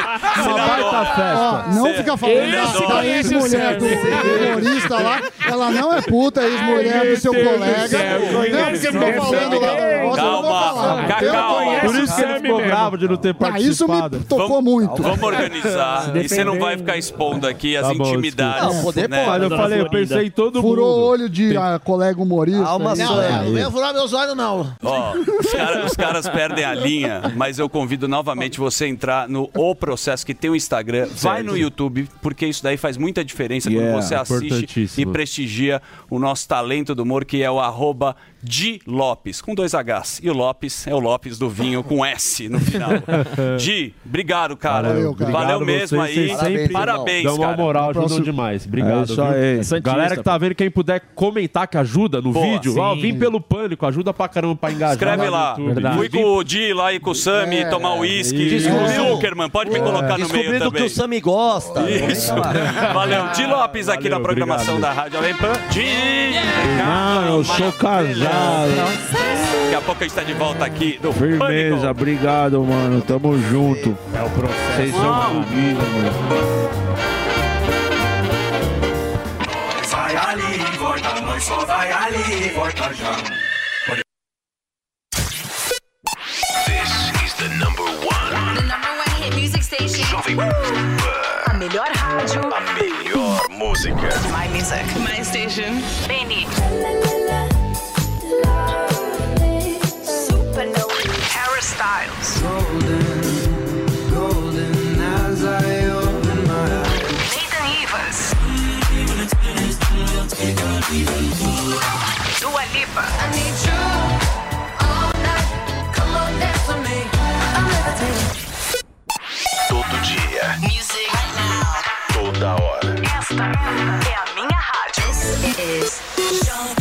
Uma baita festa. Ó, não fica falando Ele da, esse ex-mulher do humorista lá. Ela não é puta, ex-mulher do seu colega. Não, porque conhece ficou falando lá da nossa, Calma. Cacau. Por isso que ele ficou bravo de não ter Ah, isso me participado. tocou muito. Vamos organizar. e você não vai ficar expondo aqui as Tá intimidades. Não, poder né? pode. Mas eu falei, eu pensei em todo Furou mundo. o olho de ah, colega humorista. Alma Não, só. é. Não venha furar meus olhos, não. Ó, os, cara- os caras perdem a linha, mas eu convido novamente você a entrar no O Processo, que tem o Instagram. Vai no YouTube, porque isso daí faz muita diferença Yeah, quando você assiste e prestigia o nosso talento do humor, que é o arroba Di Lopes, com dois Hs. E o Lopes é o Lopes do vinho com S no final. Di, obrigado, cara. Valeu, Valeu, cara. Obrigado mesmo vocês, aí. vocês sempre Parabéns, Dão uma cara. moral, ajudam Próximo- demais. Obrigado. É isso viu? aí. Santista, Galera que tá vendo, quem puder comentar que ajuda no Boa, vídeo, ó, vim pelo pânico, ajuda pra caramba pra engajar. Escreve lá. Verdade. Fui com o Di lá e com o Sami É, tomar uísque. Descobriu. Zuckerman, pode me colocar no meio Descobrindo também. que o Sami gosta. Isso. Valeu. Di Lopes aqui Valeu, na programação obrigado. da Rádio Jovem Pan. Di! Mano, eu sou casado. Daqui a pouco a gente tá de volta aqui do Firmeza, Pânico. obrigado, mano. Tamo junto. É o processo. Vocês são comigo, mano. Vai ali, volta, nós só vai ali, volta já. This is the number one. The number one hit music station. Jovem A melhor rádio. A melhor música. My music. My station. Benny. Styles. Nathan Evans. Dua Lipa. Todo dia. Music right now. Toda hora. Esta é a minha rádio. This is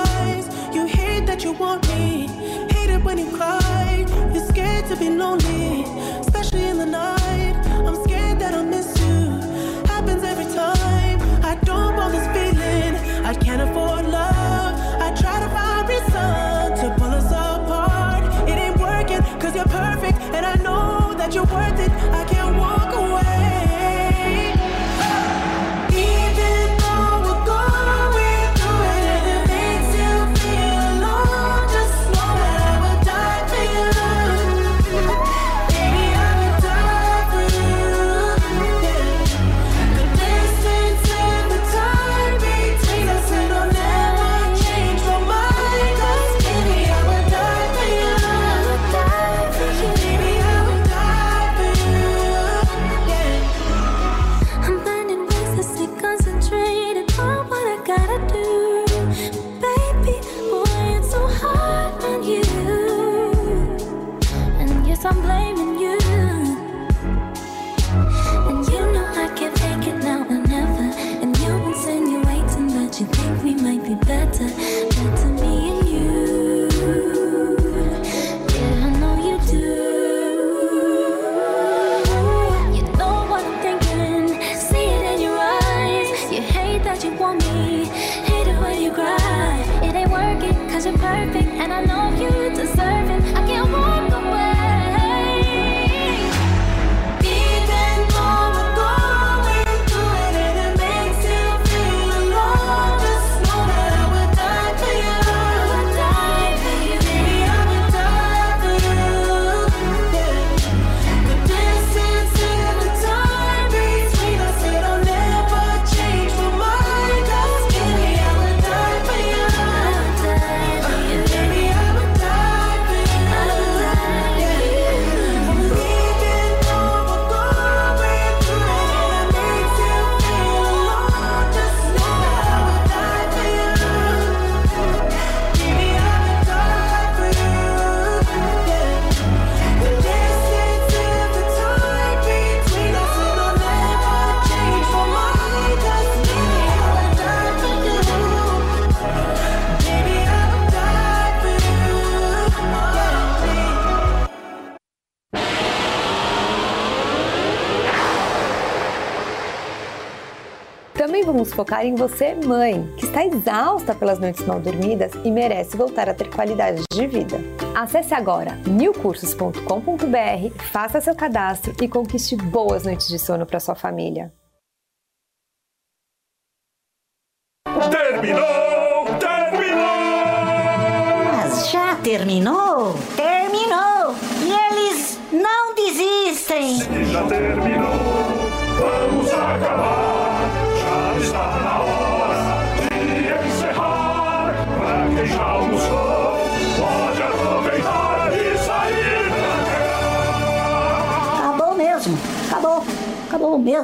Me. Hate it when you cry. You're scared to be lonely, vamos focar em você, mãe, que está exausta pelas noites mal dormidas e merece voltar a ter qualidade de vida. Acesse agora newcursos.com.br, faça seu cadastro e conquiste boas noites de sono para sua família.